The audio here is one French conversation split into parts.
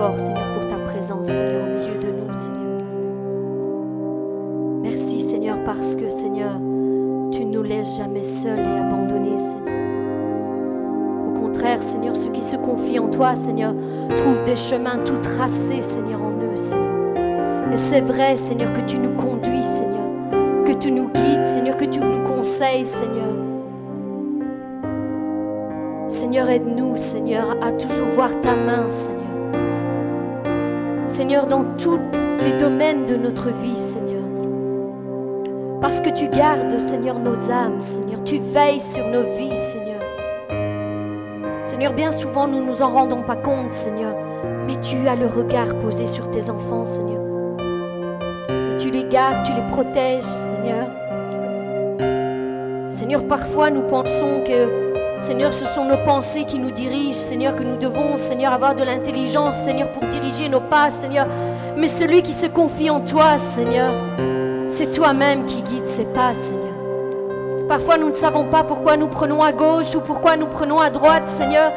Seigneur, pour ta présence, Seigneur, au milieu de nous, Seigneur. Merci, Seigneur, parce que, Seigneur, tu ne nous laisses jamais seuls et abandonnés, Seigneur. Au contraire, Seigneur, ceux qui se confient en toi, Seigneur, trouvent des chemins tout tracés, Seigneur, en eux, Seigneur. Et c'est vrai, Seigneur, que tu nous conduis, Seigneur, que tu nous guides, Seigneur, que tu nous conseilles, Seigneur. Seigneur, aide-nous, Seigneur, à toujours voir ta main, Seigneur. Seigneur, dans tous les domaines de notre vie, Seigneur. Parce que tu gardes, Seigneur, nos âmes, Seigneur. Tu veilles sur nos vies, Seigneur. Seigneur, bien souvent, nous ne nous en rendons pas compte, Seigneur. Mais tu as le regard posé sur tes enfants, Seigneur. Et tu les gardes, tu les protèges, Seigneur. Seigneur, parfois nous pensons que Seigneur, ce sont nos pensées qui nous dirigent, Seigneur, que nous devons, Seigneur, avoir de l'intelligence, Seigneur, pour diriger nos pas, Seigneur. Mais celui qui se confie en toi, Seigneur, c'est toi-même qui guide ses pas, Seigneur. Parfois, nous ne savons pas pourquoi nous prenons à gauche ou pourquoi nous prenons à droite, Seigneur.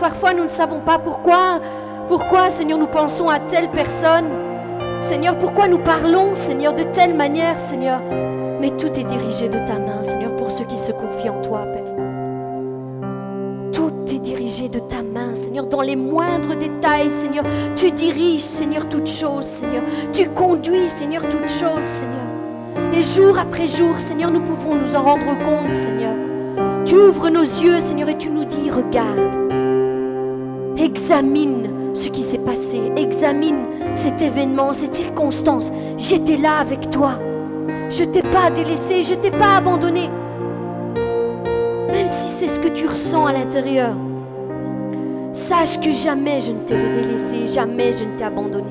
parfois, nous ne savons pas pourquoi, pourquoi, Seigneur, nous pensons à telle personne. Seigneur, pourquoi nous parlons, Seigneur, de telle manière, Seigneur. Mais tout est dirigé de ta main, Seigneur, pour ceux qui se confient en toi, Père de ta main, Seigneur, dans les moindres détails, Seigneur. Tu diriges, Seigneur, toutes choses, Seigneur. Tu conduis, Seigneur, toutes choses, Seigneur. Et jour après jour, Seigneur, nous pouvons nous en rendre compte, Seigneur. Tu ouvres nos yeux, Seigneur, et tu nous dis, regarde, examine ce qui s'est passé, examine cet événement, cette circonstance. J'étais là avec toi. Je t'ai pas délaissé, je t'ai pas abandonné. Même si c'est ce que tu ressens à l'intérieur. Sache que jamais je ne t'ai délaissé, jamais je ne t'ai abandonné.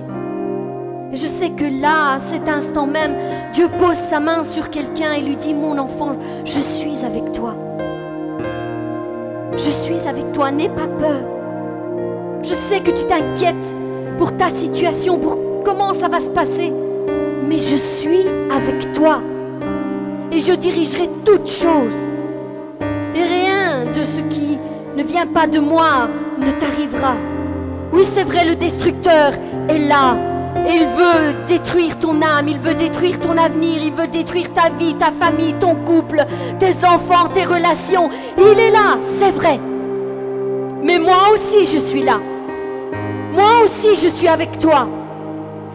Je sais que là, à cet instant même, Dieu pose sa main sur quelqu'un et lui dit, mon enfant, je suis avec toi. Je suis avec toi, n'aie pas peur. Je sais que tu t'inquiètes pour ta situation, pour comment ça va se passer, mais je suis avec toi. Et je dirigerai toutes choses. Et rien de ce qui ne vient pas de moi ne t'arrivera. Oui, c'est vrai, le destructeur est là. Et il veut détruire ton âme, il veut détruire ton avenir, il veut détruire ta vie, ta famille, ton couple, tes enfants, tes relations. Il est là, c'est vrai. Mais moi aussi, je suis là. Moi aussi, je suis avec toi.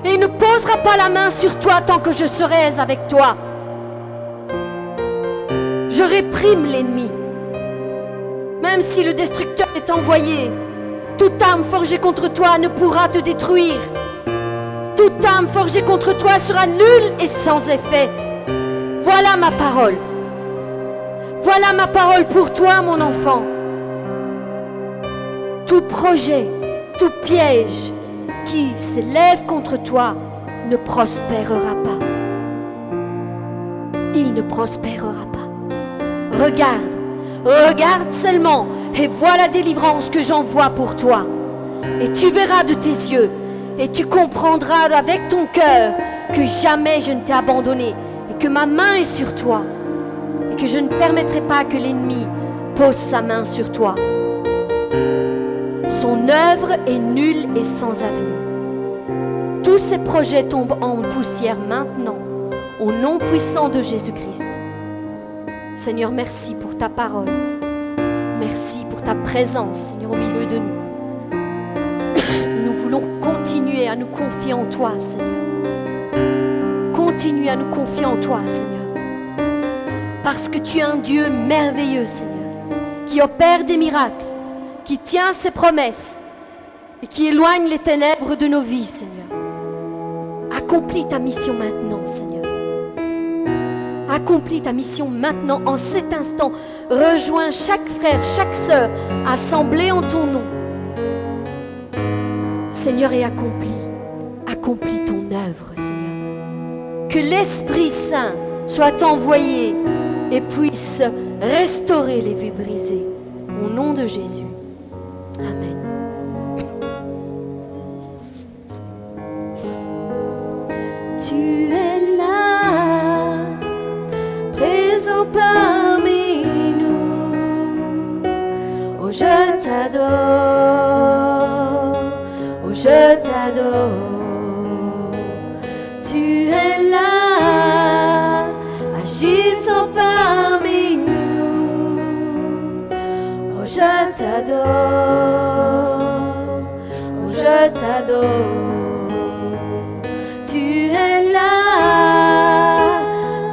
Et il ne posera pas la main sur toi tant que je serai avec toi. Je réprime l'ennemi. Même si le destructeur est envoyé, toute âme forgée contre toi ne pourra te détruire. Toute âme forgée contre toi sera nulle et sans effet. Voilà ma parole. Voilà ma parole pour toi, mon enfant. Tout projet, tout piège qui s'élève contre toi ne prospérera pas. Il ne prospérera pas. Regarde, Regarde seulement et vois la délivrance que j'envoie pour toi. Et tu verras de tes yeux et tu comprendras avec ton cœur que jamais je ne t'ai abandonné et que ma main est sur toi et que je ne permettrai pas que l'ennemi pose sa main sur toi. Son œuvre est nulle et sans avenir. Tous ses projets tombent en poussière maintenant au nom puissant de Jésus-Christ. Seigneur, merci pour ta parole. Merci pour ta présence, Seigneur, au milieu de nous. Nous voulons continuer à nous confier en toi, Seigneur. Continue à nous confier en toi, Seigneur. Parce que tu es un Dieu merveilleux, Seigneur, qui opère des miracles, qui tient ses promesses et qui éloigne les ténèbres de nos vies, Seigneur. Accomplis ta mission maintenant, Seigneur. Accomplis ta mission maintenant, en cet instant. Rejoins chaque frère, chaque sœur, assemblée en ton nom. Seigneur, et accomplis, accomplis ton œuvre, Seigneur. Que l'Esprit Saint soit envoyé et puisse restaurer les vies brisées. Au nom de Jésus. Amen. Tu es là, agissant parmi nous. Oh, je t'adore, oh, je t'adore. Tu es là,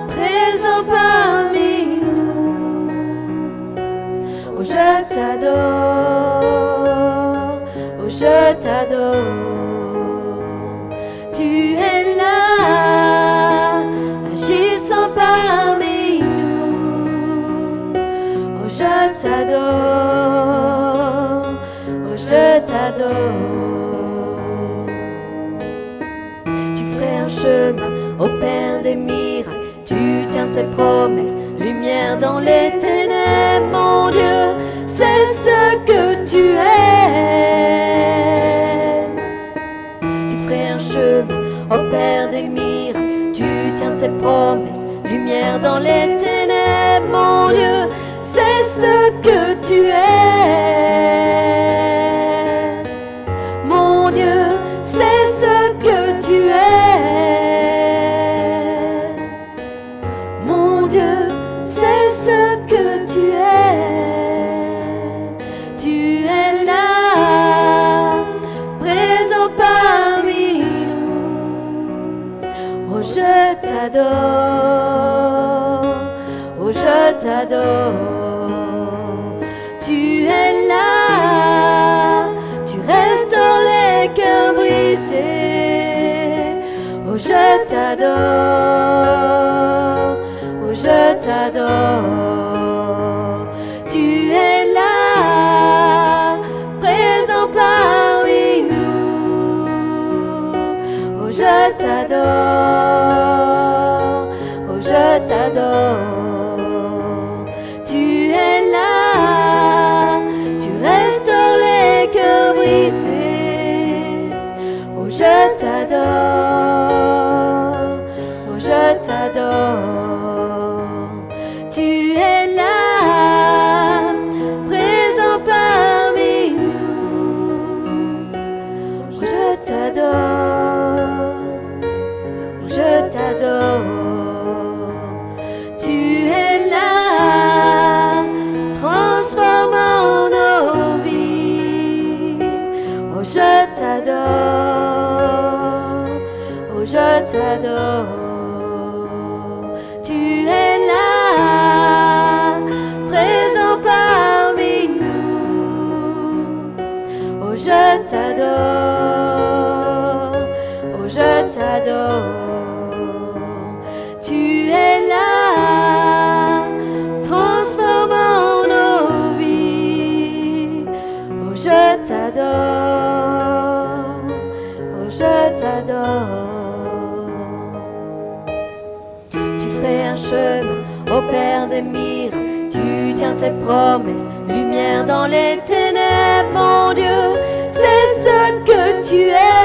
présent parmi nous. Oh, je t'adore, oh, je t'adore. T'adore, oh, je t'adore. Tu ferais un chemin au Père des miracles. Tu tiens tes promesses, lumière dans les ténèbres, mon Dieu, c'est ce que tu es. Tu ferais un chemin au Père des miracles. Tu tiens tes promesses, lumière dans les ténèbres, mon Dieu, ce que tu es. Mon Dieu, c'est ce que tu es. Mon Dieu, c'est ce que tu es. Tu es là, présent parmi nous. Oh, je t'adore. Oh, je t'adore. Je t'adore, oh, je t'adore. Tu es là, présent parmi nous. Oh, je t'adore, oh, je t'adore. Tu es là, présent parmi nous. Oh, je t'adore, oh, je t'adore. Un chemin au Père des miracles. Tu tiens tes promesses, lumière dans les ténèbres, mon Dieu, c'est ce que tu es.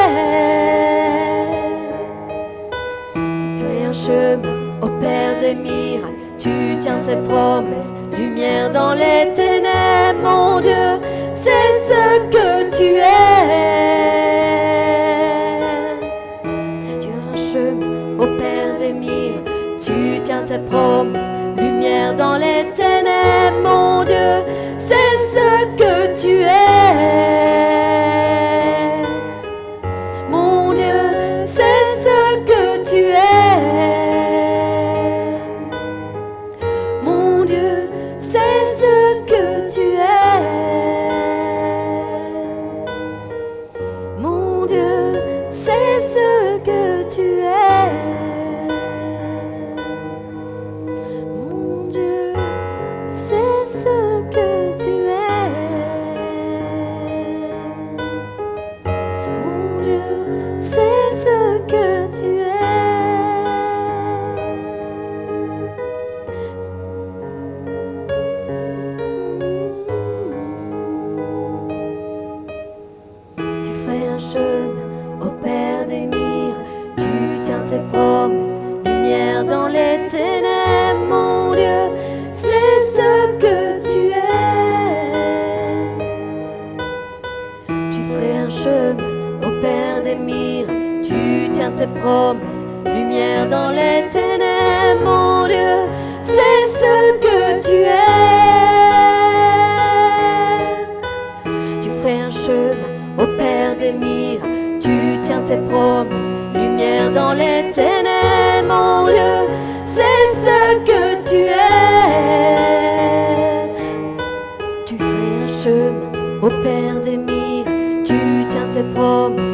Tu es un chemin au Père des miracles. Tu tiens tes promesses, lumière dans les ténèbres, mon Dieu, c'est ce que tu es. Promesses, lumière dans les ténèbres, mon Dieu, c'est ce que tu es. Lumière dans les ténèbres, mon Dieu, c'est ce que tu es. Tu ferais un chemin, ô Père des miracles, tu tiens tes promesses, lumière dans les ténèbres, mon Dieu, c'est ce que tu es. Tu ferais un chemin, ô Père des miracles, tu tiens tes promesses,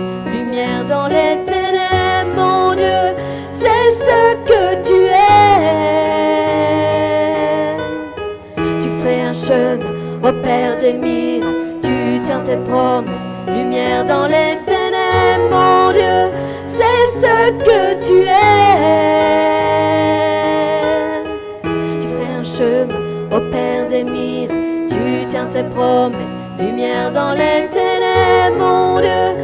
chemin, ô Père des miracles, tu tiens tes promesses, lumière dans les ténèbres, mon Dieu, c'est ce que tu es. Tu ferais un chemin, ô Père des miracles, tu tiens tes promesses, lumière dans les ténèbres, mon Dieu,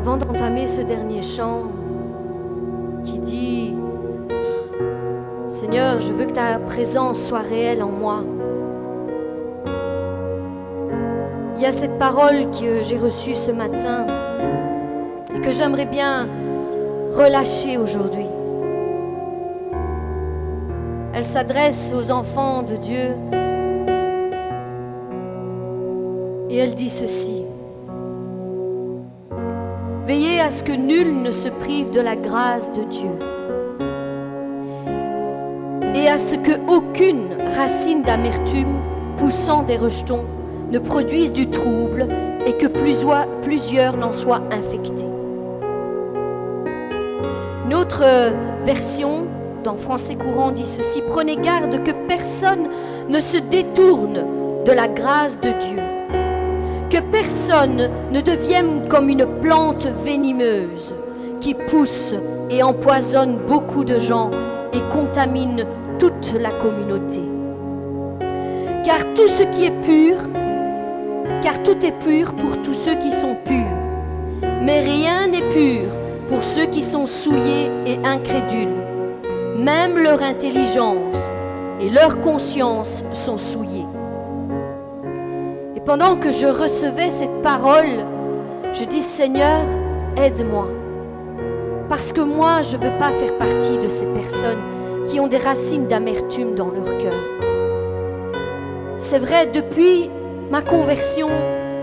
Avant d'entamer ce dernier chant qui dit Seigneur, je veux que ta présence soit réelle en moi. Il y a cette parole que j'ai reçue ce matin et que j'aimerais bien relâcher aujourd'hui. Elle s'adresse aux enfants de Dieu et elle dit ceci. À ce que nul ne se prive de la grâce de Dieu et à ce que aucune racine d'amertume poussant des rejetons ne produise du trouble et que plusieurs, n'en soient infectés. Une autre euh, version dans français courant dit ceci, prenez garde que personne ne se détourne de la grâce de Dieu personne ne devienne comme une plante venimeuse qui pousse et empoisonne beaucoup de gens et contamine toute la communauté. Car tout ce qui est pur, car tout est pur pour tous ceux qui sont purs, Mais rien n'est pur pour ceux qui sont souillés et incrédules. Même leur intelligence et leur conscience sont souillées. Pendant que je recevais cette parole, je dis Seigneur, aide-moi. Parce que moi, je ne veux pas faire partie de ces personnes qui ont des racines d'amertume dans leur cœur. C'est vrai, depuis ma conversion,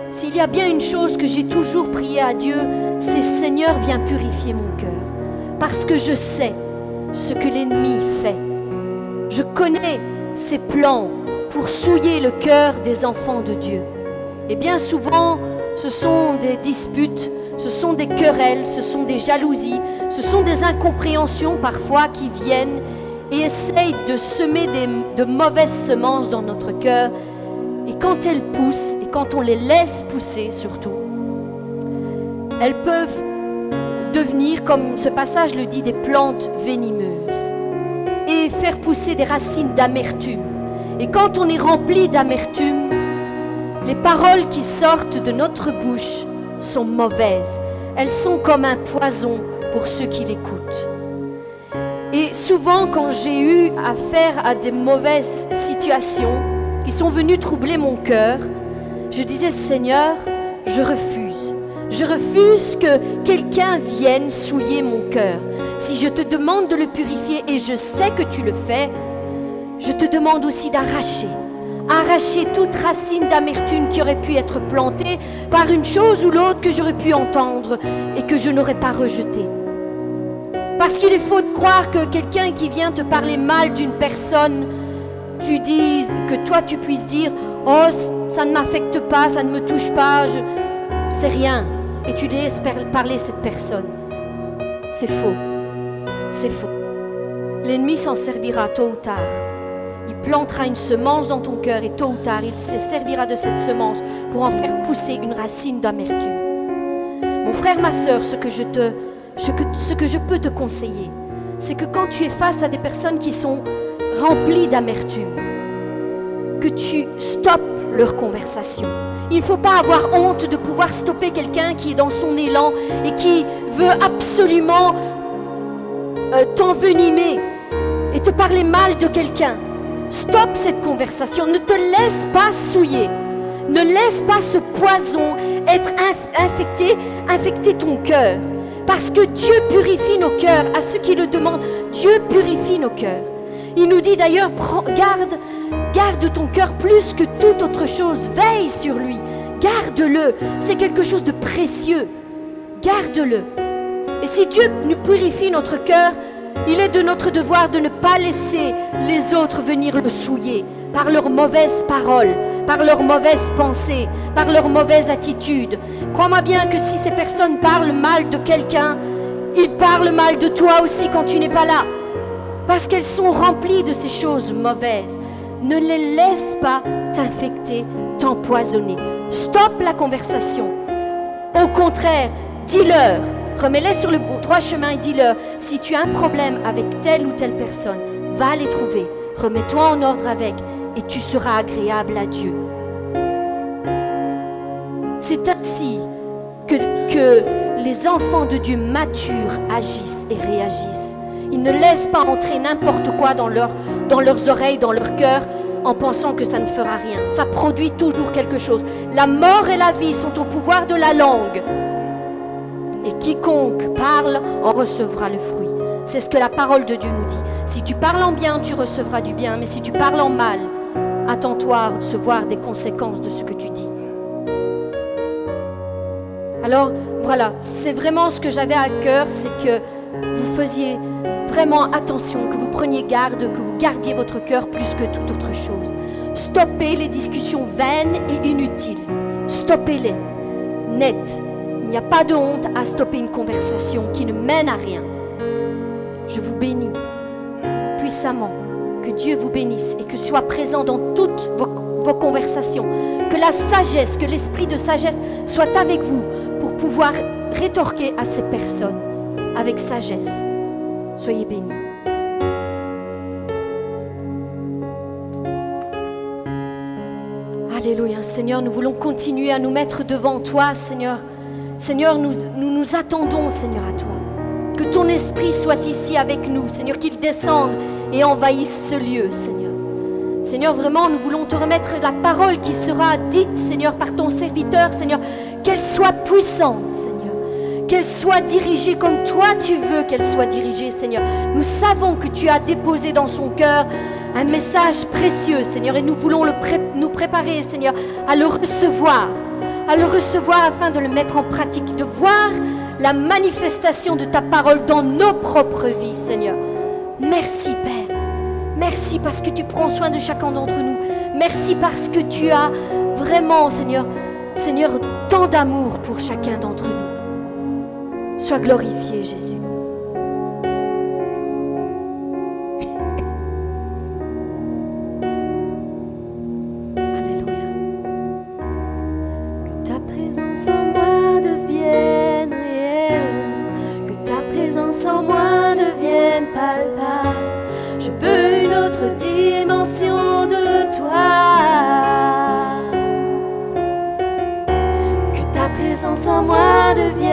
s'il y a bien une chose que j'ai toujours prié à Dieu, c'est Seigneur, viens purifier mon cœur. Parce que je sais ce que l'ennemi fait. Je connais ses plans pour souiller le cœur des enfants de Dieu. Et bien souvent, ce sont des disputes, ce sont des querelles, ce sont des jalousies, ce sont des incompréhensions parfois qui viennent et essayent de semer de mauvaises semences dans notre cœur. Et quand elles poussent, et quand on les laisse pousser surtout, elles peuvent devenir, comme ce passage le dit, des plantes venimeuses et faire pousser des racines d'amertume. Et quand on est rempli d'amertume, les paroles qui sortent de notre bouche sont mauvaises. Elles sont comme un poison pour ceux qui l'écoutent. Et souvent, quand j'ai eu affaire à des mauvaises situations qui sont venues troubler mon cœur, je disais, Seigneur, je refuse. Je refuse que quelqu'un vienne souiller mon cœur. Si je te demande de le purifier et je sais que tu le fais, je te demande aussi d'arracher. Arracher toute racine d'amertume qui aurait pu être plantée par une chose ou l'autre que j'aurais pu entendre et que je n'aurais pas rejetée. Parce qu'il est faux de croire que quelqu'un qui vient te parler mal d'une personne, tu dises, que toi tu puisses dire, oh, ça ne m'affecte pas, ça ne me touche pas, c'est rien. Et tu laisses parler cette personne. C'est faux. C'est faux. L'ennemi s'en servira tôt ou tard. Plantera une semence dans ton cœur et tôt ou tard, il se servira de cette semence pour en faire pousser une racine d'amertume. Mon frère, ma soeur, ce que je te peux te conseiller, c'est que quand tu es face à des personnes qui sont remplies d'amertume, que tu stoppes leur conversation. Il ne faut pas avoir honte de pouvoir stopper quelqu'un qui est dans son élan et qui veut absolument euh, t'envenimer et te parler mal de quelqu'un. Stop cette conversation. Ne te laisse pas souiller. Ne laisse pas ce poison être infecté, infecter ton cœur. Parce que Dieu purifie nos cœurs. À ceux qui le demandent, Dieu purifie nos cœurs. Il nous dit d'ailleurs, garde, garde ton cœur plus que toute autre chose. Veille sur lui. Garde-le. C'est quelque chose de précieux. Garde-le. Et si Dieu nous purifie notre cœur, il est de notre devoir de ne pas laisser les autres venir le souiller par leurs mauvaises paroles, par leurs mauvaises pensées, par leurs mauvaises attitudes. Crois-moi bien que si ces personnes parlent mal de quelqu'un, ils parlent mal de toi aussi quand tu n'es pas là. Parce qu'elles sont remplies de ces choses mauvaises. Ne les laisse pas t'infecter, t'empoisonner. Stop la conversation. Au contraire, dis-leur, remets-les sur le droit chemin et dis-leur, si tu as un problème avec telle ou telle personne, va les trouver, remets-toi en ordre avec et tu seras agréable à Dieu. C'est ainsi que, que les enfants de Dieu matures agissent et réagissent. Ils ne laissent pas entrer n'importe quoi dans, dans leurs oreilles, dans leur cœur, en pensant que ça ne fera rien. Ça produit toujours quelque chose. La mort et la vie sont au pouvoir de la langue. Et quiconque parle en recevra le fruit. C'est ce que la parole de Dieu nous dit. Si tu parles en bien, tu recevras du bien. Mais si tu parles en mal, attends-toi à recevoir des conséquences de ce que tu dis. Alors voilà, c'est vraiment ce que j'avais à cœur, c'est que vous faisiez vraiment attention, que vous preniez garde, que vous gardiez votre cœur plus que toute autre chose. Stoppez les discussions vaines et inutiles. Stoppez-les. Net. Il n'y a pas de honte à stopper une conversation qui ne mène à rien. Je vous bénis puissamment. Que Dieu vous bénisse et que soit présent dans toutes vos, conversations. Que la sagesse, que l'esprit de sagesse soit avec vous pour pouvoir rétorquer à ces personnes avec sagesse. Soyez bénis. Alléluia, Seigneur, nous voulons continuer à nous mettre devant toi, Seigneur, Seigneur, nous, nous attendons, Seigneur, à toi. Que ton esprit soit ici avec nous, Seigneur, qu'il descende et envahisse ce lieu, Seigneur. Seigneur, vraiment, nous voulons te remettre la parole qui sera dite, Seigneur, par ton serviteur, Seigneur, qu'elle soit puissante, Seigneur, qu'elle soit dirigée comme toi tu veux qu'elle soit dirigée, Seigneur. Nous savons que tu as déposé dans son cœur un message précieux, Seigneur, et nous voulons nous préparer, Seigneur, à le recevoir, à le recevoir afin de le mettre en pratique, de voir la manifestation de ta parole dans nos propres vies, Seigneur. Merci, Père. Merci parce que tu prends soin de chacun d'entre nous. Merci parce que tu as vraiment, Seigneur, Seigneur, tant d'amour pour chacun d'entre nous. Sois glorifié, Jésus.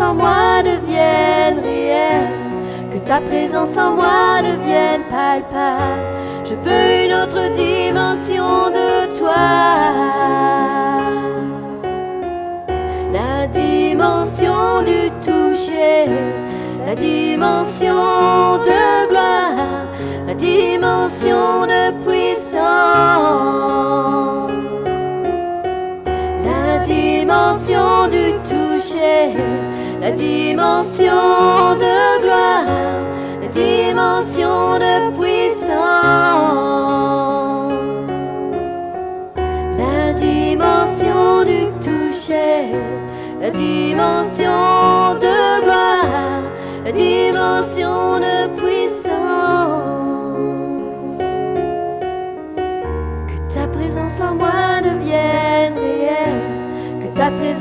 En moi devienne réelle ta présence en moi devienne palpable. Je veux une autre dimension de toi. La dimension du toucher, la dimension de gloire, la dimension de puissance. La dimension du toucher la dimension de gloire, la dimension de puissance, la dimension du toucher, la dimension de gloire, la dimension de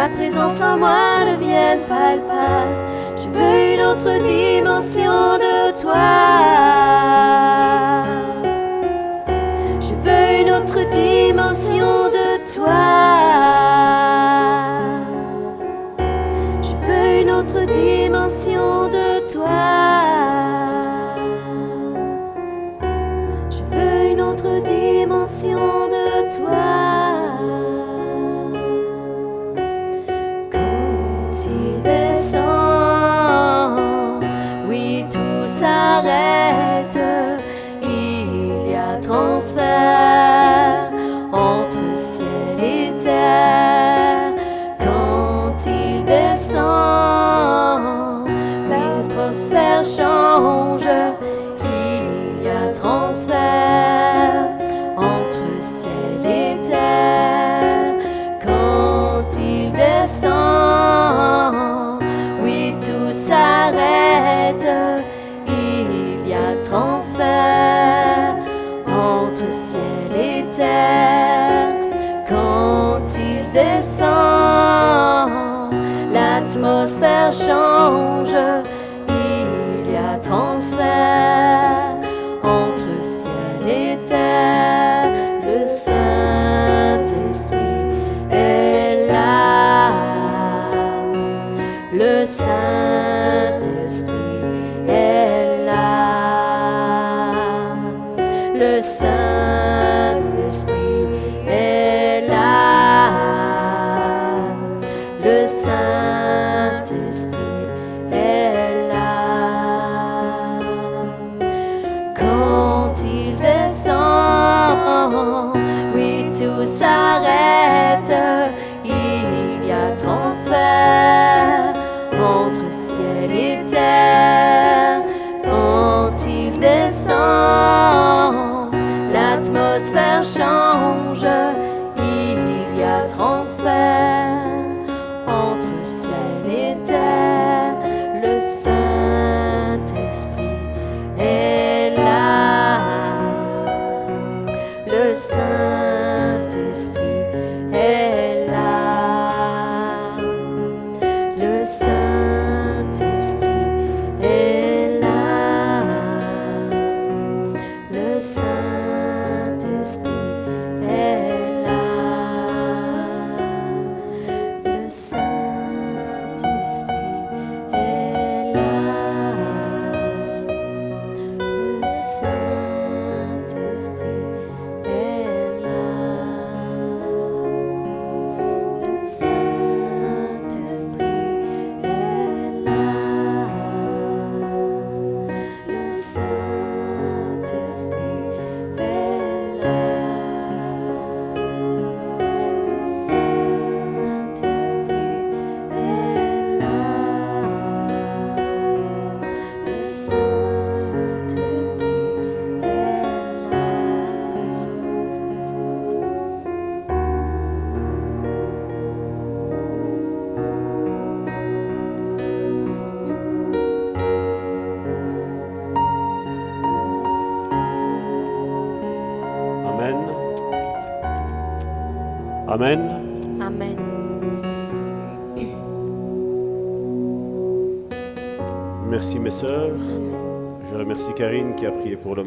ta présence en moi devienne palpable. Je veux une autre dimension de toi. Je veux une autre dimension de toi. L'atmosphère change, il y a transfert entre ciel et terre quand il descend. Oui, tout s'arrête transfert entre ciel et terre. Quand il descend, l'atmosphère change,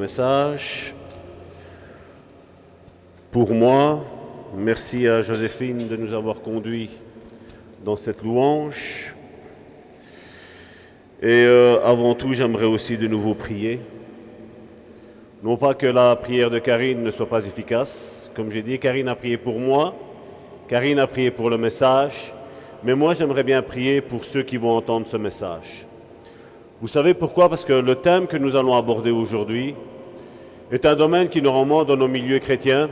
message. Pour moi, merci à Joséphine de nous avoir conduits dans cette louange. Et euh, avant tout, j'aimerais aussi de nouveau prier. Non pas que la prière de Karine ne soit pas efficace. Comme j'ai dit, Karine a prié pour moi. Karine a prié pour le message, mais moi j'aimerais bien prier pour ceux qui vont entendre ce message. Vous savez pourquoi? Parce que le thème que nous allons aborder aujourd'hui est un domaine qui normalement dans nos milieux chrétiens,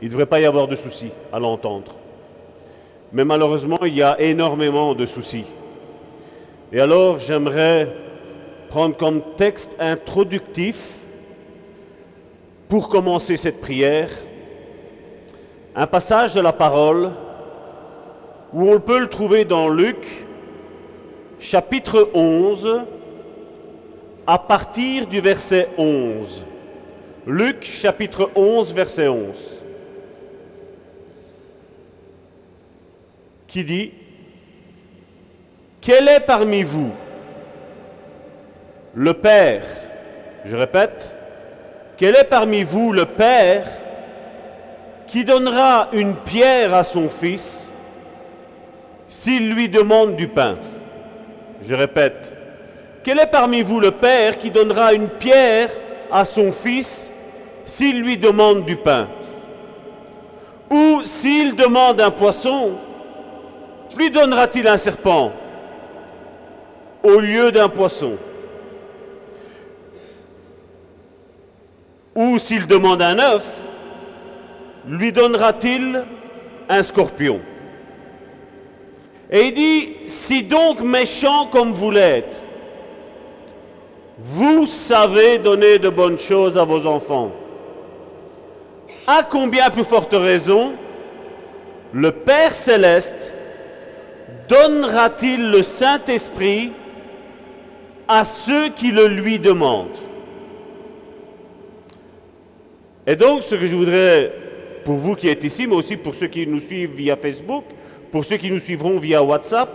il ne devrait pas y avoir de soucis à l'entendre. Mais malheureusement, il y a énormément de soucis. Et alors j'aimerais prendre comme texte introductif pour commencer cette prière un passage de la parole où on peut le trouver dans Luc, chapitre 11, à partir du verset 11. Luc, chapitre 11, verset 11. Qui dit, Quel est parmi vous le Père? Je répète, quel est parmi vous le Père qui donnera une pierre à son fils s'il lui demande du pain? Je répète, quel est parmi vous le Père qui donnera une pierre à son fils s'il lui demande du pain? Ou s'il demande un poisson, lui donnera-t-il un serpent au lieu d'un poisson? Ou s'il demande un œuf, lui donnera-t-il un scorpion? Et il dit, si donc méchant comme vous l'êtes, vous savez donner de bonnes choses à vos enfants, à combien plus forte raison le Père céleste donnera-t-il le Saint-Esprit à ceux qui le lui demandent? Et donc, ce que je voudrais pour vous qui êtes ici, mais aussi pour ceux qui nous suivent via Facebook, pour ceux qui nous suivront via WhatsApp,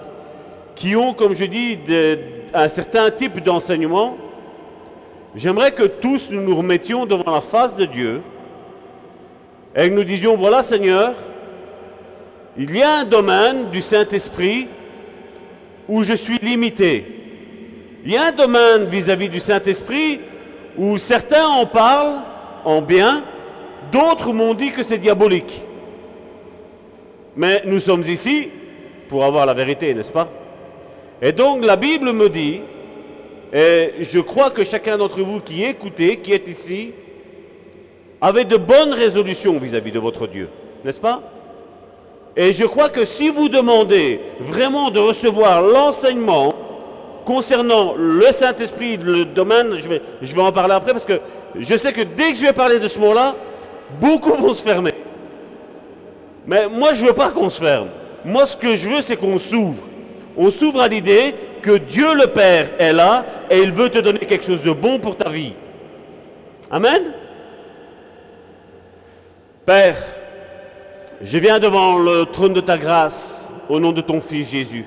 qui ont, comme je dis, un certain type d'enseignement, j'aimerais que tous nous nous remettions devant la face de Dieu et que nous disions, voilà Seigneur, il y a un domaine du Saint-Esprit où je suis limité. Il y a un domaine vis-à-vis -vis du Saint-Esprit où certains en parlent en bien, D'autres m'ont dit que c'est diabolique. Mais nous sommes ici pour avoir la vérité, n'est-ce pas? Et donc la Bible me dit, et je crois que chacun d'entre vous qui écoutez, qui est ici, avait de bonnes résolutions vis-à-vis de votre Dieu, n'est-ce pas? Et je crois que si vous demandez vraiment de recevoir l'enseignement concernant le Saint-Esprit, le domaine, je vais, je vais en parler après parce que je sais que dès que je vais parler de ce mot-là, Beaucoup vont se fermer. Mais moi, je ne veux pas qu'on se ferme. Moi, ce que je veux, c'est qu'on s'ouvre. On s'ouvre à l'idée que Dieu le Père est là et il veut te donner quelque chose de bon pour ta vie. Amen. Père, je viens devant le trône de ta grâce au nom de ton Fils Jésus,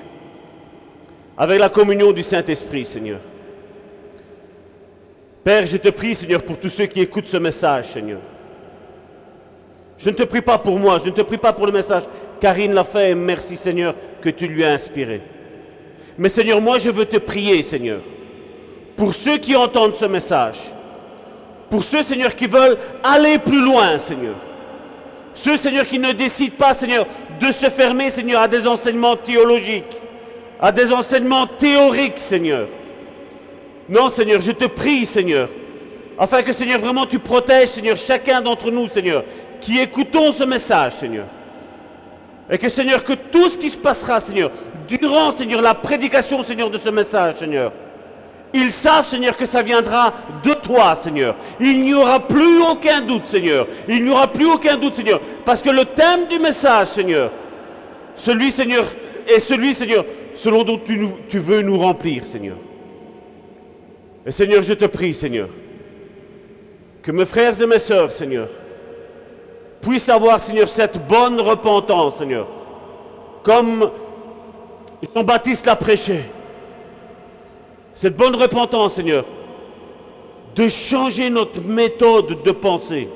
avec la communion du Saint-Esprit, Seigneur. Père, je te prie, Seigneur, pour tous ceux qui écoutent ce message, Seigneur. Je ne te prie pas pour moi, je ne te prie pas pour le message. Karine l'a fait et merci, Seigneur, que tu lui as inspiré. Mais Seigneur, moi, je veux te prier, Seigneur, pour ceux qui entendent ce message, pour ceux, Seigneur, qui veulent aller plus loin, Seigneur. Ceux, Seigneur, qui ne décident pas, Seigneur, de se fermer, Seigneur, à des enseignements théologiques, à des enseignements théoriques, Seigneur. Non, Seigneur, je te prie, Seigneur, afin que, Seigneur, vraiment tu protèges, Seigneur, chacun d'entre nous, Seigneur, qui écoutons ce message, Seigneur. Et que, Seigneur, que tout ce qui se passera, Seigneur, durant, Seigneur, la prédication, Seigneur, de ce message, Seigneur, ils savent, Seigneur, que ça viendra de toi, Seigneur. Il n'y aura plus aucun doute, Seigneur. Il n'y aura plus aucun doute, Seigneur. Parce que le thème du message, Seigneur, celui, Seigneur, est celui, Seigneur, selon dont tu, veux nous remplir, Seigneur. Et Seigneur, je te prie, Seigneur, que mes frères et mes sœurs, Seigneur, puissent avoir, Seigneur, cette bonne repentance, Seigneur. Comme Jean-Baptiste l'a prêché. Cette bonne repentance, Seigneur, de changer notre méthode de pensée.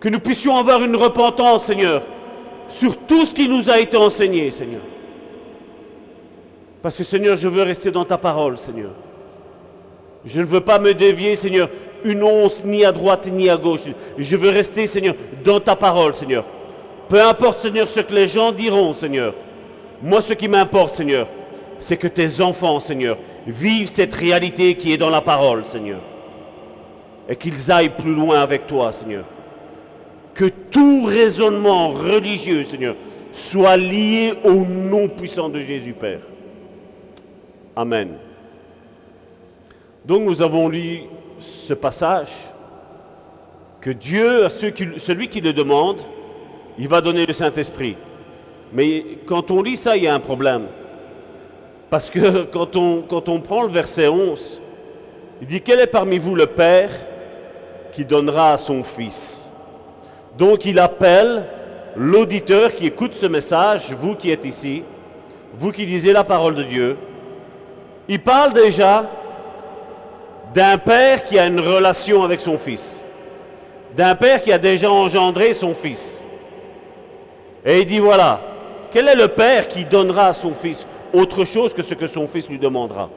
Que nous puissions avoir une repentance, Seigneur, sur tout ce qui nous a été enseigné, Seigneur. Parce que, Seigneur, je veux rester dans ta parole, Seigneur. Je ne veux pas me dévier, Seigneur, une once ni à droite ni à gauche. Je veux rester, Seigneur, dans ta parole, Seigneur. Peu importe, Seigneur, ce que les gens diront, Seigneur. Moi, ce qui m'importe, Seigneur, c'est que tes enfants, Seigneur, vivent cette réalité qui est dans la parole, Seigneur. Et qu'ils aillent plus loin avec toi, Seigneur. Que tout raisonnement religieux, Seigneur, soit lié au nom puissant de Jésus, Père. Amen. Donc nous avons lu ce passage que Dieu, à celui qui le demande, il va donner le Saint-Esprit. Mais quand on lit ça, il y a un problème. Parce que quand on, quand on prend le verset 11, il dit, quel est parmi vous le Père qui donnera à son Fils? Donc il appelle l'auditeur qui écoute ce message, vous qui êtes ici, vous qui lisez la parole de Dieu, il parle déjà d'un père qui a une relation avec son fils, d'un père qui a déjà engendré son fils. Et il dit voilà, quel est le père qui donnera à son fils autre chose que ce que son fils lui demandera?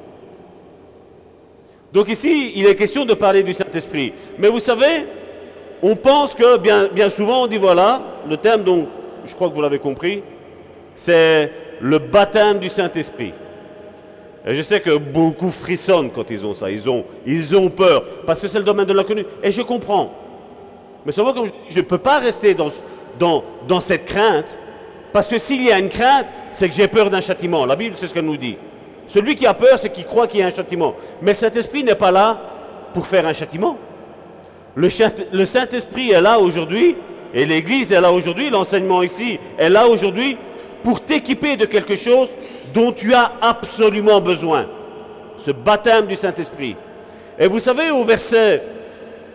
Donc ici, il est question de parler du Saint-Esprit. Mais vous savez, on pense que bien, souvent, on dit voilà, le thème, donc, je crois que vous l'avez compris, c'est le baptême du Saint-Esprit. Et je sais que beaucoup frissonnent quand ils ont ça. Ils ont, peur parce que c'est le domaine de l'inconnu. Et je comprends. Mais souvent, je ne peux pas rester dans cette crainte parce que s'il y a une crainte, c'est que j'ai peur d'un châtiment. La Bible, c'est ce qu'elle nous dit. Celui qui a peur, c'est qu'il croit qu'il y a un châtiment. Mais cet esprit n'est pas là pour faire un châtiment. Le, chât- le Saint-Esprit est là aujourd'hui, et l'Église est là aujourd'hui, l'enseignement ici est là aujourd'hui pour t'équiper de quelque chose dont tu as absolument besoin. Ce baptême du Saint-Esprit. Et vous savez, au verset,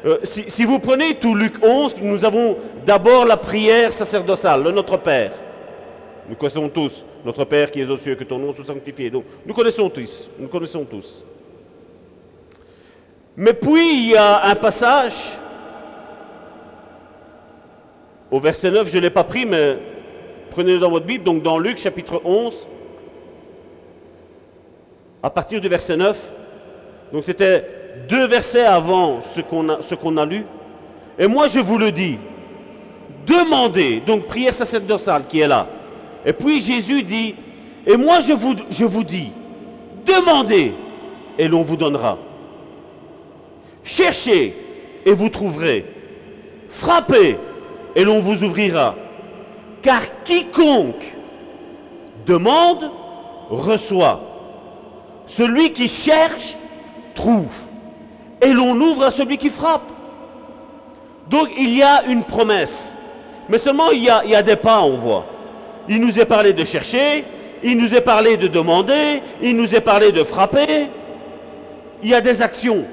euh, si, si vous prenez tout Luc 11, nous avons d'abord la prière sacerdotale, le Notre Père. Nous connaissons tous notre Père qui est aux cieux, que ton nom soit sanctifié. Donc, nous connaissons tous, nous connaissons tous. Mais puis, il y a un passage, au verset 9, je ne l'ai pas pris, mais prenez-le dans votre Bible, donc dans Luc chapitre 11, à partir du verset 9. Donc c'était deux versets avant ce qu'on a, lu. Et moi, je vous le dis, demandez, donc prière sacerdotale qui est là. Et puis Jésus dit, et moi je vous, je vous dis, demandez et l'on vous donnera. Cherchez et vous trouverez. Frappez et l'on vous ouvrira. Car quiconque demande, reçoit. Celui qui cherche, trouve. Et l'on ouvre à celui qui frappe. Donc il y a une promesse. Mais seulement il y a, il y a des pas, on voit. Il nous est parlé de chercher, il nous est parlé de demander, il nous est parlé de frapper. Il y a des actions.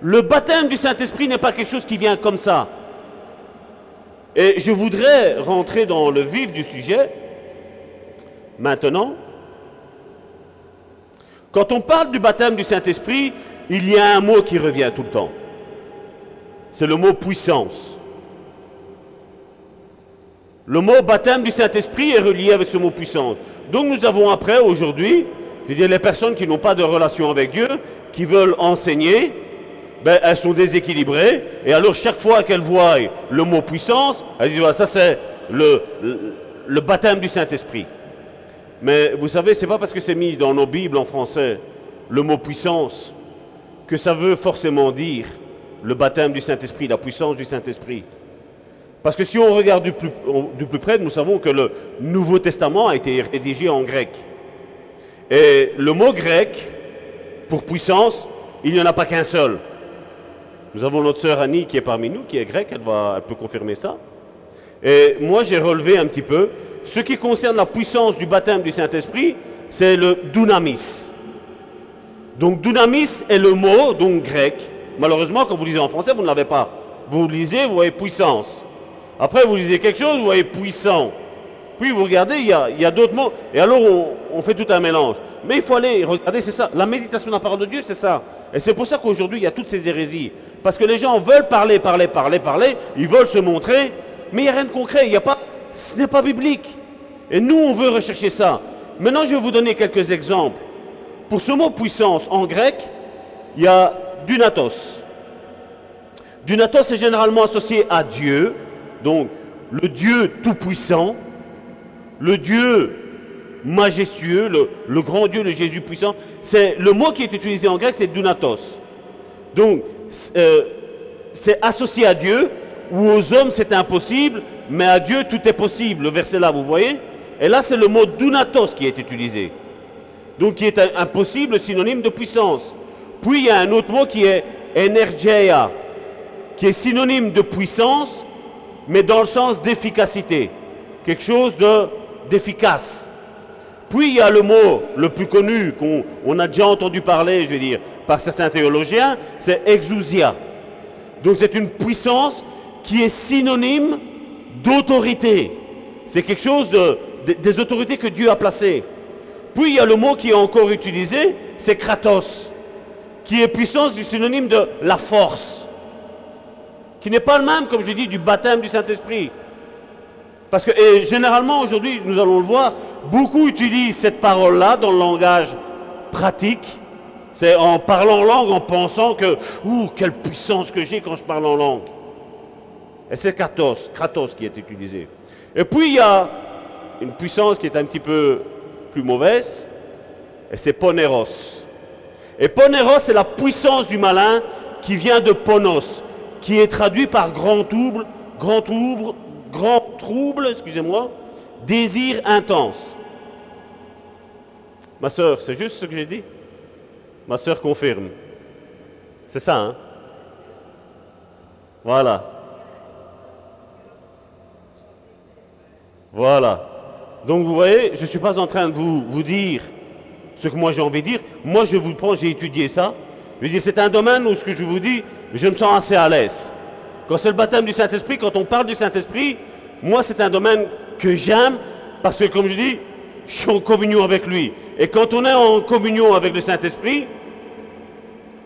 Le baptême du Saint-Esprit n'est pas quelque chose qui vient comme ça. Et je voudrais rentrer dans le vif du sujet maintenant. Quand on parle du baptême du Saint-Esprit, il y a un mot qui revient tout le temps. C'est le mot puissance. Le mot baptême du Saint-Esprit est relié avec ce mot puissance. Donc nous avons après, aujourd'hui, je veux dire, les personnes qui n'ont pas de relation avec Dieu, qui veulent enseigner, ben, elles sont déséquilibrées. Et alors chaque fois qu'elles voient le mot puissance, elles disent, voilà, ça c'est le, le, baptême du Saint-Esprit. Mais vous savez, c'est pas parce que c'est mis dans nos Bibles en français, le mot puissance, que ça veut forcément dire le baptême du Saint-Esprit, la puissance du Saint-Esprit. Parce que si on regarde du plus, près, nous savons que le Nouveau Testament a été rédigé en grec. Et le mot grec, pour puissance, il n'y en a pas qu'un seul. Nous avons notre sœur Annie qui est parmi nous, qui est grecque, elle, va, elle peut confirmer ça. Et moi, j'ai relevé un petit peu. Ce qui concerne la puissance du baptême du Saint-Esprit, c'est le dunamis. Donc dunamis est le mot, donc grec. Malheureusement, quand vous lisez en français, vous ne l'avez pas. Vous lisez, vous voyez puissance. Après, vous lisez quelque chose, vous voyez puissant. Puis vous regardez, il y a, d'autres mots. Et alors, on, fait tout un mélange. Mais il faut aller regarder, c'est ça. La méditation de la parole de Dieu, c'est ça. Et c'est pour ça qu'aujourd'hui, il y a toutes ces hérésies. Parce que les gens veulent parler, parler, parler, parler. Ils veulent se montrer. Mais il n'y a rien de concret. Il y a pas, ce n'est pas biblique. Et nous, on veut rechercher ça. Maintenant, je vais vous donner quelques exemples. Pour ce mot puissance, en grec, il y a dunatos. Dunatos est généralement associé à Dieu, donc, le Dieu tout-puissant, le Dieu majestueux, le, grand Dieu, le Jésus puissant, c'est le mot qui est utilisé en grec, c'est dunatos. Donc, euh, c'est associé à Dieu, ou aux hommes c'est impossible, mais à Dieu tout est possible. Le verset là, vous voyez? Et là, c'est le mot dunatos qui est utilisé. Donc, qui est impossible, synonyme de puissance. Puis, il y a un autre mot qui est energeia, qui est synonyme de puissance, mais dans le sens d'efficacité, quelque chose d'efficace. Puis il y a le mot le plus connu qu'on a déjà entendu parler, je veux dire, par certains théologiens, c'est exousia. Donc c'est une puissance qui est synonyme d'autorité. C'est quelque chose de, des autorités que Dieu a placées. Puis il y a le mot qui est encore utilisé, c'est kratos, qui est puissance du synonyme de la force qui n'est pas le même, comme je dis, du baptême du Saint-Esprit. Parce que et généralement aujourd'hui, nous allons le voir, beaucoup utilisent cette parole-là dans le langage pratique. C'est en parlant langue, en pensant que, ouh, quelle puissance que j'ai quand je parle en langue. Et c'est Kratos, Kratos qui est utilisé. Et puis il y a une puissance qui est un petit peu plus mauvaise, et c'est Poneros. Et Poneros, c'est la puissance du malin qui vient de Ponos qui est traduit par grand trouble, grand trouble, grand trouble, excusez-moi, désir intense. Ma soeur, c'est juste ce que j'ai dit? Ma soeur confirme. C'est ça, hein? Voilà. Voilà. Donc vous voyez, je ne suis pas en train de vous, vous dire ce que moi j'ai envie de dire. Moi je vous prends, j'ai étudié ça. Je veux dire, c'est un domaine où ce que je vous dis, je me sens assez à l'aise. Quand c'est le baptême du Saint-Esprit, quand on parle du Saint-Esprit, moi c'est un domaine que j'aime parce que comme je dis, je suis en communion avec lui. Et quand on est en communion avec le Saint-Esprit,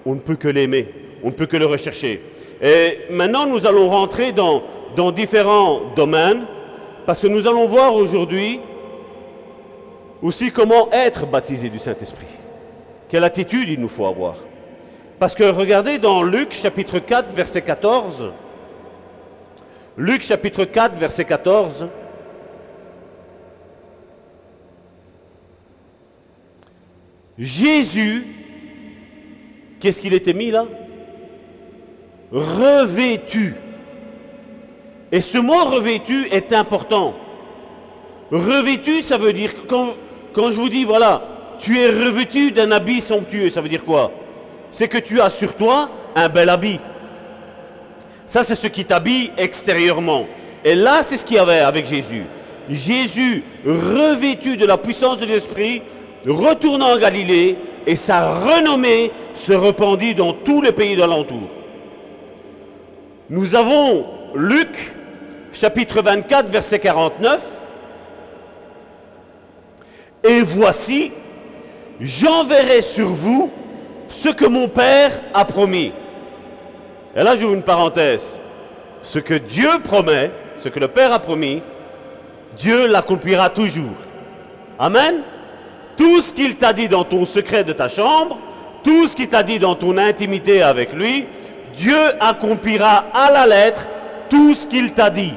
on ne peut que l'aimer, on ne peut que le rechercher. Et maintenant, nous allons rentrer dans, dans différents domaines parce que nous allons voir aujourd'hui aussi comment être baptisé du Saint-Esprit. Quelle attitude il nous faut avoir. Parce que regardez dans Luc chapitre 4, verset 14. Luc chapitre 4, verset 14. Jésus, qu'est-ce qu'il était mis là? Revêtu. Et ce mot revêtu est important. Revêtu, ça veut dire, quand, quand je vous dis, voilà, tu es revêtu d'un habit somptueux, ça veut dire quoi? C'est que tu as sur toi un bel habit. Ça, c'est ce qui t'habille extérieurement. Et là, c'est ce qu'il y avait avec Jésus. Jésus, revêtu de la puissance de l'Esprit, retourna en Galilée et sa renommée se répandit dans tous les pays d'alentour. Nous avons Luc, chapitre 24, verset 49. Et voici, j'enverrai sur vous ce que mon Père a promis. Et là, j'ouvre une parenthèse. Ce que Dieu promet, ce que le Père a promis, Dieu l'accomplira toujours. Amen. Tout ce qu'il t'a dit dans ton secret de ta chambre, tout ce qu'il t'a dit dans ton intimité avec lui, Dieu accomplira à la lettre tout ce qu'il t'a dit.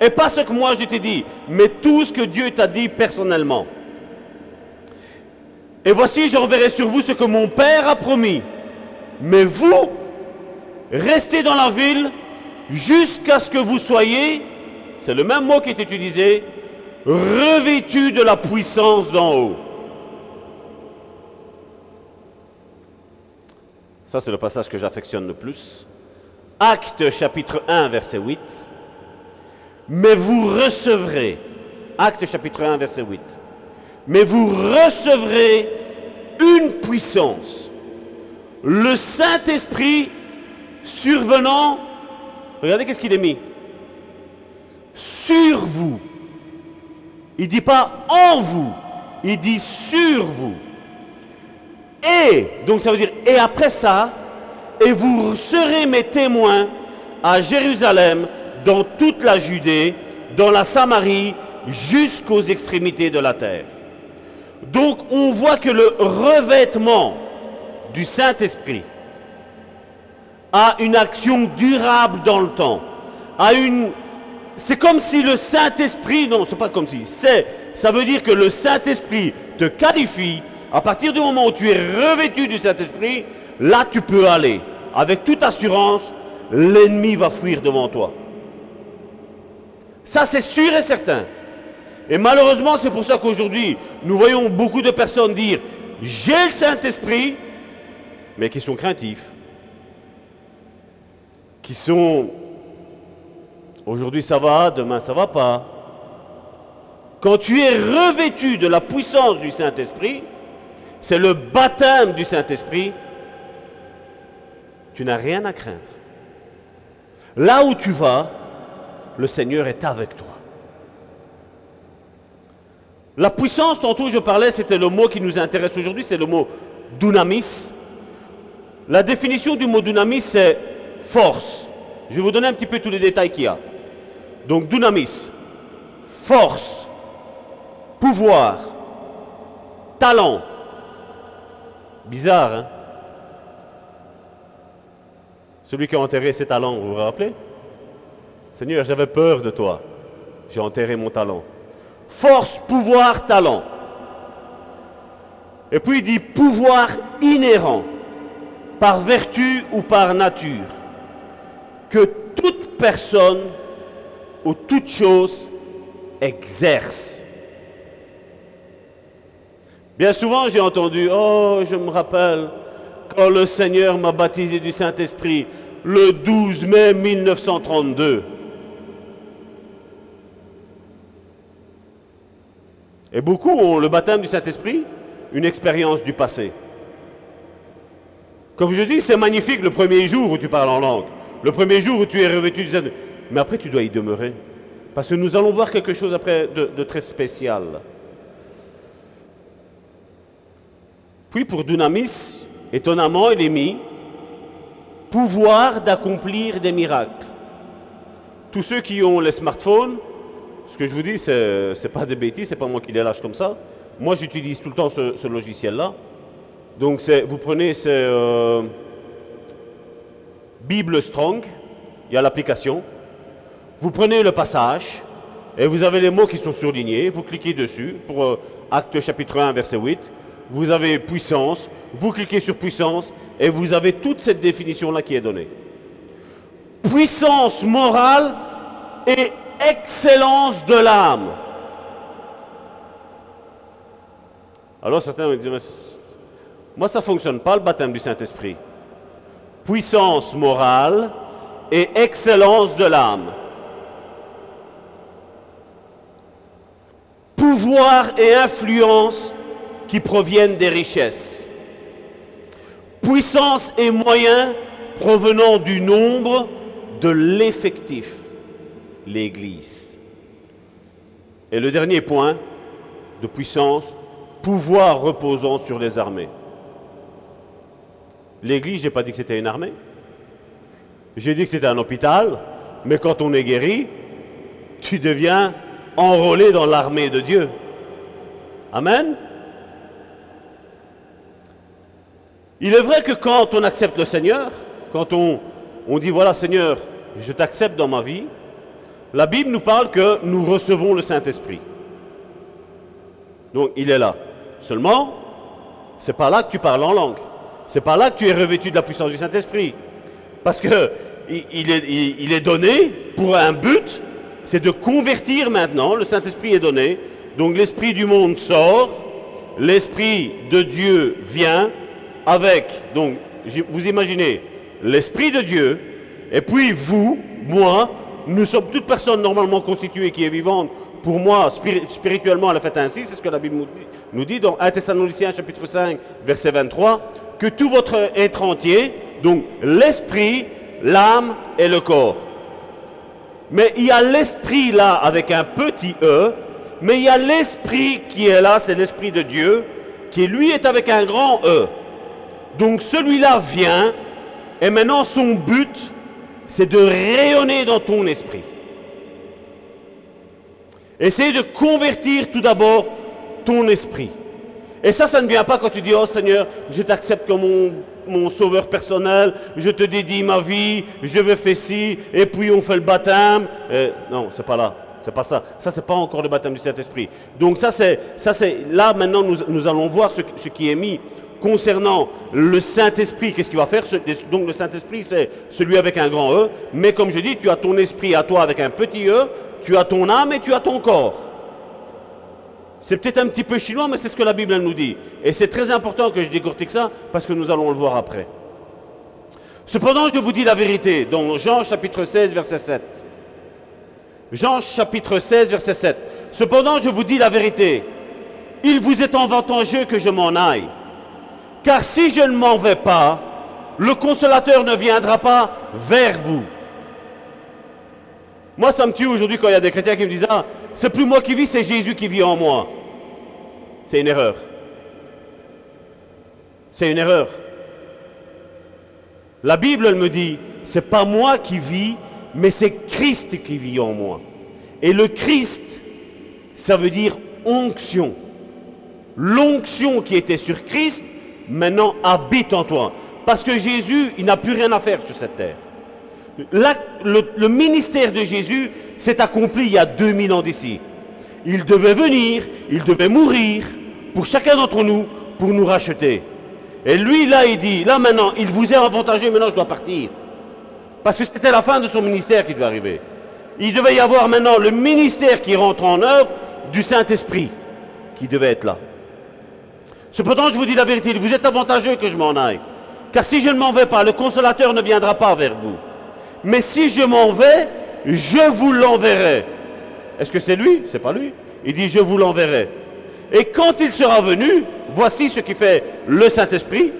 Et pas ce que moi je t'ai dit, mais tout ce que Dieu t'a dit personnellement. Et voici, j'enverrai sur vous ce que mon Père a promis. Mais vous, restez dans la ville jusqu'à ce que vous soyez, c'est le même mot qui est utilisé, revêtus de la puissance d'en haut. Ça, c'est le passage que j'affectionne le plus. Acte chapitre 1, verset 8. Mais vous recevrez, Acte chapitre 1, verset 8. Mais vous recevrez une puissance. Le Saint-Esprit survenant, regardez qu'est-ce qu'il est mis. Sur vous. Il ne dit pas en vous, il dit sur vous. Et, donc ça veut dire, et après ça, et vous serez mes témoins à Jérusalem, dans toute la Judée, dans la Samarie, jusqu'aux extrémités de la terre. Donc on voit que le revêtement du Saint-Esprit a une action durable dans le temps, c'est comme si le Saint-Esprit, non, c'est pas comme si, ça veut dire que le Saint-Esprit te qualifie à partir du moment où tu es revêtu du Saint-Esprit, là tu peux aller. Avec toute assurance, l'ennemi va fuir devant toi. Ça, c'est sûr et certain. Et malheureusement, c'est pour ça qu'aujourd'hui, nous voyons beaucoup de personnes dire J'ai le Saint-Esprit, mais qui sont craintifs, qui sont Aujourd'hui ça va, demain ça va pas. Quand tu es revêtu de la puissance du Saint-Esprit, c'est le baptême du Saint-Esprit, tu n'as rien à craindre. Là où tu vas, le Seigneur est avec toi. La puissance, tantôt je parlais, c'était le mot qui nous intéresse aujourd'hui, c'est le mot dunamis. La définition du mot dunamis, c'est force. Je vais vous donner un petit peu tous les détails qu'il y a. Donc dunamis, force, pouvoir, talent, Bizarre, hein? Celui qui a enterré ses talents, vous vous rappelez? Seigneur, j'avais peur de toi. J'ai enterré mon talent. Force, pouvoir, talent. Et puis il dit pouvoir inhérent, par vertu ou par nature, que toute personne ou toute chose exerce. Bien souvent, j'ai entendu, oh, je me rappelle, quand le Seigneur m'a baptisé du Saint-Esprit, le 12 mai 1932. Et beaucoup ont le baptême du Saint-Esprit, une expérience du passé. Comme je dis, c'est magnifique le premier jour où tu parles en langue, le premier jour où tu es revêtu du Saint-Esprit. Mais après, tu dois y demeurer. Parce que nous allons voir quelque chose après de, très spécial. Puis pour Dunamis, étonnamment, il est mis pouvoir d'accomplir des miracles. Tous ceux qui ont les smartphones, ce que je vous dis, ce n'est pas des bêtises, c'est pas moi qui les lâche comme ça. Moi, j'utilise tout le temps ce, logiciel-là. Donc, vous prenez ce euh, Bible Strong, il y a l'application. Vous prenez le passage et vous avez les mots qui sont surlignés. Vous cliquez dessus pour euh, Acte chapitre 1, verset 8 vous avez puissance, vous cliquez sur puissance et vous avez toute cette définition-là qui est donnée. Puissance morale et excellence de l'âme. Alors certains me disent, moi ça ne fonctionne pas le baptême du Saint-Esprit. Puissance morale et excellence de l'âme. pouvoir et influence qui proviennent des richesses, puissance et moyens provenant du nombre de l'effectif, l'Église. Et le dernier point de puissance, pouvoir reposant sur les armées. L'Église, je n'ai pas dit que c'était une armée. J'ai dit que c'était un hôpital, mais quand on est guéri, tu deviens enrôlé dans l'armée de Dieu. Amen. Il est vrai que quand on accepte le Seigneur, quand on, on dit voilà Seigneur, je t'accepte dans ma vie, la Bible nous parle que nous recevons le Saint-Esprit. Donc il est là. Seulement, c'est pas là que tu parles en langue. C'est pas là que tu es revêtu de la puissance du Saint-Esprit. Parce que il est, il est donné pour un but, c'est de convertir maintenant. Le Saint-Esprit est donné. Donc l'Esprit du monde sort, l'Esprit de Dieu vient avec, donc vous imaginez, l'Esprit de Dieu, et puis vous, moi, nous sommes toute personne normalement constituée qui est vivante. Pour moi, spirituellement, elle fait ainsi, c'est ce que la Bible nous dit dans 1 Thessaloniciens chapitre 5, verset 23, que tout votre être entier, donc l'esprit, l'âme et le corps. Mais il y a l'esprit là avec un petit e, mais il y a l'esprit qui est là, c'est l'esprit de Dieu, qui lui est avec un grand e. Donc celui-là vient, et maintenant son but, c'est de rayonner dans ton esprit. Essaye de convertir tout d'abord ton esprit. Et ça, ça ne vient pas quand tu dis, oh Seigneur, je t'accepte comme mon, sauveur personnel, je te dédie ma vie, je veux faire ci, et puis on fait le baptême. Euh, non, c'est pas là. C'est pas ça. Ça, c'est pas encore le baptême du Saint-Esprit. Donc ça, c'est, là, maintenant, nous, allons voir ce, qui est mis concernant le Saint-Esprit, qu'est-ce qu'il va faire Donc le Saint-Esprit, c'est celui avec un grand E, mais comme je dis, tu as ton esprit à toi avec un petit E, tu as ton âme et tu as ton corps. C'est peut-être un petit peu chinois, mais c'est ce que la Bible nous dit. Et c'est très important que je décortique ça, parce que nous allons le voir après. Cependant, je vous dis la vérité, dans Jean chapitre 16, verset 7. Jean chapitre 16, verset 7. Cependant, je vous dis la vérité, il vous est avantageux que je m'en aille. Car si je ne m'en vais pas, le consolateur ne viendra pas vers vous. Moi, ça me tue aujourd'hui quand il y a des chrétiens qui me disent Ah, c'est plus moi qui vis, c'est Jésus qui vit en moi. C'est une erreur. C'est une erreur. La Bible, elle me dit C'est pas moi qui vis, mais c'est Christ qui vit en moi. Et le Christ, ça veut dire onction. L'onction qui était sur Christ, maintenant habite en toi. Parce que Jésus, il n'a plus rien à faire sur cette terre. le, ministère de Jésus s'est accompli il y a 2000 ans d'ici. Il devait venir, il devait mourir pour chacun d'entre nous, pour nous racheter. Et lui, là, il dit, là maintenant, il vous est avantagé, maintenant je dois partir. Parce que c'était la fin de son ministère qui devait arriver. Il devait y avoir maintenant le ministère qui rentre en œuvre du Saint-Esprit qui devait être là. Cependant, je vous dis la vérité, vous êtes avantageux que je m'en aille. Car si je ne m'en vais pas, le consolateur ne viendra pas vers vous. Mais si je m'en vais, je vous l'enverrai. Est-ce que c'est lui? C'est pas lui. Il dit je vous l'enverrai. Et quand il sera venu, voici ce qui fait le Saint-Esprit,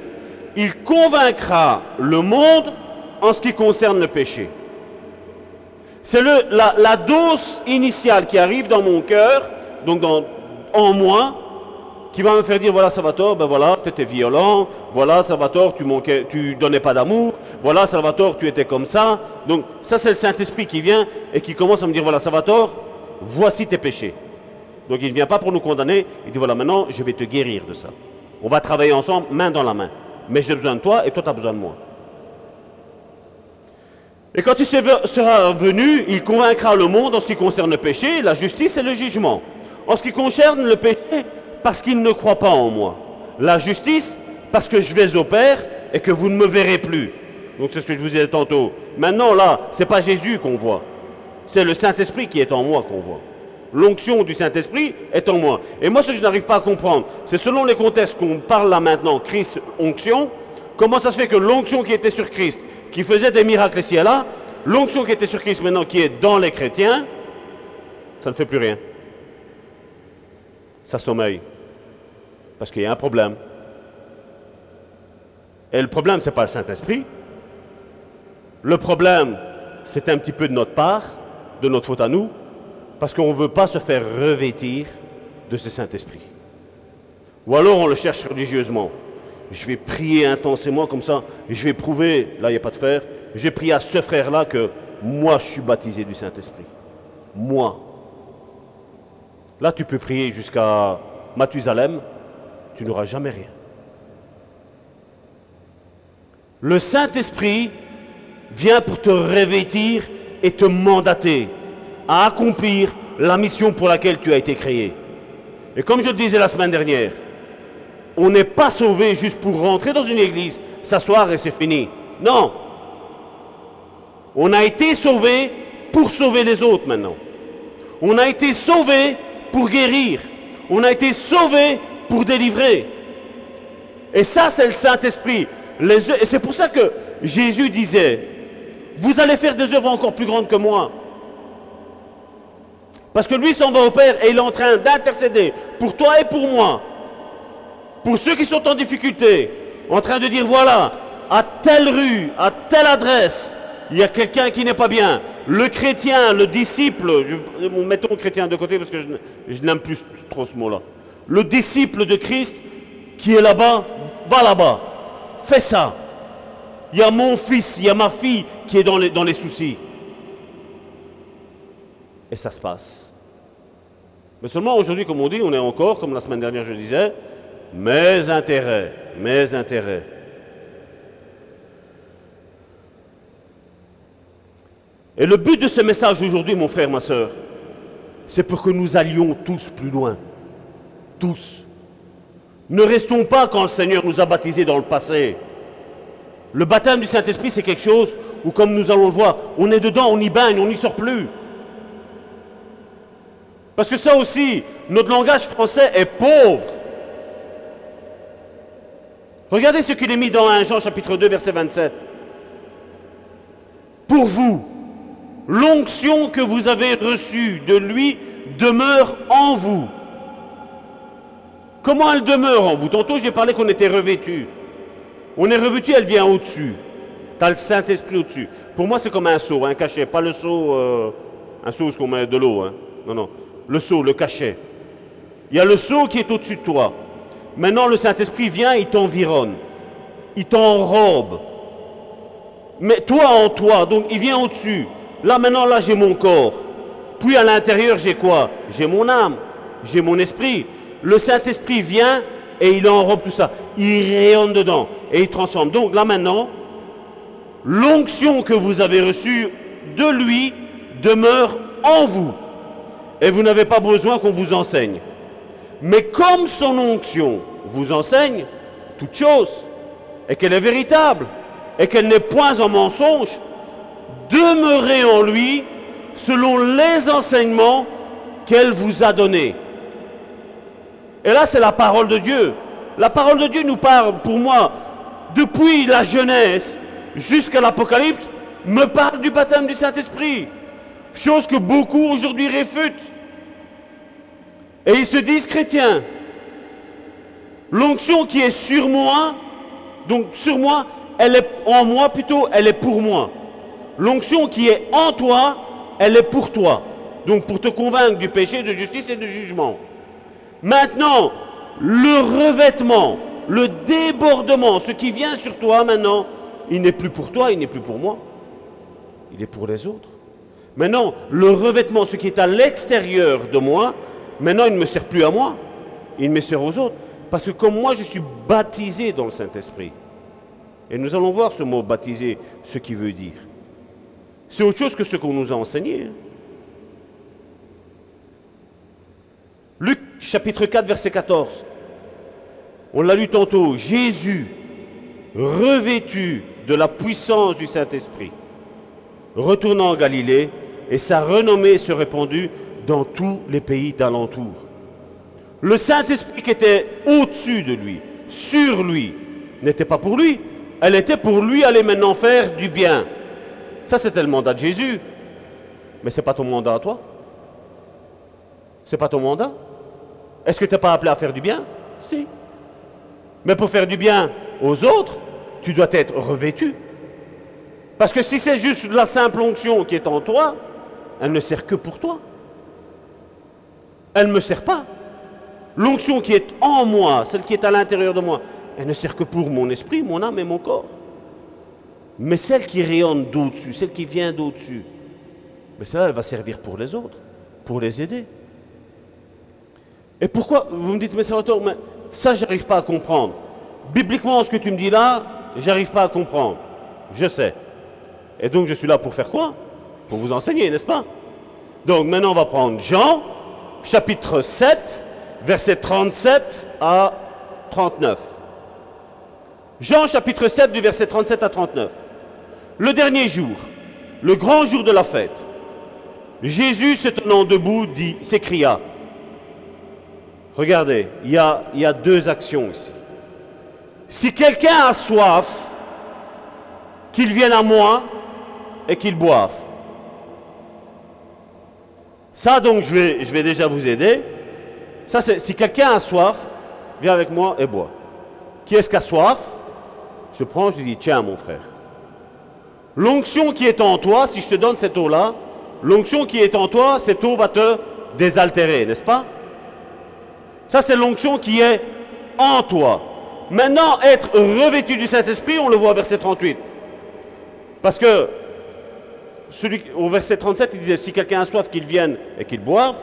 il convaincra le monde en ce qui concerne le péché. C'est la, dose initiale qui arrive dans mon cœur, donc en moi, qui va me faire dire voilà Salvatore, ben voilà, tu étais violent, voilà Salvatore, tu manquais, tu donnais pas d'amour, voilà Salvatore, tu étais comme ça. Donc ça c'est le Saint-Esprit qui vient et qui commence à me dire voilà Salvatore, voici tes péchés. Donc il ne vient pas pour nous condamner, il dit voilà maintenant je vais te guérir de ça. On va travailler ensemble, main dans la main. Mais j'ai besoin de toi et toi tu as besoin de moi. Et quand il sera venu, il convaincra le monde en ce qui concerne le péché, la justice et le jugement. En ce qui concerne le péché, parce qu'il ne croit pas en moi. La justice, parce que je vais au Père et que vous ne me verrez plus. Donc c'est ce que je vous disais tantôt. Maintenant, là, ce n'est pas Jésus qu'on voit. C'est le Saint-Esprit qui est en moi qu'on voit. L'onction du Saint-Esprit est en moi. Et moi, ce que je n'arrive pas à comprendre, c'est selon les contextes qu'on parle là maintenant, Christ, onction, comment ça se fait que l'onction qui était sur Christ, qui faisait des miracles ici et là, l'onction qui était sur Christ maintenant, qui est dans les chrétiens, ça ne fait plus rien. ça sommeille. Parce qu'il y a un problème. Et le problème, ce n'est pas le Saint-Esprit. Le problème, c'est un petit peu de notre part, de notre faute à nous, parce qu'on ne veut pas se faire revêtir de ce Saint-Esprit. Ou alors on le cherche religieusement. Je vais prier intensément comme ça, je vais prouver, là il n'y a pas de frère, je vais prier à ce frère-là que moi je suis baptisé du Saint-Esprit. Moi. Là tu peux prier jusqu'à Mathusalem, tu n'auras jamais rien. Le Saint-Esprit vient pour te revêtir et te mandater à accomplir la mission pour laquelle tu as été créé. Et comme je le disais la semaine dernière, on n'est pas sauvé juste pour rentrer dans une église, s'asseoir et c'est fini. Non. On a été sauvé pour sauver les autres maintenant. On a été sauvé pour guérir. On a été sauvé délivrer. Et ça, c'est le Saint-Esprit. Et c'est pour ça que Jésus disait, vous allez faire des œuvres encore plus grandes que moi. Parce que lui s'en va au Père et il est en train d'intercéder pour toi et pour moi. Pour ceux qui sont en difficulté, en train de dire voilà, à telle rue, à telle adresse, il y a quelqu'un qui n'est pas bien. Le chrétien, le disciple, mettons chrétien de côté parce que je, je n'aime plus trop ce mot-là. Le disciple de Christ qui est là-bas, va là-bas. Fais ça. Il y a mon fils, il y a ma fille qui est dans les, dans les soucis. Et ça se passe. Mais seulement aujourd'hui, comme on dit, on est encore, comme la semaine dernière je disais, mes intérêts, mes intérêts. Et le but de ce message aujourd'hui, mon frère, ma soeur, c'est pour que nous allions tous plus loin. Ne restons pas quand le Seigneur nous a baptisés dans le passé. Le baptême du Saint-Esprit, c'est quelque chose où, comme nous allons le voir, on est dedans, on y baigne, on n'y sort plus. Parce que ça aussi, notre langage français est pauvre. Regardez ce qu'il est mis dans 1 Jean chapitre 2 verset 27. Pour vous, l'onction que vous avez reçue de lui demeure en vous. Comment elle demeure en vous? Tantôt j'ai parlé qu'on était revêtu. On est revêtu, elle vient au-dessus. Tu as le Saint-Esprit au-dessus. Pour moi, c'est comme un seau, un cachet. Pas le seau, euh, un seau où on met de l'eau. Hein. Non, non. Le seau, le cachet. Il y a le seau qui est au-dessus de toi. Maintenant, le Saint-Esprit vient, il t'environne. Il t'enrobe. Mais toi en toi, donc il vient au-dessus. Là, maintenant, là, j'ai mon corps. Puis à l'intérieur, j'ai quoi? J'ai mon âme. J'ai mon esprit. Le Saint-Esprit vient et il enrobe tout ça. Il rayonne dedans et il transforme. Donc là, maintenant, l'onction que vous avez reçue de lui demeure en vous. Et vous n'avez pas besoin qu'on vous enseigne. Mais comme son onction vous enseigne toute chose, et qu'elle est véritable, et qu'elle n'est point en mensonge, demeurez en lui selon les enseignements qu'elle vous a donnés. Et là, c'est la parole de Dieu. La parole de Dieu nous parle, pour moi, depuis la jeunesse jusqu'à l'Apocalypse, me parle du baptême du Saint-Esprit. Chose que beaucoup aujourd'hui réfutent. Et ils se disent chrétiens. L'onction qui est sur moi, donc sur moi, elle est en moi plutôt, elle est pour moi. L'onction qui est en toi, elle est pour toi. Donc pour te convaincre du péché, de justice et de jugement. Maintenant, le revêtement, le débordement, ce qui vient sur toi maintenant, il n'est plus pour toi, il n'est plus pour moi. Il est pour les autres. Maintenant, le revêtement, ce qui est à l'extérieur de moi, maintenant il ne me sert plus à moi, il me sert aux autres. Parce que comme moi, je suis baptisé dans le Saint-Esprit. Et nous allons voir ce mot baptisé, ce qu'il veut dire. C'est autre chose que ce qu'on nous a enseigné. Luc chapitre 4, verset 14. On l'a lu tantôt. Jésus, revêtu de la puissance du Saint-Esprit, retournant en Galilée, et sa renommée se répandut dans tous les pays d'alentour. Le Saint-Esprit qui était au-dessus de lui, sur lui, n'était pas pour lui. Elle était pour lui aller maintenant faire du bien. Ça, c'était le mandat de Jésus. Mais ce n'est pas ton mandat à toi. Ce n'est pas ton mandat. Est-ce que tu n'es pas appelé à faire du bien? Si. Mais pour faire du bien aux autres, tu dois être revêtu. Parce que si c'est juste la simple onction qui est en toi, elle ne sert que pour toi. Elle ne me sert pas. L'onction qui est en moi, celle qui est à l'intérieur de moi, elle ne sert que pour mon esprit, mon âme et mon corps. Mais celle qui rayonne d'au-dessus, celle qui vient d'au-dessus, mais celle-là, elle va servir pour les autres, pour les aider. Et pourquoi Vous me dites, mais Salvatore, mais ça, je n'arrive pas à comprendre. Bibliquement, ce que tu me dis là, j'arrive pas à comprendre. Je sais. Et donc, je suis là pour faire quoi? Pour vous enseigner, n'est-ce pas? Donc, maintenant, on va prendre Jean, chapitre 7, versets 37 à 39. Jean chapitre 7 du verset 37 à 39. Le dernier jour, le grand jour de la fête, Jésus se tenant debout dit, s'écria, regardez, il y a, deux actions ici. Si quelqu'un a soif, qu'il vienne à moi et qu'il boive. Ça donc je vais, déjà vous aider. Si quelqu'un a soif, viens avec moi et bois. Qui est-ce qui a soif? Je prends, je lui dis tiens mon frère. L'onction qui est en toi, si je te donne cette eau-là, l'onction qui est en toi, cette eau va te désaltérer, n'est-ce pas? Ça, c'est l'onction qui est en toi. Maintenant, être revêtu du Saint-Esprit, on le voit au verset 38. Parce que au verset 37, il disait, si quelqu'un a soif, qu'il vienne et qu'il boive.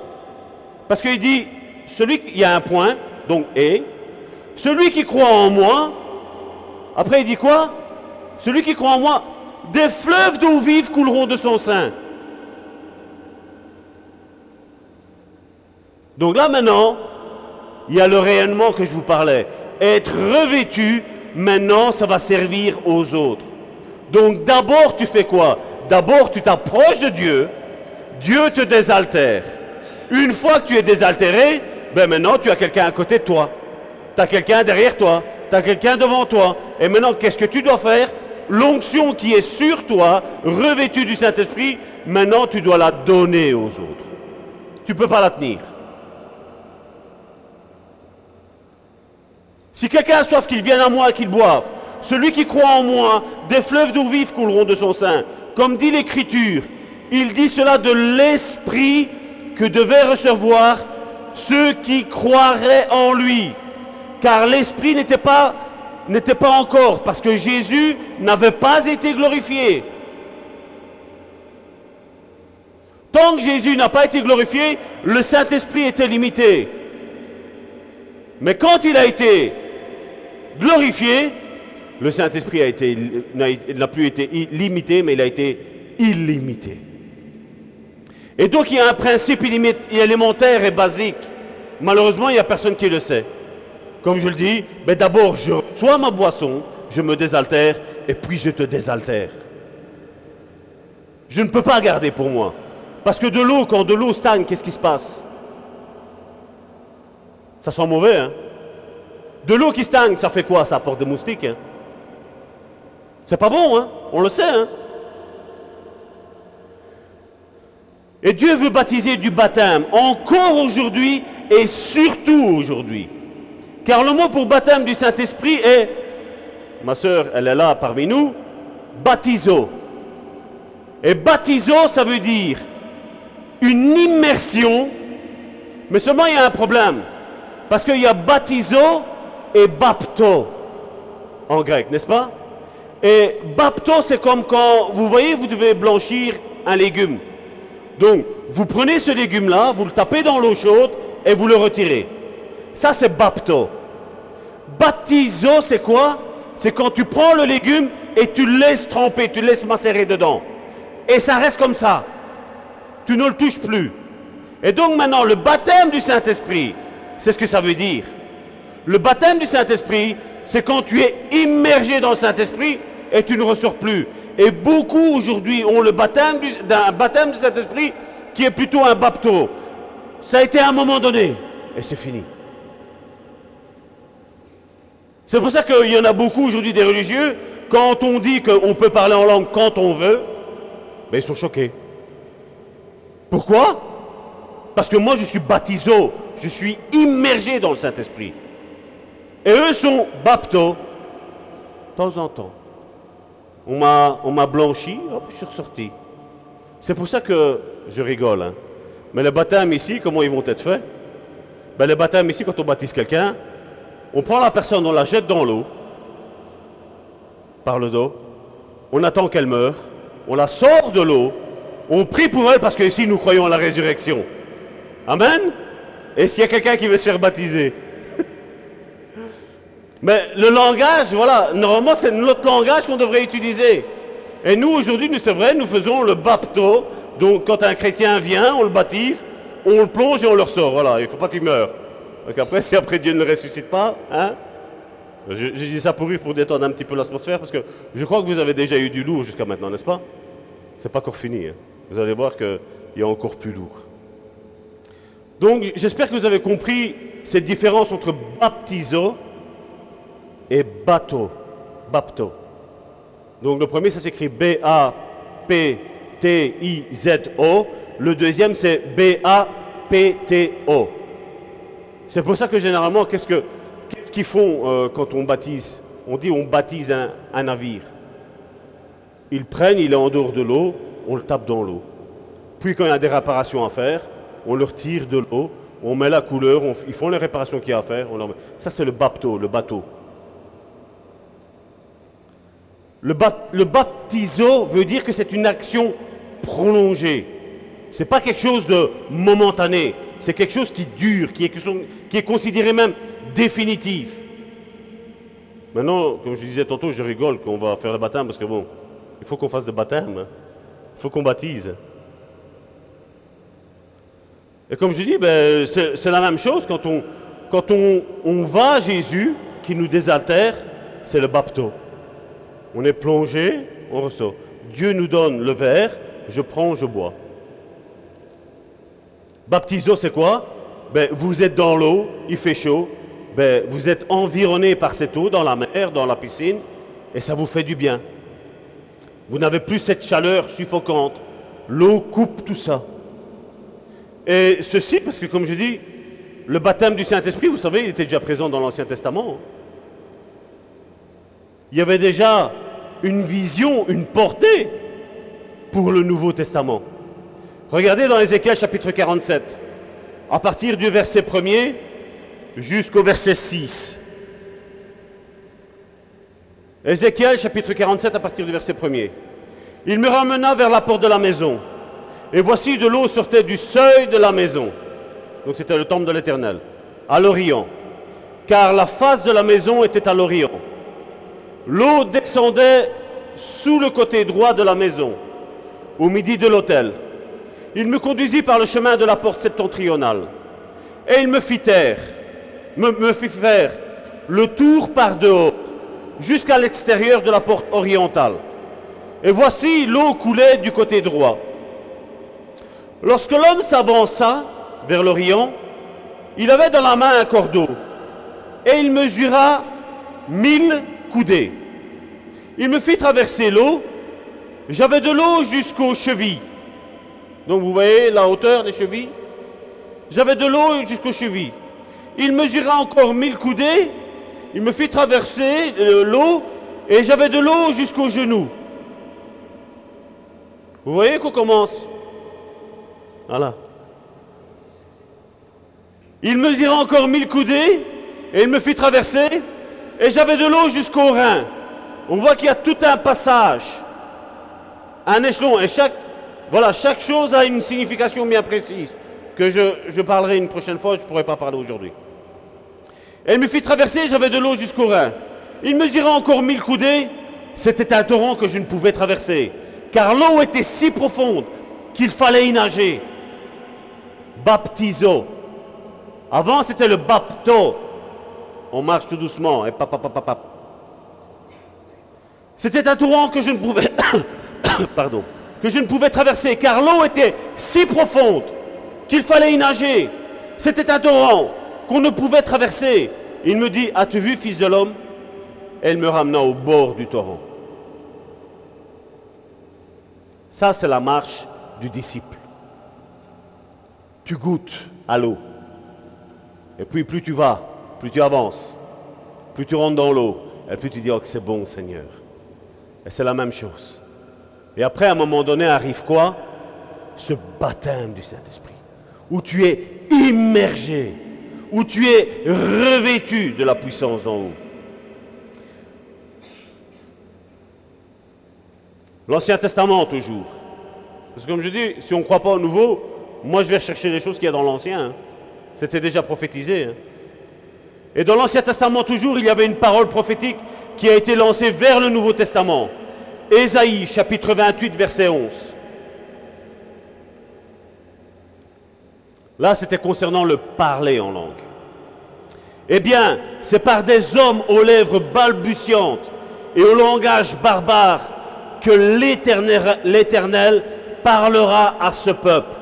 Parce qu'il dit, celui, il y a un point, donc et, celui qui croit en moi, après il dit quoi? Celui qui croit en moi, des fleuves d'eau vive couleront de son sein. Donc là maintenant, il y a le rayonnement que je vous parlais. Être revêtu, maintenant, ça va servir aux autres. Donc d'abord, tu fais quoi? D'abord, tu t'approches de Dieu. Dieu te désaltère. Une fois que tu es désaltéré, ben maintenant, tu as quelqu'un à côté de toi. Tu as quelqu'un derrière toi. Tu as quelqu'un devant toi. Et maintenant, qu'est-ce que tu dois faire? L'onction qui est sur toi, revêtue du Saint-Esprit, maintenant, tu dois la donner aux autres. Tu ne peux pas la tenir. Si quelqu'un a soif, qu'il vienne à moi et qu'il boive. Celui qui croit en moi, des fleuves d'eau vive couleront de son sein. Comme dit l'Écriture, il dit cela de l'Esprit que devaient recevoir ceux qui croiraient en lui. Car l'Esprit n'était pas, n'était pas encore, parce que Jésus n'avait pas été glorifié. Tant que Jésus n'a pas été glorifié, le Saint-Esprit était limité. Mais quand il a été glorifié, le Saint-Esprit n'a plus été limité, mais il a été illimité. Et donc il y a un principe élémentaire et basique. Malheureusement, il n'y a personne qui le sait. Comme je le dis, ben d'abord je reçois ma boisson, je me désaltère, et puis je te désaltère. Je ne peux pas garder pour moi. Parce que de l'eau, quand de l'eau stagne, qu'est-ce qui se passe? Ça sent mauvais, hein De l'eau qui stagne, ça fait quoi Ça apporte des moustiques, hein? C'est pas bon, hein? On le sait, hein? Et Dieu veut baptiser du baptême, encore aujourd'hui et surtout aujourd'hui. Car le mot pour baptême du Saint-Esprit est, ma soeur, elle est là parmi nous, baptiso. Et baptiso, ça veut dire une immersion, mais seulement il y a un problème. Parce qu'il y a baptizo et bapto en grec, n'est-ce pas? Et bapto, c'est comme quand, vous voyez, vous devez blanchir un légume. Donc, vous prenez ce légume-là, vous le tapez dans l'eau chaude et vous le retirez. Ça, c'est bapto. Baptizo, c'est quoi? C'est quand tu prends le légume et tu le laisses tremper, tu le laisses macérer dedans. Et ça reste comme ça. Tu ne le touches plus. Et donc maintenant, le baptême du Saint-Esprit, c'est ce que ça veut dire. Le baptême du Saint-Esprit, c'est quand tu es immergé dans le Saint-Esprit et tu ne ressors plus. Et beaucoup aujourd'hui ont le baptême baptême du Saint-Esprit qui est plutôt un bapto. Ça a été à un moment donné et c'est fini. C'est pour ça qu'il y en a beaucoup aujourd'hui des religieux, quand on dit qu'on peut parler en langue quand on veut, ben ils sont choqués. Pourquoi? Parce que moi je suis baptiso, Je suis immergé dans le Saint-Esprit. Et eux sont bapto, de temps en temps. On m'a, blanchi, hop, je suis ressorti. C'est pour ça que je rigole. hein. Mais le baptême ici, comment ils vont être faits? Ben, Le baptême ici, quand on baptise quelqu'un, on prend la personne, on la jette dans l'eau, par le dos, on attend qu'elle meure, on la sort de l'eau, on prie pour elle parce que ici nous croyons à la résurrection. Amen Est-ce qu'il y a quelqu'un qui veut se faire baptiser? Mais le langage, voilà, normalement c'est notre langage qu'on devrait utiliser. Et nous aujourd'hui, nous c'est vrai, nous faisons le bapto. Donc quand un chrétien vient, on le baptise, on le plonge et on le ressort. Voilà, il ne faut pas qu'il meure. Donc après, si après Dieu ne ressuscite pas, hein je, dis ça pour rire, pour détendre un petit peu l'atmosphère, parce que je crois que vous avez déjà eu du lourd jusqu'à maintenant, n'est-ce pas? C'est pas encore fini. hein. Vous allez voir qu'il y a encore plus lourd. Donc j'espère que vous avez compris cette différence entre baptizo et bateau. Bapto. Donc le premier, ça s'écrit B-A-P-T-I-Z-O. Le deuxième, c'est B-A-P-T-O. C'est pour ça que généralement, qu'est-ce que- qu'est-ce qu'ils font euh, quand on baptise? On dit on baptise un, un navire. Ils prennent, il est en dehors de l'eau, on le tape dans l'eau. Puis quand il y a des réparations à faire, on le retire de l'eau, on met la couleur, ils font les réparations qu'il y a à faire. on leur met- Ça c'est le bapto, le bateau. Le, baptizo veut dire que c'est une action prolongée. Ce n'est pas quelque chose de momentané. C'est quelque chose qui dure, qui est, qui est considéré même définitif. Maintenant, comme je disais tantôt, je rigole qu'on va faire le baptême parce que bon, il faut qu'on fasse le baptême. hein. Il faut qu'on baptise. Et comme je dis, ben, c'est la même chose quand on va à Jésus qui nous désaltère, c'est le bapto. On est plongé, on ressort. Dieu nous donne le verre, je prends, je bois. Baptiso, c'est quoi? Ben, Vous êtes dans l'eau, il fait chaud, ben, vous êtes environné par cette eau, dans la mer, dans la piscine, et ça vous fait du bien. Vous n'avez plus cette chaleur suffocante. L'eau coupe tout ça. Et ceci, parce que comme je dis, le baptême du Saint-Esprit, vous savez, il était déjà présent dans l'Ancien Testament. Il y avait déjà une vision, une portée pour le Nouveau Testament. Regardez dans Ézéchiel chapitre 47, à partir du verset 1er jusqu'au verset 6. Ézéchiel chapitre 47 à partir du verset 1er. Il me ramena vers la porte de la maison, et voici de l'eau sortait du seuil de la maison. Donc c'était le temple de l'Éternel, à l'Orient, car la face de la maison était à l'Orient. L'eau descendait sous le côté droit de la maison, au midi de l'autel. Il me conduisit par le chemin de la porte septentrionale, et il me fit taire, me, me fit faire le tour par dehors, jusqu'à l'extérieur de la porte orientale. Et voici l'eau coulait du côté droit. Lorsque l'homme s'avança vers l'Orient, il avait dans la main un cordeau, et il mesura mille coudées. Il me fit traverser l'eau, j'avais de l'eau jusqu'aux chevilles. Donc vous voyez la hauteur des chevilles? J'avais de l'eau jusqu'aux chevilles. Il mesura encore mille coudées, il me fit traverser euh, l'eau, et j'avais de l'eau jusqu'aux genoux. Vous voyez qu'on commence? Voilà. Il mesura encore mille coudées, et il me fit traverser, et j'avais de l'eau jusqu'au rein. On voit qu'il y a tout un passage, un échelon, et chaque, voilà, chaque chose a une signification bien précise, que je, parlerai une prochaine fois, je ne pourrai pas parler aujourd'hui. Il me fit traverser, j'avais de l'eau jusqu'au rein. Il mesura encore mille coudées, c'était un torrent que je ne pouvais traverser, car l'eau était si profonde qu'il fallait y nager. Baptizo. Avant, c'était le bapto. On marche tout doucement, et pap, pap, pap, pap, pap. C'était un torrent que je ne pouvais, pardon, que je ne pouvais traverser, car l'eau était si profonde qu'il fallait y nager. C'était un torrent qu'on ne pouvait traverser. Il me dit, as-tu vu, fils de l'homme? Elle me ramena au bord du torrent. Ça, c'est la marche du disciple. Tu goûtes à l'eau. Et puis plus tu vas, plus tu avances, plus tu rentres dans l'eau, et plus tu dis, oh que c'est bon Seigneur. Et c'est la même chose. Et après, à un moment donné, arrive quoi? Ce baptême du Saint-Esprit, où tu es immergé, où tu es revêtu de la puissance d'en haut. L'Ancien Testament toujours. Parce que comme je dis, si on ne croit pas au Nouveau, moi je vais chercher les choses qu'il y a dans l'Ancien. Hein. C'était déjà prophétisé. Hein. Et dans l'Ancien Testament toujours, il y avait une parole prophétique qui a été lancée vers le Nouveau Testament. Ésaïe chapitre 28 verset 11. Là, c'était concernant le parler en langue. Eh bien, c'est par des hommes aux lèvres balbutiantes et au langage barbare que l'Éternel parlera à ce peuple.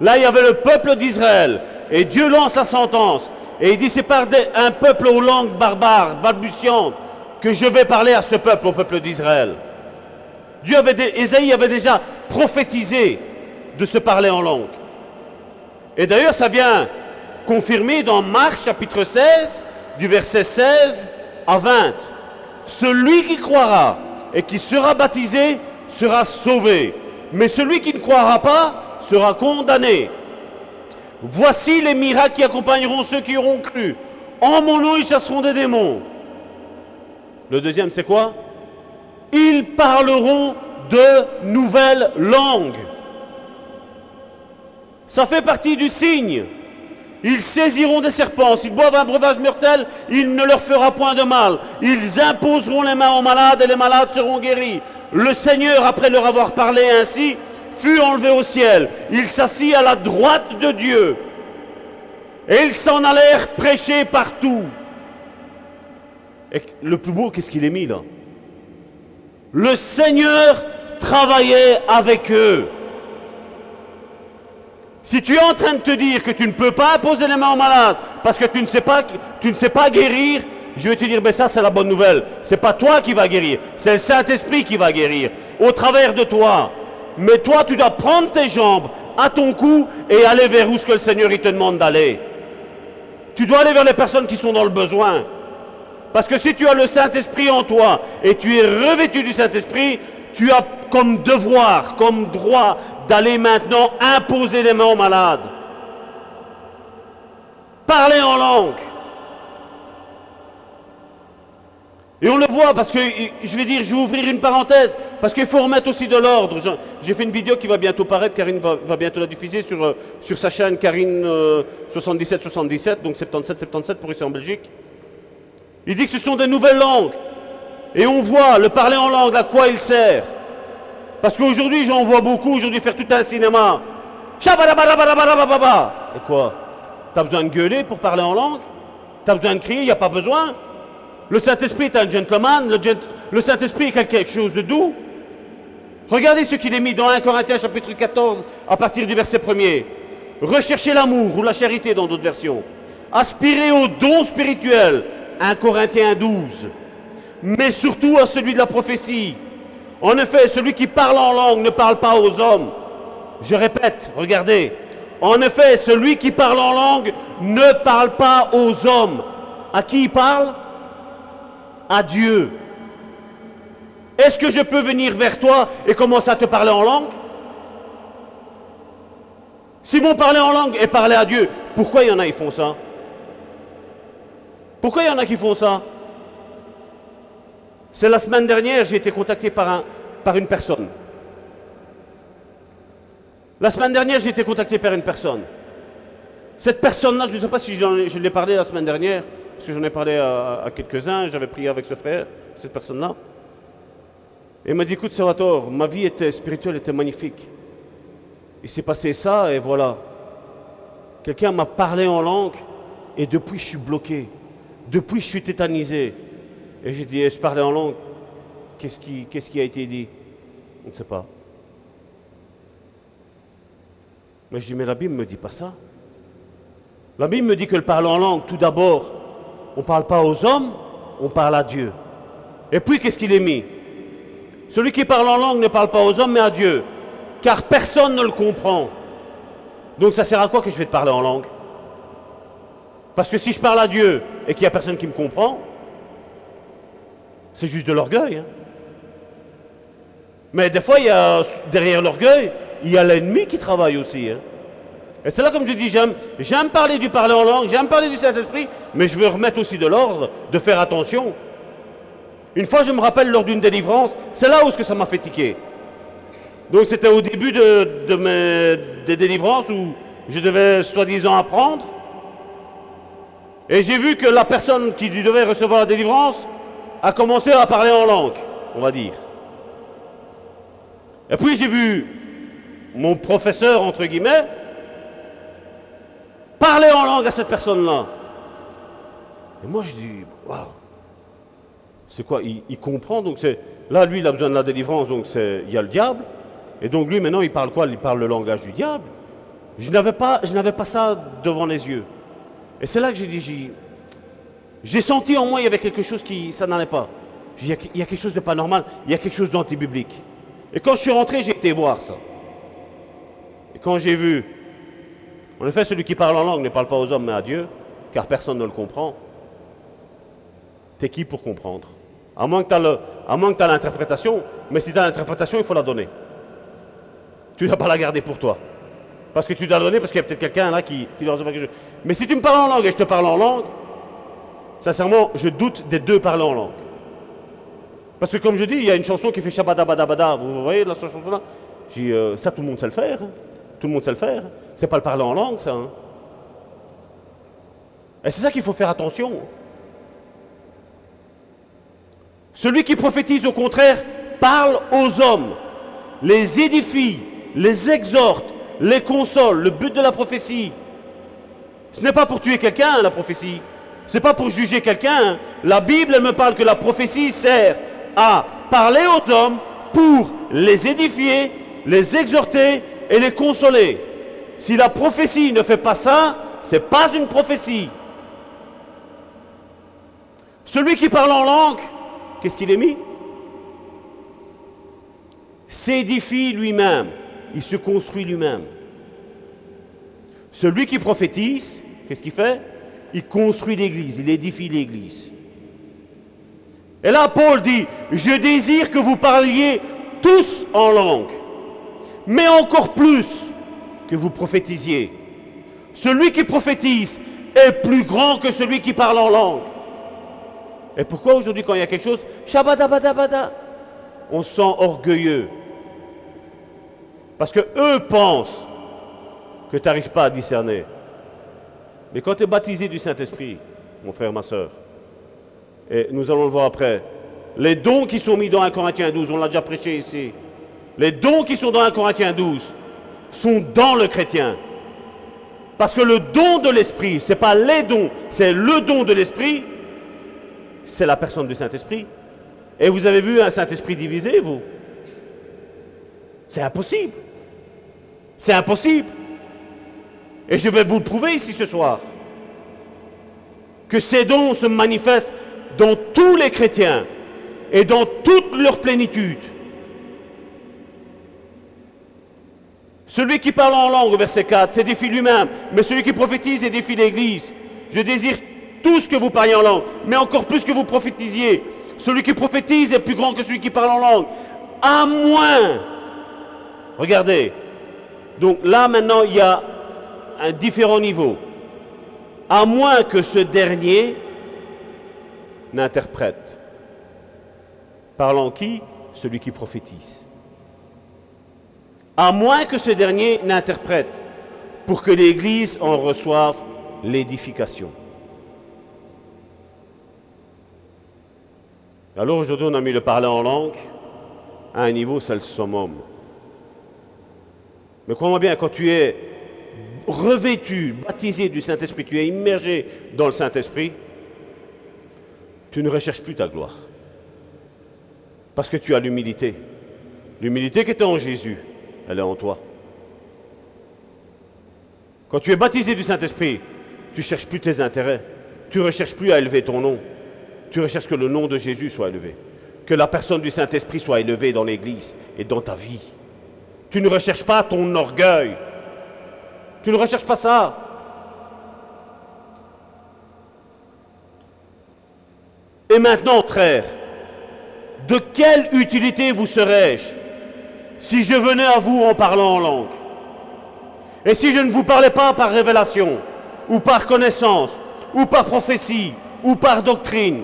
Là, il y avait le peuple d'Israël. Et Dieu lance sa sentence. Et il dit, c'est par un peuple aux langues barbares, balbutiantes, que je vais parler à ce peuple, au peuple d'Israël. Dieu avait, avait déjà prophétisé de se parler en langue. Et d'ailleurs, ça vient confirmer dans Marc chapitre 16, du verset 16 à 20. Celui qui croira et qui sera baptisé sera sauvé. Mais celui qui ne croira pas sera condamné. Voici les miracles qui accompagneront ceux qui auront cru. En mon nom, ils chasseront des démons. Le deuxième, c'est quoi? Ils parleront de nouvelles langues. Ça fait partie du signe. Ils saisiront des serpents. S'ils boivent un breuvage mortel, il ne leur fera point de mal. Ils imposeront les mains aux malades et les malades seront guéris. Le Seigneur, après leur avoir parlé ainsi, fut enlevé au ciel. Il s'assit à la droite de Dieu. Et ils s'en allèrent prêcher partout. Et le plus beau, qu'est-ce qu'il est mis là? Le Seigneur travaillait avec eux. Si tu es en train de te dire que tu ne peux pas imposer les mains aux malades parce que tu ne sais pas, guérir, je vais te dire, ben ça c'est la bonne nouvelle. C'est pas toi qui va guérir, c'est le Saint-Esprit qui va guérir au travers de toi. Mais toi, tu dois prendre tes jambes à ton cou et aller vers où ce que le Seigneur te demande d'aller. Tu dois aller vers les personnes qui sont dans le besoin. Parce que si tu as le Saint-Esprit en toi et tu es revêtu du Saint-Esprit, tu as comme devoir, comme droit d'aller maintenant imposer les mains aux malades. Parler en langue. Et on le voit parce que, je vais dire, je vais ouvrir une parenthèse, parce qu'il faut remettre aussi de l'ordre. J'ai fait une vidéo qui va bientôt paraître, Karine va, bientôt la diffuser sur, euh, sur sa chaîne Karine 7777, euh, donc 7777 pour ici en Belgique. Il dit que ce sont des nouvelles langues. Et on voit le parler en langue, à quoi il sert? Parce qu'aujourd'hui, j'en vois beaucoup, aujourd'hui, faire tout un cinéma. Et quoi? T'as besoin de gueuler pour parler en langue? T'as besoin de crier, il n'y a pas besoin. Le Saint-Esprit est un gentleman, le, Saint-Esprit est quelque chose de doux. Regardez ce qu'il est mis dans 1 Corinthiens chapitre 14 à partir du verset 1er. Recherchez l'amour ou la charité dans d'autres versions. Aspirez au don spirituel, 1 Corinthiens 12. Mais surtout à celui de la prophétie en effet, celui qui parle en langue ne parle pas aux hommes. Je répète, regardez. En effet, celui qui parle en langue ne parle pas aux hommes. À qui il parle? À Dieu. Est-ce que je peux venir vers toi et commencer à te parler en langue? Si mon parler en langue et parler à Dieu, pourquoi il y en a qui font ça? Pourquoi il y en a qui font ça? C'est la semaine dernière, j'ai été contacté par, un, par une personne. La semaine dernière, j'ai été contacté par une personne. Cette personne-là, je ne sais pas si je l'ai parlé la semaine dernière, parce que j'en ai parlé à, quelques-uns, j'avais prié avec ce frère, cette personne-là. Et il m'a dit, écoute Salvatore, ma vie était spirituelle était magnifique. Il s'est passé ça et voilà. Quelqu'un m'a parlé en langue et depuis je suis bloqué. Depuis je suis tétanisé. Et j'ai dit, je parlais en langue. Qu'est-ce qui, a été dit? On ne sait pas. Mais je dis, mais la Bible ne me dit pas ça. La Bible me dit que le parler en langue, tout d'abord, on ne parle pas aux hommes, on parle à Dieu. Et puis, qu'est-ce qu'il est mis? Celui qui parle en langue ne parle pas aux hommes, mais à Dieu. Car personne ne le comprend. Donc ça sert à quoi que je vais te parler en langue? Parce que si je parle à Dieu et qu'il n'y a personne qui me comprend, c'est juste de l'orgueil. hein. Mais des fois, il y a, derrière l'orgueil, il y a l'ennemi qui travaille aussi. hein. Et c'est là, comme je dis, j'aime, parler du parler en langue, j'aime parler du Saint-Esprit, mais je veux remettre aussi de l'ordre, de faire attention. Une fois, je me rappelle lors d'une délivrance, c'est là où ce que ça m'a fait tiquer. Donc c'était au début de, de mes, des délivrances où je devais soi-disant apprendre. Et j'ai vu que la personne qui devait recevoir la délivrance a commencé à parler en langue, on va dire. Et puis j'ai vu mon professeur, entre guillemets, parler en langue à cette personne-là. Et moi je dis, waouh, c'est quoi il, comprend, donc c'est. Là, lui, il a besoin de la délivrance, donc c'est. Il y a le diable. Et donc lui, maintenant, il parle quoi? Il parle le langage du diable. Je n'avais pas, ça devant les yeux. Et c'est là que j'ai dit, j'ai, senti en moi, il y avait quelque chose qui, ça n'allait pas. Il y, a, il y a quelque chose de pas normal, il y a quelque chose d'antibiblique. Et quand je suis rentré, j'ai été voir ça. Et quand j'ai vu, en effet, celui qui parle en langue ne parle pas aux hommes, mais à Dieu, car personne ne le comprend. T'es qui pour comprendre? À moins que tu as l'interprétation, mais si tu as l'interprétation, il faut la donner. Tu ne dois pas la garder pour toi. Parce que tu dois la donner parce qu'il y a peut-être quelqu'un là qui, qui doit recevoir quelque chose. Mais si tu me parles en langue et je te parle en langue, sincèrement, je doute des deux parler en langue. Parce que comme je dis, il y a une chanson qui fait Shabadabadabada. Vous, vous voyez la chanson-là? Je dis, euh, ça tout le monde sait le faire. hein. Tout le monde sait le faire. C'est pas le parler en langue, ça. hein. Et c'est ça qu'il faut faire attention. Celui qui prophétise, au contraire, parle aux hommes, les édifie, les exhorte, les console. Le but de la prophétie, ce n'est pas pour tuer quelqu'un, la prophétie. Ce n'est pas pour juger quelqu'un. hein. La Bible elle me parle que la prophétie sert à parler aux hommes pour les édifier, les exhorter et les consoler. Si la prophétie ne fait pas ça, ce n'est pas une prophétie. Celui qui parle en langue, qu'est-ce qu'il est mis? S'édifie lui-même. Il se construit lui-même. Celui qui prophétise, qu'est-ce qu'il fait? Il construit l'Église, il édifie l'Église. Et là, Paul dit, je désire que vous parliez tous en langue, mais encore plus que vous prophétisiez. Celui qui prophétise est plus grand que celui qui parle en langue. Et pourquoi aujourd'hui, quand il y a quelque chose, shabadabadabada, on se sent orgueilleux? Parce que eux pensent que tu n'arrives pas à discerner. Mais quand tu es baptisé du Saint-Esprit, mon frère, ma soeur, et nous allons le voir après, les dons qui sont mis dans 1 Corinthiens 12, on l'a déjà prêché ici, les dons qui sont dans 1 Corinthiens 12 sont dans le chrétien. Parce que le don de l'Esprit, ce n'est pas les dons, c'est le don de l'Esprit, c'est la personne du Saint-Esprit. Et vous avez vu un Saint-Esprit divisé, vous? C'est impossible. C'est impossible. Et je vais vous le prouver ici ce soir. Que ces dons se manifestent dans tous les chrétiens et dans toute leur plénitude. Celui qui parle en langue, au verset 4, s'édifie lui-même, mais celui qui prophétise édifie l'Église. Je désire tous que vous parliez en langue, mais encore plus que vous prophétisiez. Celui qui prophétise est plus grand que celui qui parle en langue. À moins, regardez, donc là maintenant il y a un différent niveau. À moins que ce dernier n'interprète. Parlant qui? Celui qui prophétise. À moins que ce dernier n'interprète pour que l'Église en reçoive l'édification. Alors aujourd'hui, on a mis le parler en langue à un niveau, c'est le summum. Mais crois-moi bien, quand tu es revêtu, baptisé du Saint-Esprit, tu es immergé dans le Saint-Esprit, tu ne recherches plus ta gloire. Parce que tu as l'humilité. L'humilité qui était en Jésus, elle est en toi. Quand tu es baptisé du Saint-Esprit, tu ne cherches plus tes intérêts. Tu ne recherches plus à élever ton nom. Tu recherches que le nom de Jésus soit élevé. Que la personne du Saint-Esprit soit élevée dans l'Église et dans ta vie. Tu ne recherches pas ton orgueil. Tu ne recherches pas ça. Et maintenant, frère, de quelle utilité vous serais-je si je venais à vous en parlant en langue Et si je ne vous parlais pas par révélation, ou par connaissance, ou par prophétie, ou par doctrine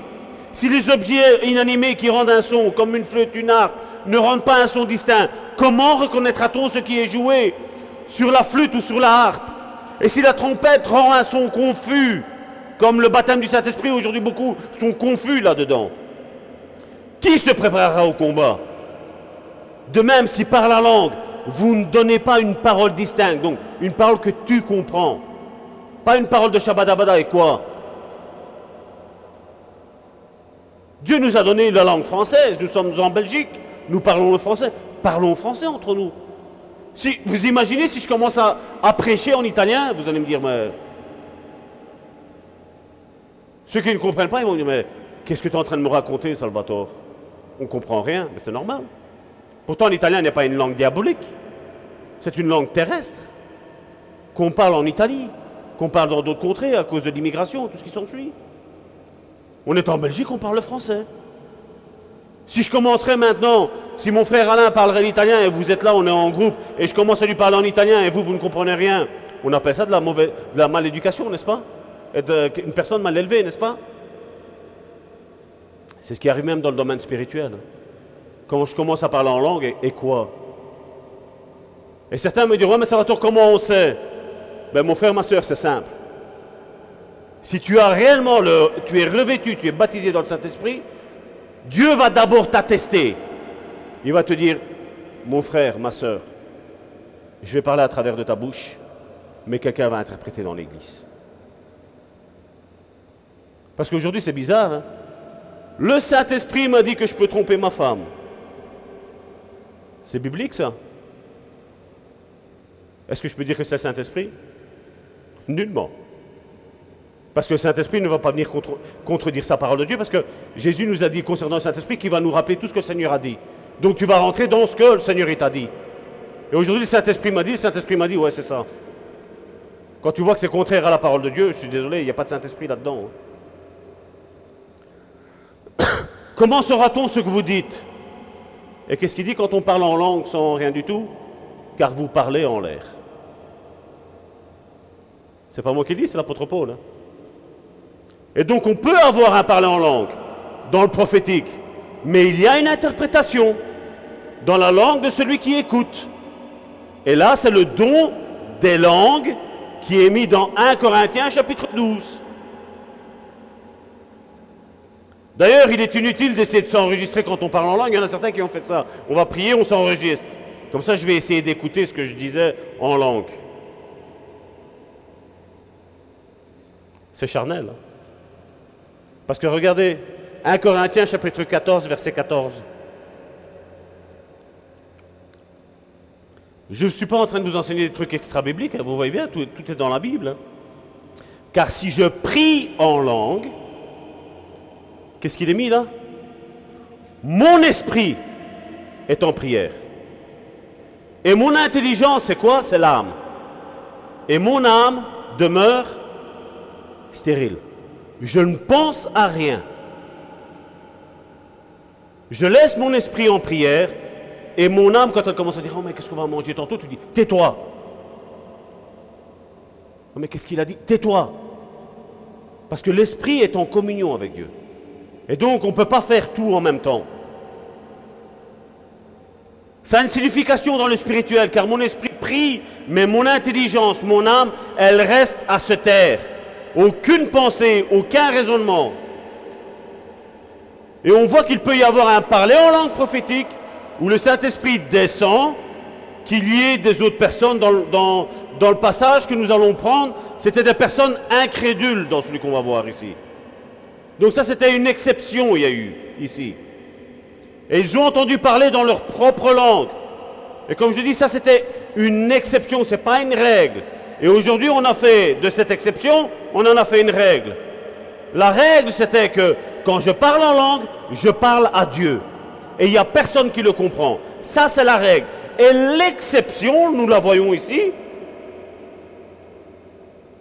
Si les objets inanimés qui rendent un son, comme une flûte, une harpe, ne rendent pas un son distinct, comment reconnaîtra-t-on ce qui est joué sur la flûte ou sur la harpe? Et si la trompette rend un son confus, comme le baptême du Saint-Esprit, aujourd'hui beaucoup sont confus là-dedans. Qui se préparera au combat? De même, si par la langue, vous ne donnez pas une parole distincte, donc une parole que tu comprends, pas une parole de Shabadabada et quoi? Dieu nous a donné la langue française, nous sommes en Belgique, nous parlons le français. Parlons français entre nous. Si, vous imaginez si je commence à, prêcher en italien, vous allez me dire, mais ceux qui ne comprennent pas, ils vont dire, mais qu'est-ce que tu es en train de me raconter, Salvatore? On ne comprend rien, mais c'est normal. Pourtant, l'italien n'est pas une langue diabolique. C'est une langue terrestre qu'on parle en Italie, qu'on parle dans d'autres contrées à cause de l'immigration, tout ce qui s'ensuit. On est en Belgique, on parle le français. Si je commencerais maintenant, si mon frère Alain parlerait l'italien et vous êtes là, on est en groupe, et je commence à lui parler en italien et vous, vous ne comprenez rien, on appelle ça de la, mauvaise, de la maléducation, n'est-ce pas? Une personne mal élevée, n'est-ce pas? C'est ce qui arrive même dans le domaine spirituel. Quand je commence à parler en langue, et, quoi? Et certains me diront, mais ça va toi, comment on sait? Ben mon frère, ma soeur, c'est simple. Si tu as réellement le, tu es revêtu, tu es baptisé dans le Saint-Esprit, Dieu va d'abord t'attester. Il va te dire, mon frère, ma soeur, je vais parler à travers de ta bouche, mais quelqu'un va interpréter dans l'église. Parce qu'aujourd'hui, c'est bizarre. Hein? le Saint-Esprit m'a dit que je peux tromper ma femme. C'est biblique, ça Est-ce que je peux dire que c'est le Saint-Esprit? Nullement. Parce que le Saint-Esprit ne va pas venir contredire sa parole de Dieu, parce que Jésus nous a dit concernant le Saint-Esprit qu'il va nous rappeler tout ce que le Seigneur a dit. Donc tu vas rentrer dans ce que le Seigneur t'a dit. Et aujourd'hui, le Saint-Esprit m'a dit, le Saint-Esprit m'a dit, ouais, c'est ça. Quand tu vois que c'est contraire à la parole de Dieu, je suis désolé, il n'y a pas de Saint-Esprit là-dedans. Hein. Comment saura-t-on ce que vous dites? Et qu'est-ce qu'il dit quand on parle en langue sans rien du tout Car vous parlez en l'air. C'est pas moi qui dis, c'est l'apôtre Paul. Hein. Et donc on peut avoir un parler en langue dans le prophétique, mais il y a une interprétation dans la langue de celui qui écoute. Et là, c'est le don des langues qui est mis dans 1 Corinthiens chapitre 12. D'ailleurs, il est inutile d'essayer de s'enregistrer quand on parle en langue. Il y en a certains qui ont fait ça. On va prier, on s'enregistre. Comme ça, je vais essayer d'écouter ce que je disais en langue. C'est charnel. Hein. Parce que regardez, 1 Corinthiens chapitre 14, verset 14. Je ne suis pas en train de vous enseigner des trucs extra-bibliques, hein. vous voyez bien, tout, est dans la Bible. Hein. Car si je prie en langue, Qu'est-ce qu'il est mis là? Mon esprit est en prière. Et mon intelligence, c'est quoi? C'est l'âme. Et mon âme demeure stérile. Je ne pense à rien. Je laisse mon esprit en prière et mon âme, quand elle commence à dire Oh, mais qu'est-ce qu'on va manger tantôt? Tu dis Tais-toi. Oh, mais qu'est-ce qu'il a dit? Tais-toi. Parce que l'esprit est en communion avec Dieu. Et donc, on ne peut pas faire tout en même temps. Ça a une signification dans le spirituel, car mon esprit prie, mais mon intelligence, mon âme, elle reste à se taire. Aucune pensée, aucun raisonnement. Et on voit qu'il peut y avoir un parler en langue prophétique, où le Saint-Esprit descend, qu'il y ait des autres personnes dans, dans, dans le passage que nous allons prendre. C'était des personnes incrédules dans celui qu'on va voir ici. Donc ça, c'était une exception, il y a eu ici. Et ils ont entendu parler dans leur propre langue. Et comme je dis, ça, c'était une exception, ce n'est pas une règle. Et aujourd'hui, on a fait de cette exception, on en a fait une règle. La règle, c'était que quand je parle en langue, je parle à Dieu. Et il n'y a personne qui le comprend. Ça, c'est la règle. Et l'exception, nous la voyons ici,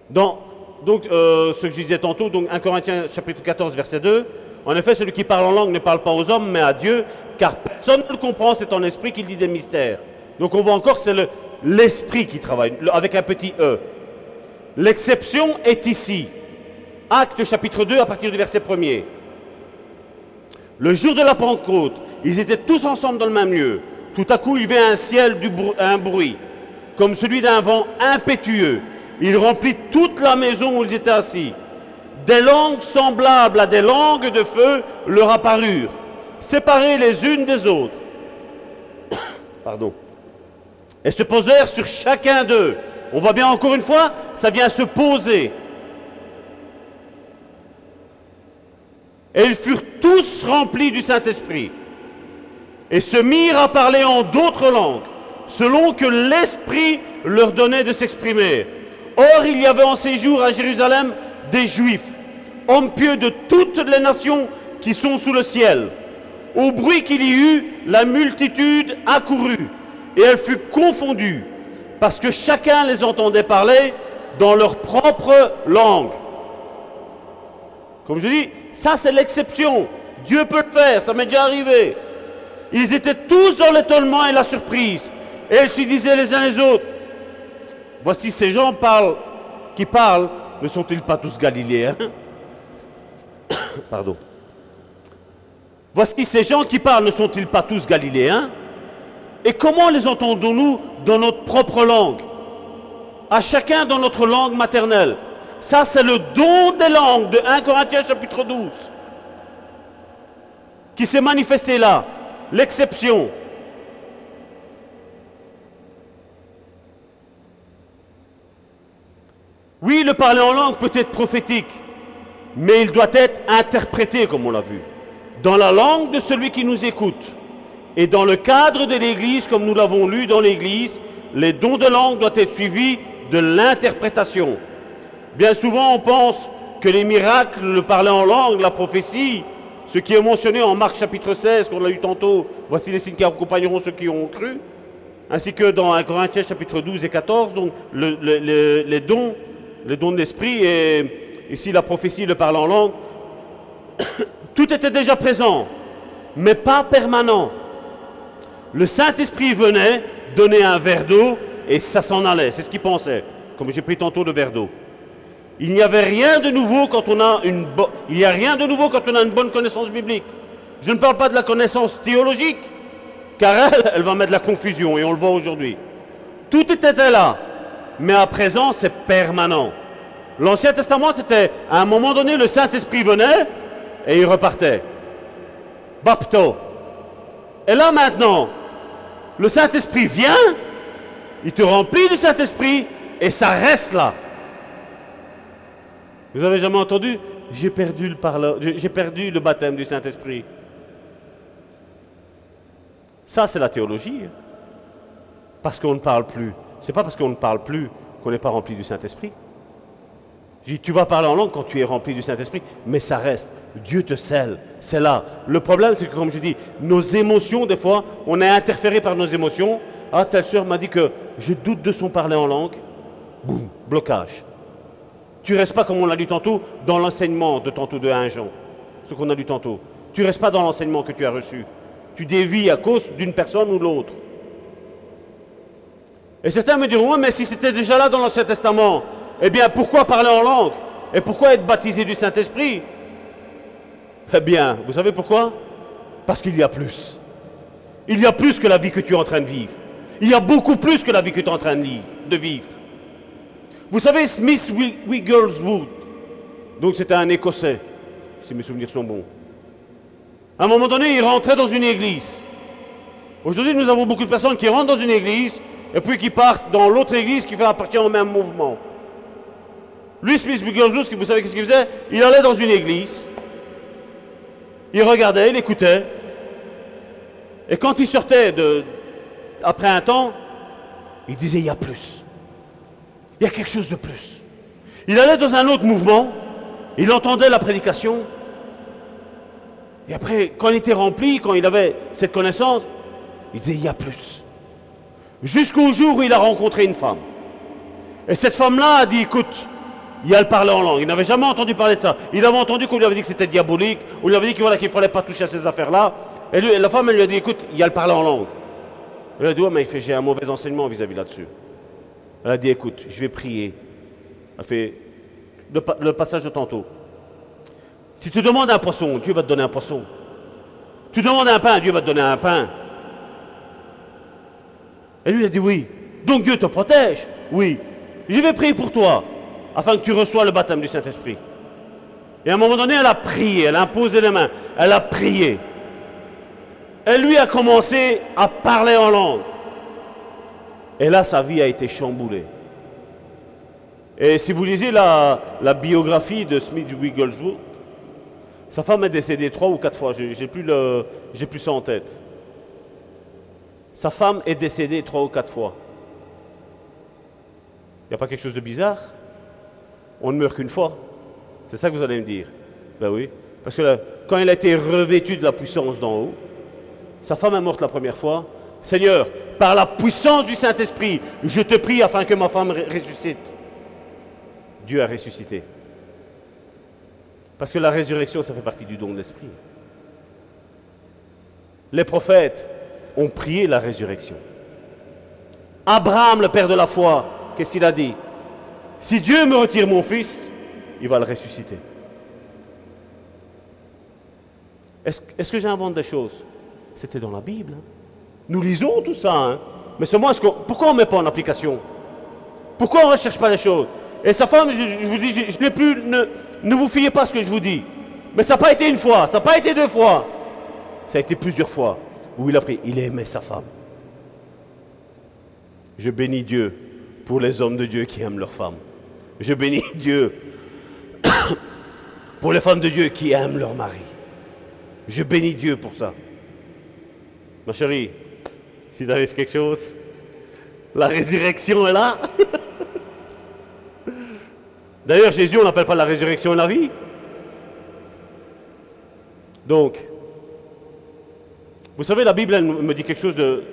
dans donc, euh, ce que je disais tantôt, donc 1 Corinthiens chapitre 14, verset 2, En effet, celui qui parle en langue ne parle pas aux hommes, mais à Dieu, car personne ne le comprend, c'est en esprit qu'il dit des mystères. Donc on voit encore que c'est le- l'esprit qui travaille, le- avec un petit E. L'exception est ici. Acte chapitre 2 à partir du verset 1er. Le jour de la Pentecôte, ils étaient tous ensemble dans le même lieu. Tout à coup, il y avait un ciel, du un bruit, comme celui d'un vent impétueux. Il remplit toute la maison où ils étaient assis. Des langues semblables à des langues de feu leur apparurent, séparées les unes des autres. Pardon. Et se posèrent sur chacun d'eux. On voit bien encore une fois, ça vient se poser. Et ils furent tous remplis du Saint-Esprit et se mirent à parler en d'autres langues, selon que l'Esprit leur donnait de s'exprimer. Or, il y avait en ces jours à Jérusalem des Juifs, hommes pieux de toutes les nations qui sont sous le ciel. Au bruit qu'il y eut, la multitude accourut, et elle fut confondue, parce que chacun les entendait parler dans leur propre langue. Comme je dis, ça c'est l'exception. Dieu peut le faire, ça m'est déjà arrivé. Ils étaient tous dans l'étonnement et la surprise. Et ils se disaient les uns les autres, voici ces gens qui parlent, ne sont-ils pas tous galiléens? Pardon. Voici ces gens qui parlent, ne sont-ils pas tous galiléens? Et comment les entendons-nous dans notre propre langue? À chacun dans notre langue maternelle. Ça, c'est le don des langues de 1 Corinthiens chapitre 12 qui s'est manifesté là, l'exception. Oui, le parler en langue peut être prophétique, mais il doit être interprété, comme on l'a vu, dans la langue de celui qui nous écoute. Et dans le cadre de l'Église, comme nous l'avons lu dans l'Église, les dons de langue doivent être suivis de l'interprétation. Bien souvent, on pense que les miracles, le parler en langue, la prophétie, ce qui est mentionné en Marc chapitre 16, qu'on a lu tantôt, voici les signes qui accompagneront ceux qui ont cru, ainsi que dans 1 Corinthiens chapitre 12 et 14, donc le- le- le- les dons, les dons de l'esprit et ici la prophétie, le parler en langue, tout était déjà présent, mais pas permanent. Le Saint-Esprit venait donner un verre d'eau et ça s'en allait, c'est ce qu'il pensait, comme j'ai pris tantôt le verre d'eau. Il n'y avait rien de nouveau quand on a une il n'y a rien de nouveau quand on a une bonne connaissance biblique. Je ne parle pas de la connaissance théologique, car elle, elle va mettre de la confusion et on le voit aujourd'hui. Tout était là, mais à présent c'est permanent. L'Ancien Testament c'était à un moment donné le Saint-Esprit venait et il repartait. Bapto. Et là maintenant, le Saint-Esprit vient, il te remplit du Saint-Esprit et ça reste là. Vous avez jamais entendu J'ai perdu le j'ai perdu le baptême du Saint-Esprit. Ça, c'est la théologie. hein. Parce qu'on ne parle plus. C'est pas parce qu'on ne parle plus qu'on n'est pas rempli du Saint-Esprit. J'ai dit, tu vas parler en langue quand tu es rempli du Saint-Esprit, mais ça reste. Dieu te scelle. C'est là. Le problème, c'est que, comme je dis, nos émotions, des fois, on est interféré par nos émotions. Ah, telle soeur m'a dit que je doute de son parler en langue. Boum, blocage. Tu restes pas, comme on l'a dit tantôt, dans l'enseignement de tantôt de 1 Jean, ce qu'on a lu tantôt. Tu restes pas dans l'enseignement que tu as reçu. Tu dévis à cause d'une personne ou l'autre. Et certains me diront, Ouais, mais si c'était déjà là dans l'Ancien Testament, eh bien pourquoi parler en langue? Et pourquoi être baptisé du Saint-Esprit? Eh bien, vous savez pourquoi? Parce qu'il y a plus. Il y a plus que la vie que tu es en train de vivre. Il y a beaucoup plus que la vie que tu es en train de vivre. Vous savez, Smith Wi- Wigglesworth, donc c'était un Écossais, si mes souvenirs sont bons. À un moment donné, il rentrait dans une église. Aujourd'hui, nous avons beaucoup de personnes qui rentrent dans une église et puis qui partent dans l'autre église qui fait appartient au même mouvement. Lui, Smith Wigglesworth, vous savez qu'est-ce qu'il faisait? Il allait dans une église, il regardait, il écoutait, et quand il sortait après un temps, il disait il y a plus. Il y a quelque chose de plus. Il allait dans un autre mouvement, il entendait la prédication, et après, quand il était rempli, quand il avait cette connaissance, il disait il y a plus. Jusqu'au jour où il a rencontré une femme. Et cette femme-là a dit écoute, il a parlé en langue. Il n'avait jamais entendu parler de ça. Il avait entendu qu'on lui avait dit que c'était diabolique, on lui avait dit qu'il ne fallait pas toucher à ces affaires-là. Et la femme, lui a dit, écoute, il a parlé en langue. Elle a dit, ouais, mais fait, j'ai un mauvais enseignement vis-à-vis là-dessus. Elle a dit, écoute, je vais prier. Elle fait le, le passage de tantôt. Si tu demandes un poisson, Dieu va te donner un poisson. Tu demandes un pain, Dieu va te donner un pain. Et lui, a dit oui. Donc Dieu te protège Oui. Je vais prier pour toi, afin que tu reçois le baptême du Saint-Esprit. Et à un moment donné, elle a prié, elle a imposé les mains, elle a prié. Elle lui a commencé à parler en langue. Et là, sa vie a été chamboulée. Et si vous lisez la, biographie de Smith Wigglesworth, sa femme est décédée trois ou quatre fois, j'ai plus, plus ça en tête. Sa femme est décédée trois ou quatre fois. Il n'y a pas quelque chose de bizarre? On ne meurt qu'une fois. C'est ça que vous allez me dire. Ben oui. Parce que quand elle a été revêtue de la puissance d'en haut, sa femme est morte la première fois. Seigneur, par la puissance du Saint-Esprit, je te prie afin que ma femme ressuscite. Dieu a ressuscité. Parce que la résurrection, ça fait partie du don de l'Esprit. Les prophètes ont prié la résurrection. Abraham, le père de la foi, qu'est-ce qu'il a dit? Si Dieu me retire mon fils, il va le ressusciter. Est-ce que j'invente des choses? C'était dans la Bible. Hein. Nous lisons tout ça, hein. mais seulement, pourquoi on ne met pas en application? Pourquoi on ne recherche pas les choses? Et sa femme, je, vous dis, je, ne, vous fiez pas ce que je vous dis. Mais ça n'a pas été une fois, ça n'a pas été deux fois. Ça a été plusieurs fois où il a pris. Il aimait sa femme. Je bénis Dieu pour les hommes de Dieu qui aiment leurs femmes. Je bénis Dieu pour les femmes de Dieu qui aiment leur mari. Je bénis Dieu pour ça. Ma chérie, s'il arrive quelque chose, la résurrection est là. D'ailleurs, Jésus, on n'appelle pas la résurrection la vie. Donc, vous savez, la Bible me dit quelque chose de,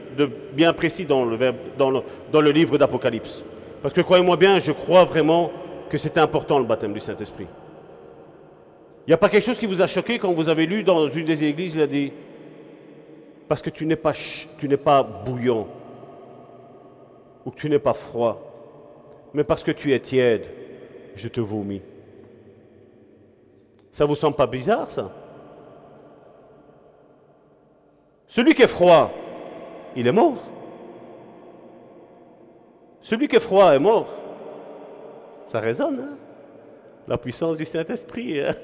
bien précis dans le, livre d'Apocalypse. Parce que croyez-moi bien, je crois vraiment que c'est important le baptême du Saint-Esprit. Il n'y a pas quelque chose qui vous a choqué quand vous avez lu dans une des églises, il a dit, parce que tu n'es pas, tu n'es pas bouillant, ou que tu n'es pas froid, mais parce que tu es tiède, je te vomis. Ça vous semble pas bizarre, ça? Celui qui est froid, il est mort. Celui qui est froid est mort. Ça résonne, hein? La puissance du Saint-Esprit. Hein?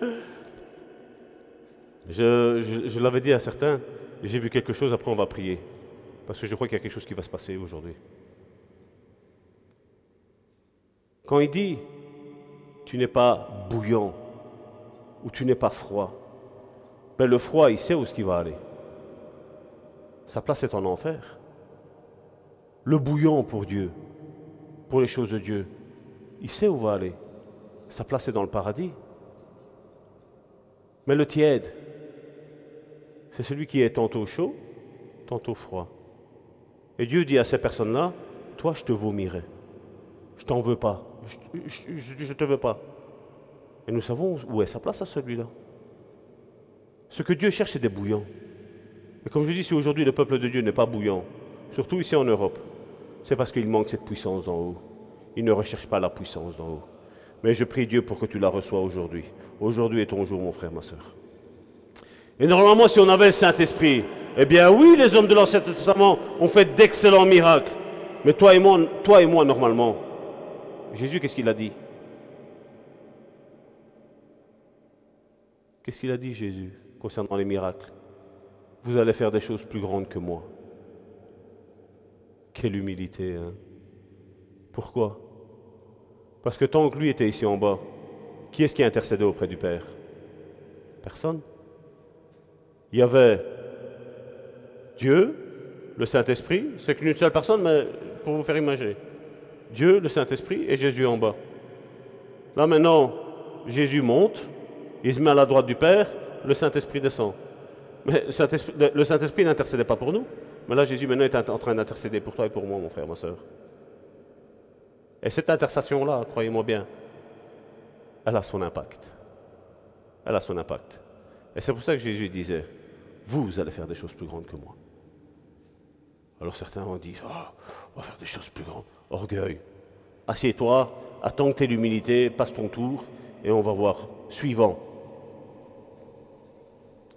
je, l'avais dit à certains, j'ai vu quelque chose, après on va prier. Parce que je crois qu'il y a quelque chose qui va se passer aujourd'hui. Quand il dit, tu n'es pas bouillant ou tu n'es pas froid, ben le froid, il sait où ce qu'il va aller. Sa place est en enfer. Le bouillant pour Dieu, pour les choses de Dieu, il sait où va aller. Sa place est dans le paradis. Mais le tiède, c'est celui qui est tantôt chaud, tantôt froid. Et Dieu dit à ces personnes-là, toi je te vomirai. Je t'en veux pas. Je ne te veux pas. Et nous savons où est sa place à celui-là. Ce que Dieu cherche, c'est des bouillants. Et comme je dis, si aujourd'hui le peuple de Dieu n'est pas bouillant, surtout ici en Europe, c'est parce qu'il manque cette puissance d'en haut. Il ne recherche pas la puissance d'en haut. Mais je prie Dieu pour que tu la reçois aujourd'hui. Aujourd'hui est ton jour, mon frère, ma soeur. Et normalement, si on avait le Saint-Esprit, eh bien oui, les hommes de l'Ancien Testament ont fait d'excellents miracles. Mais toi et moi, toi et moi normalement, Jésus, qu'est-ce qu'il a dit? Qu'est-ce qu'il a dit Jésus concernant les miracles? Vous allez faire des choses plus grandes que moi. Quelle humilité, hein Pourquoi? Parce que tant que lui était ici en bas, qui est-ce qui a intercédé auprès du Père? Personne. Il y avait Dieu, le Saint-Esprit, c'est qu'une seule personne, mais pour vous faire imaginer. Dieu, le Saint-Esprit et Jésus en bas. Là maintenant, Jésus monte, il se met à la droite du Père, le Saint-Esprit descend. Mais le Saint-Esprit n'intercédait pas pour nous. Mais là, Jésus maintenant est en train d'intercéder pour toi et pour moi, mon frère, ma soeur. Et cette intercession-là, croyez-moi bien, elle a son impact. Elle a son impact. Et c'est pour ça que Jésus disait, vous allez faire des choses plus grandes que moi. Alors certains ont dit, ah, on va faire des choses plus grandes. Orgueil. Assieds-toi, attends que tu l'humilité, passe ton tour, et on va voir. Suivant.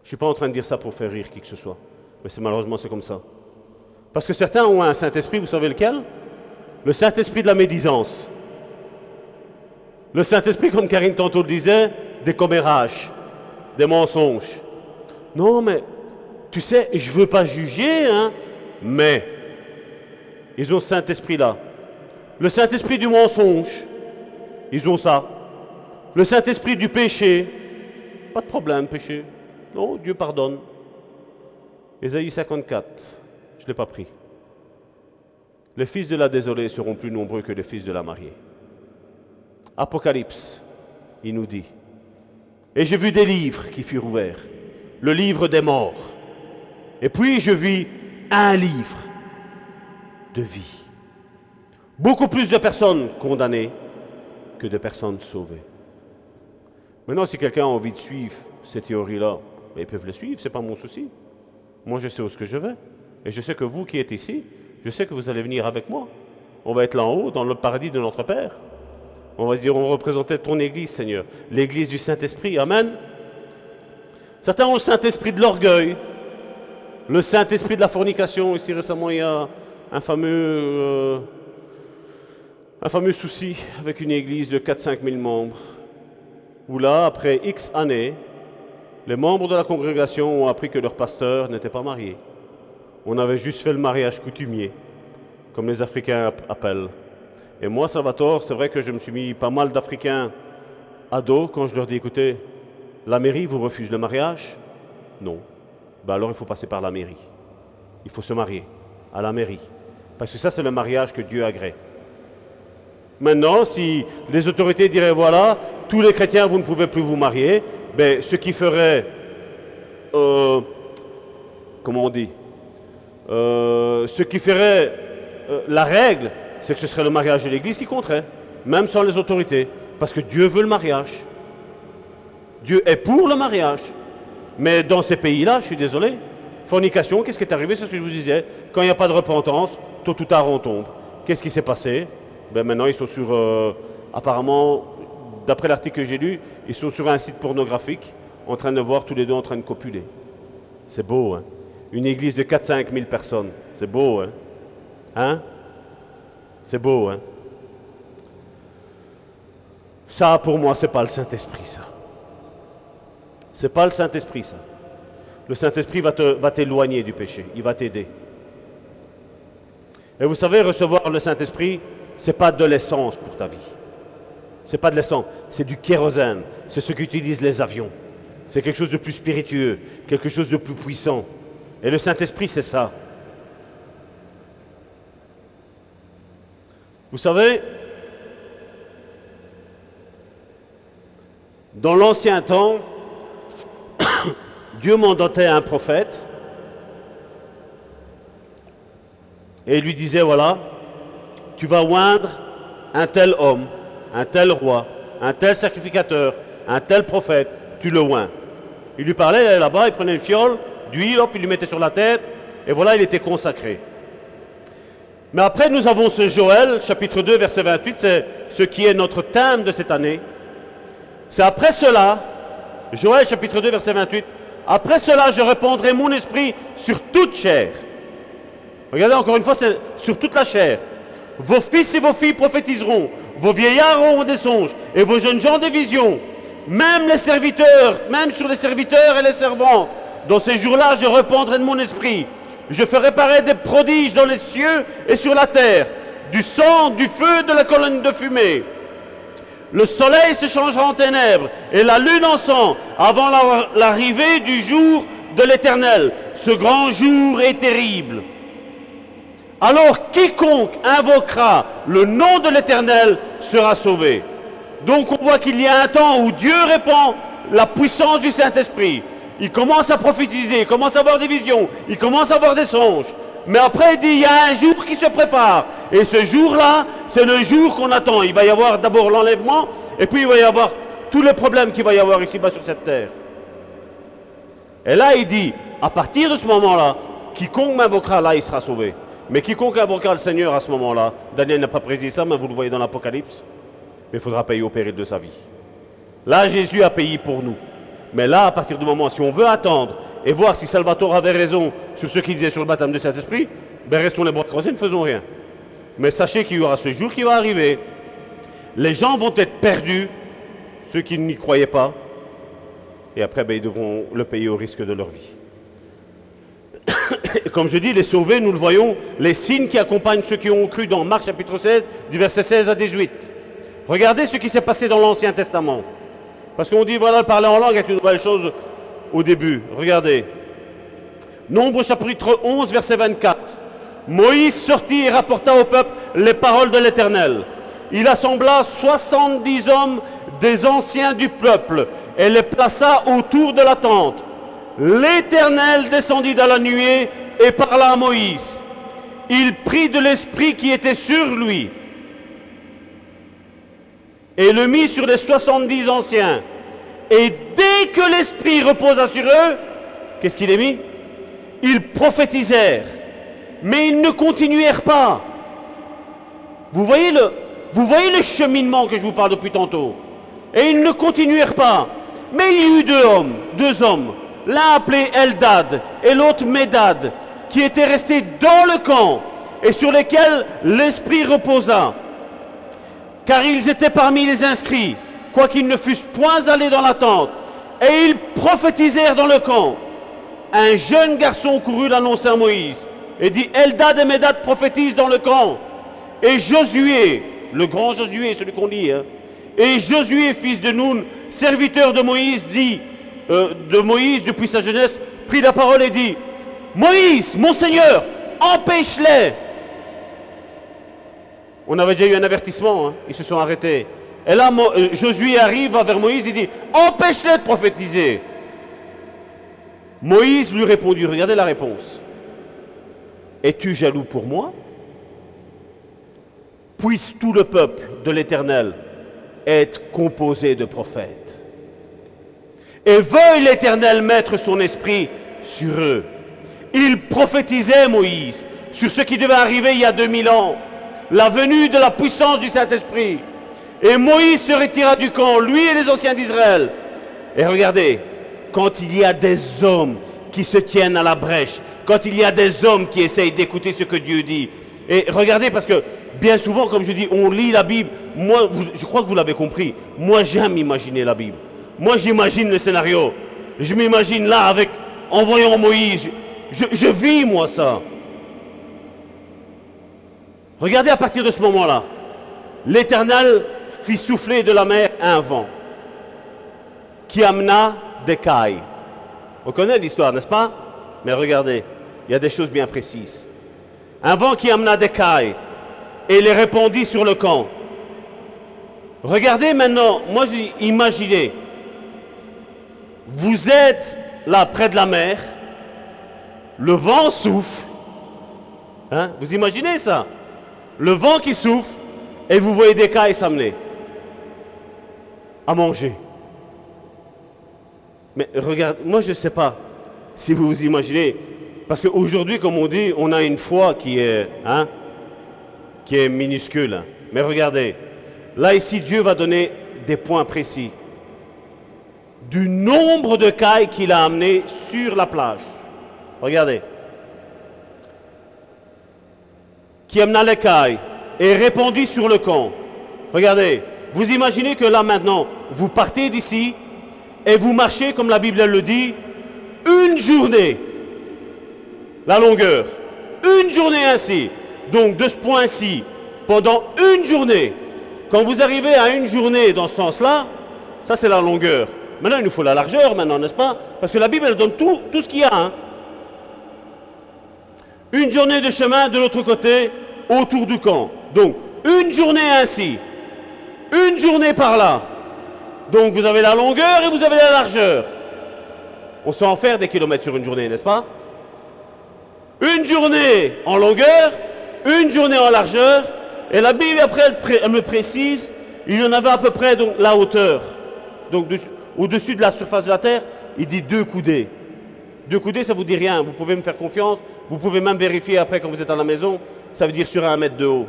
Je ne suis pas en train de dire ça pour faire rire qui que ce soit, mais c'est malheureusement c'est comme ça. Parce que certains ont un Saint-Esprit, vous savez lequel? Le Saint-Esprit de la médisance. Le Saint-Esprit, comme Karine tantôt le disait, des commérages, des mensonges. Non, mais tu sais, je ne veux pas juger, hein, mais ils ont ce Saint-Esprit-là. Le Saint-Esprit du mensonge, ils ont ça. Le Saint-Esprit du péché, pas de problème, péché. Non, Dieu pardonne. Ésaïe 54, je ne l'ai pas pris. Les fils de la désolée seront plus nombreux que les fils de la mariée. Apocalypse, il nous dit. Et j'ai vu des livres qui furent ouverts. Le livre des morts. Et puis je vis un livre de vie. Beaucoup plus de personnes condamnées que de personnes sauvées. Maintenant, si quelqu'un a envie de suivre ces théories-là, ils peuvent les suivre, ce n'est pas mon souci. Moi, je sais où ce que je vais. Et je sais que vous qui êtes ici, je sais que vous allez venir avec moi. On va être là en haut, dans le paradis de notre Père. On va se dire, on représentait ton Église, Seigneur. L'Église du Saint-Esprit. Amen. Certains ont le Saint-Esprit de l'orgueil, le Saint-Esprit de la fornication. Ici récemment, il y a un fameux, euh, un fameux souci avec une Église de 4-5 000 membres, où là, après X années, les membres de la congrégation ont appris que leur pasteur n'était pas marié. On avait juste fait le mariage coutumier, comme les Africains appellent. Et moi, Salvatore, c'est vrai que je me suis mis pas mal d'Africains à dos quand je leur dis écoutez, la mairie vous refuse le mariage? Non. Ben alors il faut passer par la mairie. Il faut se marier à la mairie. Parce que ça, c'est le mariage que Dieu agrée. Maintenant, si les autorités diraient voilà, tous les chrétiens, vous ne pouvez plus vous marier, ben, ce qui ferait, euh, comment on dit, euh, ce qui ferait euh, la règle, c'est que ce serait le mariage de l'Église qui compterait, même sans les autorités, parce que Dieu veut le mariage. Dieu est pour le mariage. Mais dans ces pays-là, je suis désolé, fornication, qu'est-ce qui est arrivé? C'est ce que je vous disais. Quand il n'y a pas de repentance, tôt ou tard on tombe. Qu'est-ce qui s'est passé? Ben Maintenant, ils sont sur, apparemment, d'après l'article que j'ai lu, ils sont sur un site pornographique en train de voir tous les deux en train de copuler. C'est beau, hein Une église de 4-5 000 personnes. C'est beau, hein Hein? C'est beau, hein Ça, pour moi, c'est pas le Saint-Esprit, ça. C'est pas le Saint-Esprit, ça. Le Saint-Esprit va t'éloigner du péché. Il va t'aider. Et vous savez, recevoir le Saint-Esprit, ce n'est pas de l'essence pour ta vie. Ce n'est pas de l'essence, c'est du kérosène. C'est ce qu'utilisent les avions. C'est quelque chose de plus spiritueux, quelque chose de plus puissant. Et le Saint-Esprit, c'est ça. Vous savez, dans l'ancien temps, Dieu mandatait un prophète et lui disait, voilà, tu vas oindre un tel homme un tel roi, un tel sacrificateur, un tel prophète, tu le oins. Il lui parlait là-bas, il prenait une fiole d'huile, il lui mettait sur la tête, et voilà, il était consacré. Mais après, nous avons ce Joël, chapitre 2, verset 28, c'est ce qui est notre thème de cette année. C'est après cela, Joël, chapitre 2, verset 28, après cela, je répandrai mon esprit sur toute chair. Regardez encore une fois, c'est sur toute la chair. Vos fils et vos filles prophétiseront, vos vieillards auront des songes, et vos jeunes gens des visions. Même les serviteurs, même sur les serviteurs et les servants. Dans ces jours-là, je rependrai de mon esprit. Je ferai paraître des prodiges dans les cieux et sur la terre, du sang, du feu, de la colonne de fumée. Le soleil se changera en ténèbres et la lune en sang avant l'arrivée du jour de l'Éternel. Ce grand jour est terrible. Alors quiconque invoquera le nom de l'Éternel sera sauvé. Donc on voit qu'il y a un temps où Dieu répand la puissance du Saint-Esprit. Il commence à prophétiser, il commence à avoir des visions, il commence à avoir des songes. Mais après, il dit, il y a un jour qui se prépare. Et ce jour-là, c'est le jour qu'on attend. Il va y avoir d'abord l'enlèvement, et puis il va y avoir tous les problèmes qu'il va y avoir ici-bas sur cette terre. Et là, il dit, à partir de ce moment-là, quiconque m'invoquera là, il sera sauvé. Mais quiconque invoquera le Seigneur à ce moment-là, Daniel n'a pas précisé ça, mais vous le voyez dans l'Apocalypse, mais il faudra payer au péril de sa vie. Là, Jésus a payé pour nous. Mais là, à partir du moment, si on veut attendre et voir si Salvatore avait raison sur ce qu'il disait sur le baptême de Saint-Esprit, ben restons les bras croisés, ne faisons rien. Mais sachez qu'il y aura ce jour qui va arriver. Les gens vont être perdus, ceux qui n'y croyaient pas, et après, ben, ils devront le payer au risque de leur vie. Comme je dis, les sauvés, nous le voyons, les signes qui accompagnent ceux qui ont cru dans Marc chapitre 16, du verset 16 à 18. Regardez ce qui s'est passé dans l'Ancien Testament. Parce qu'on dit, voilà, parler en langue est une nouvelle chose au début. Regardez. Nombre chapitre 11, verset 24. Moïse sortit et rapporta au peuple les paroles de l'Éternel. Il assembla 70 hommes des anciens du peuple et les plaça autour de la tente. L'Éternel descendit dans la nuée et parla à Moïse. Il prit de l'esprit qui était sur lui et le mit sur les 70 anciens. Et dès que l'esprit reposa sur eux, qu'est-ce qu'il est mis? Ils prophétisèrent, mais ils ne continuèrent pas. Vous voyez le, vous voyez le cheminement que je vous parle depuis tantôt? Et ils ne continuèrent pas. Mais il y a eu deux hommes, deux hommes, l'un appelé Eldad et l'autre Médad, qui étaient restés dans le camp et sur lesquels l'Esprit reposa. Car ils étaient parmi les inscrits, quoiqu'ils ne fussent point allés dans la tente. Et ils prophétisèrent dans le camp. Un jeune garçon courut l'annoncer à Moïse et dit Eldad et Médad prophétisent dans le camp. Et Josué, le grand Josué, celui qu'on lit, hein, et Josué, fils de Noun, serviteur de Moïse, dit, euh, de Moïse depuis sa jeunesse, prit la parole et dit, Moïse, mon Seigneur, empêche-les. On avait déjà eu un avertissement, hein, ils se sont arrêtés. Et là, euh, Josué arrive vers Moïse et dit, empêche-les de prophétiser. Moïse lui répondit, regardez la réponse. Es-tu jaloux pour moi? Puisse tout le peuple de l'Éternel être composé de prophètes. Et veuille l'Éternel mettre son esprit sur eux. Il prophétisait, Moïse, sur ce qui devait arriver il y a 2000 ans, la venue de la puissance du Saint-Esprit. Et Moïse se retira du camp, lui et les anciens d'Israël. Et regardez, quand il y a des hommes qui se tiennent à la brèche, quand il y a des hommes qui essayent d'écouter ce que Dieu dit, et regardez, parce que bien souvent, comme je dis, on lit la Bible. Moi, je crois que vous l'avez compris. Moi, j'aime imaginer la Bible. Moi, j'imagine le scénario. Je m'imagine là avec, en voyant Moïse. Je, vis, moi, ça. Regardez à partir de ce moment-là. L'Éternel fit souffler de la mer un vent qui amena des cailles. On connaît l'histoire, n'est-ce pas? Mais regardez, il y a des choses bien précises. Un vent qui amena des cailles et les répandit sur le camp. Regardez maintenant, moi imaginez, vous êtes là près de la mer, le vent souffle, hein, vous imaginez ça? Le vent qui souffle et vous voyez des cailles s'amener à manger. Mais regarde, moi je ne sais pas si vous vous imaginez, parce qu'aujourd'hui, comme on dit, on a une foi qui est, hein, qui est minuscule. Mais regardez, là ici, Dieu va donner des points précis du nombre de cailles qu'il a amenées sur la plage. Regardez. Qui amena les cailles et répandit sur le camp. Regardez, vous imaginez que là maintenant, vous partez d'ici et vous marchez, comme la Bible le dit, une journée. La longueur. Une journée ainsi. Donc de ce point-ci, pendant une journée, quand vous arrivez à une journée dans ce sens-là, ça c'est la longueur. Maintenant, il nous faut la largeur, maintenant, n'est-ce pas? Parce que la Bible, elle donne tout, tout ce qu'il y a. Hein. Une journée de chemin de l'autre côté, autour du camp. Donc, une journée ainsi. Une journée par là. Donc, vous avez la longueur et vous avez la largeur. On sait en faire des kilomètres sur une journée, n'est-ce pas? Une journée en longueur une journée en largeur, et la Bible après elle, me précise, il y en avait à peu près la hauteur. donc au-dessus de la surface de la terre, il dit deux coudées. Deux coudées, ça vous dit rien. Vous pouvez me faire confiance. Vous pouvez même vérifier après quand vous êtes à la maison. Ça veut dire sur un mètre de haut.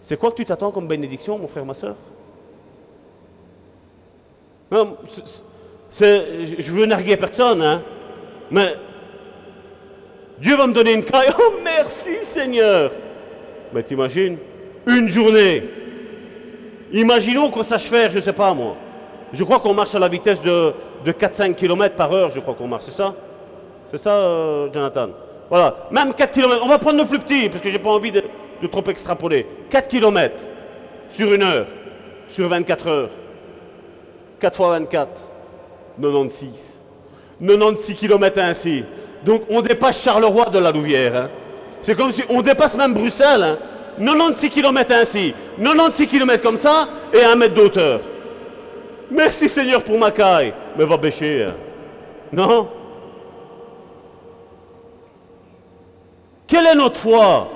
C'est quoi que tu t'attends comme bénédiction, mon frère, ma soeur Non, je veux narguer personne, hein, mais Dieu va me donner une caille. Oh, merci Seigneur. Mais t'imagines, une journée. Imaginons qu'on sache faire, je ne sais pas moi. Je crois qu'on marche à la vitesse de, 4-5 km par heure, je crois qu'on marche, c'est ça? C'est ça, euh, Jonathan? Voilà, même 4 km. On va prendre le plus petit, parce que j'ai pas envie de, trop extrapoler. 4 km sur une heure, sur 24 heures. 4 fois 24, 96. 96 km ainsi. Donc on dépasse Charleroi de la Louvière. Hein. C'est comme si on dépasse même Bruxelles. 96 hein. km ainsi, 96 km comme ça et 1 mètre d'auteur. Merci Seigneur pour ma caille. Mais va bêcher. Hein. Non? Quelle est notre foi?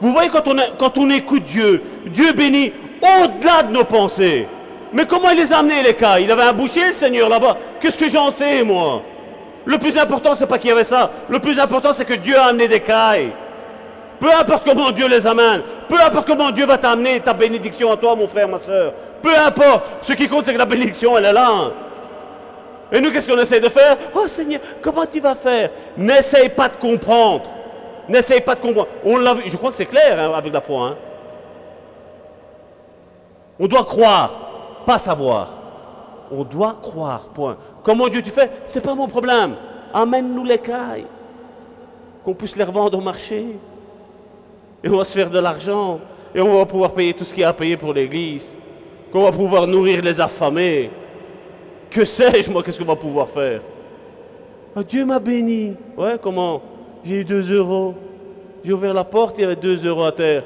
Vous voyez, quand on, quand on écoute Dieu, Dieu bénit au-delà de nos pensées. Mais comment il les a amenés, les cas Il avait un boucher, le Seigneur, là-bas. Qu'est-ce que j'en sais, moi? Le plus important, c'est pas qu'il y avait ça. Le plus important, c'est que Dieu a amené des cailles. Peu importe comment Dieu les amène, peu importe comment Dieu va t'amener ta bénédiction à toi, mon frère, ma soeur. Peu importe, ce qui compte, c'est que la bénédiction, elle est là. Et nous, qu'est-ce qu'on essaie de faire? Oh Seigneur, comment tu vas faire? N'essaye pas de comprendre. N'essaye pas de comprendre. On je crois que c'est clair hein, avec la foi. Hein. On doit croire, pas savoir. On doit croire, point. Comment Dieu tu fais? C'est pas mon problème. Amène-nous les cailles. Qu'on puisse les revendre au marché. Et on va se faire de l'argent. Et on va pouvoir payer tout ce qu'il y a à payer pour l'église. Qu'on va pouvoir nourrir les affamés. Que sais-je, moi, qu'est-ce qu'on va pouvoir faire? Ah, Dieu m'a béni. Ouais, comment? J'ai eu 2 euros. J'ai ouvert la porte, il y avait 2 euros à terre.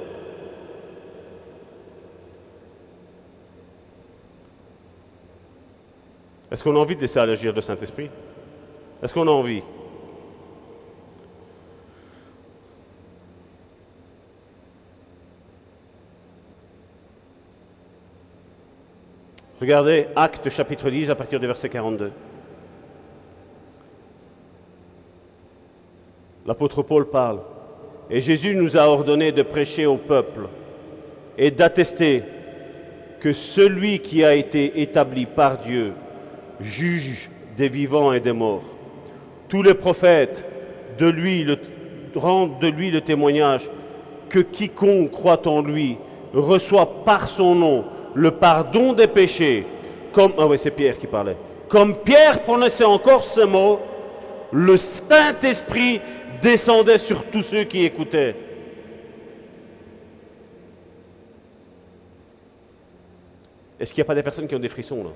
Est-ce qu'on a envie de laisser agir le Saint-Esprit? Est-ce qu'on a envie? Regardez Acte chapitre 10 à partir du verset 42. l'apôtre Paul parle. Et Jésus nous a ordonné de prêcher au peuple et d'attester que celui qui a été établi par Dieu juge des vivants et des morts. Tous les prophètes de lui rendent de lui le témoignage que quiconque croit en lui reçoit par son nom le pardon des péchés. Comme, ah oui, c'est Pierre qui parlait. Comme Pierre prononçait encore ce mot, le Saint-Esprit descendait sur tous ceux qui écoutaient. Est-ce qu'il n'y a pas des personnes qui ont des frissons là?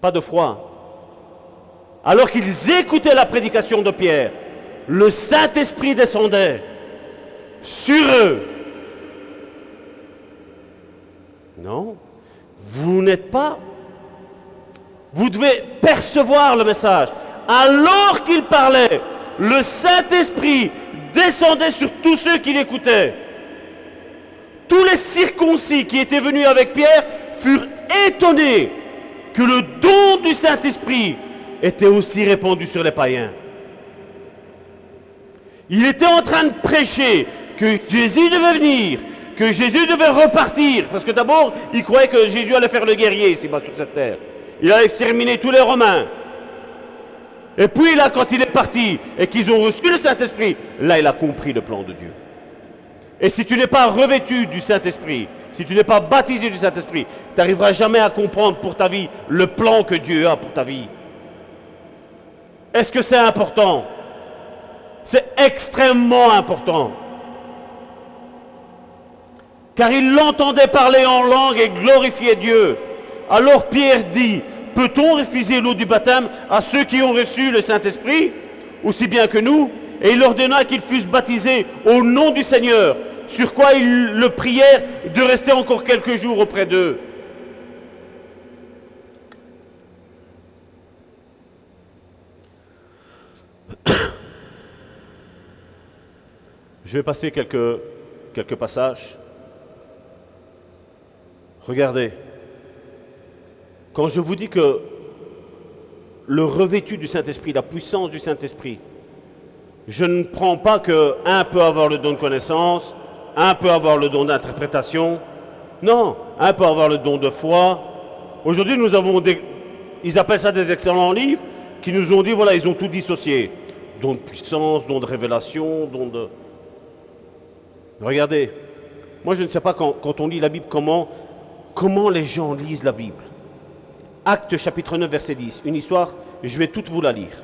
Pas de froid. Alors qu'ils écoutaient la prédication de Pierre, le Saint-Esprit descendait sur eux. Non, vous n'êtes pas... Vous devez percevoir le message alors qu'il parlait, le Saint-Esprit descendait sur tous ceux qui l'écoutaient. Tous les circoncis qui étaient venus avec Pierre furent étonnés que le don du Saint-Esprit était aussi répandu sur les païens. Il était en train de prêcher que Jésus devait venir, que Jésus devait repartir, parce que d'abord, il croyait que Jésus allait faire le guerrier ici-bas sur cette terre. Il allait exterminer tous les Romains. Et puis là, quand il est parti et qu'ils ont reçu le Saint-Esprit, là, il a compris le plan de Dieu. Et si tu n'es pas revêtu du Saint-Esprit, si tu n'es pas baptisé du Saint-Esprit, tu n'arriveras jamais à comprendre pour ta vie le plan que Dieu a pour ta vie. Est-ce que c'est important? C'est extrêmement important. Car il l'entendait parler en langue et glorifier Dieu. Alors Pierre dit, Peut-on refuser l'eau du baptême à ceux qui ont reçu le Saint-Esprit, aussi bien que nous? Et il ordonna qu'ils fussent baptisés au nom du Seigneur, sur quoi ils le prièrent de rester encore quelques jours auprès d'eux. Je vais passer quelques, quelques passages. Regardez, quand je vous dis que le revêtu du Saint-Esprit, la puissance du Saint-Esprit, je ne prends pas que un peut avoir le don de connaissance, un peut avoir le don d'interprétation. Non, un peut avoir le don de foi. Aujourd'hui, nous avons des, ils appellent ça des excellents livres, qui nous ont dit, voilà, ils ont tout dissocié. Don de puissance, don de révélation, don de... Regardez, moi je ne sais pas quand, quand on lit la Bible comment, comment les gens lisent la Bible? Acte chapitre 9, verset 10, une histoire, je vais toute vous la lire.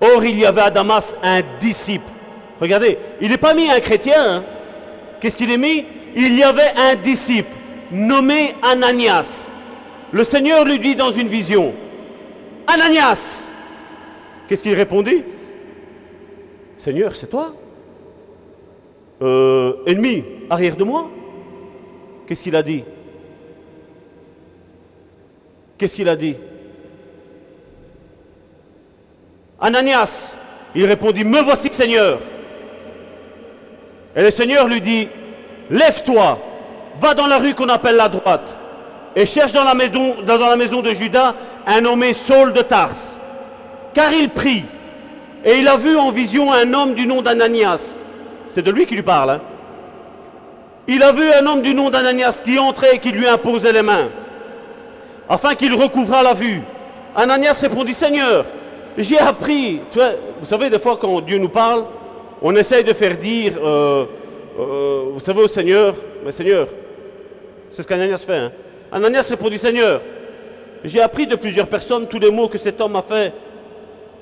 Or, il y avait à Damas un disciple. Regardez, il n'est pas mis un chrétien. Hein. Qu'est-ce qu'il est mis? Il y avait un disciple nommé Ananias. Le Seigneur lui dit dans une vision, Ananias. Qu'est-ce qu'il répondit? Seigneur, c'est toi? Euh, Ennemi, arrière de moi? Qu'est-ce qu'il a dit? Qu'est-ce qu'il a dit? Ananias, il répondit, me voici Seigneur. Et le Seigneur lui dit, lève-toi, va dans la rue qu'on appelle la droite, et cherche dans la maison, de Judas un nommé Saul de Tarse. Car il prie, et il a vu en vision un homme du nom d'Ananias. C'est de lui qui lui parle. Hein. Il a vu un homme du nom d'Ananias qui entrait et qui lui imposait les mains, afin qu'il recouvrât la vue. Ananias répondit, Seigneur, j'ai appris, vous savez, des fois quand Dieu nous parle, on essaye de faire dire, euh, euh, vous savez, au Seigneur, mais Seigneur, c'est ce qu'Ananias fait. Hein. Ananias répondit, Seigneur, j'ai appris de plusieurs personnes tous les mots que cet homme a fait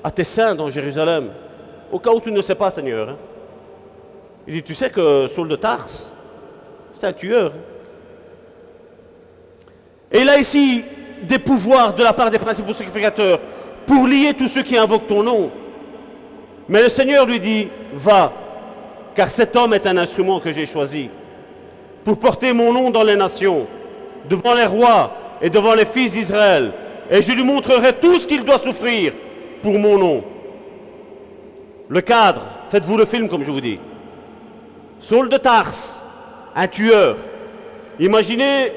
à tes saints dans Jérusalem. Au cas où tu ne sais pas, Seigneur. Hein. Il dit, tu sais que Saul de Tarse, c'est un tueur. Hein. Et il a ici des pouvoirs de la part des principaux sacrificateurs pour lier tous ceux qui invoquent ton nom. Mais le Seigneur lui dit, va, car cet homme est un instrument que j'ai choisi pour porter mon nom dans les nations, devant les rois et devant les fils d'Israël, et je lui montrerai tout ce qu'il doit souffrir pour mon nom. Le cadre, faites-vous le film comme je vous dis. Saul de Tarse, un tueur. Imaginez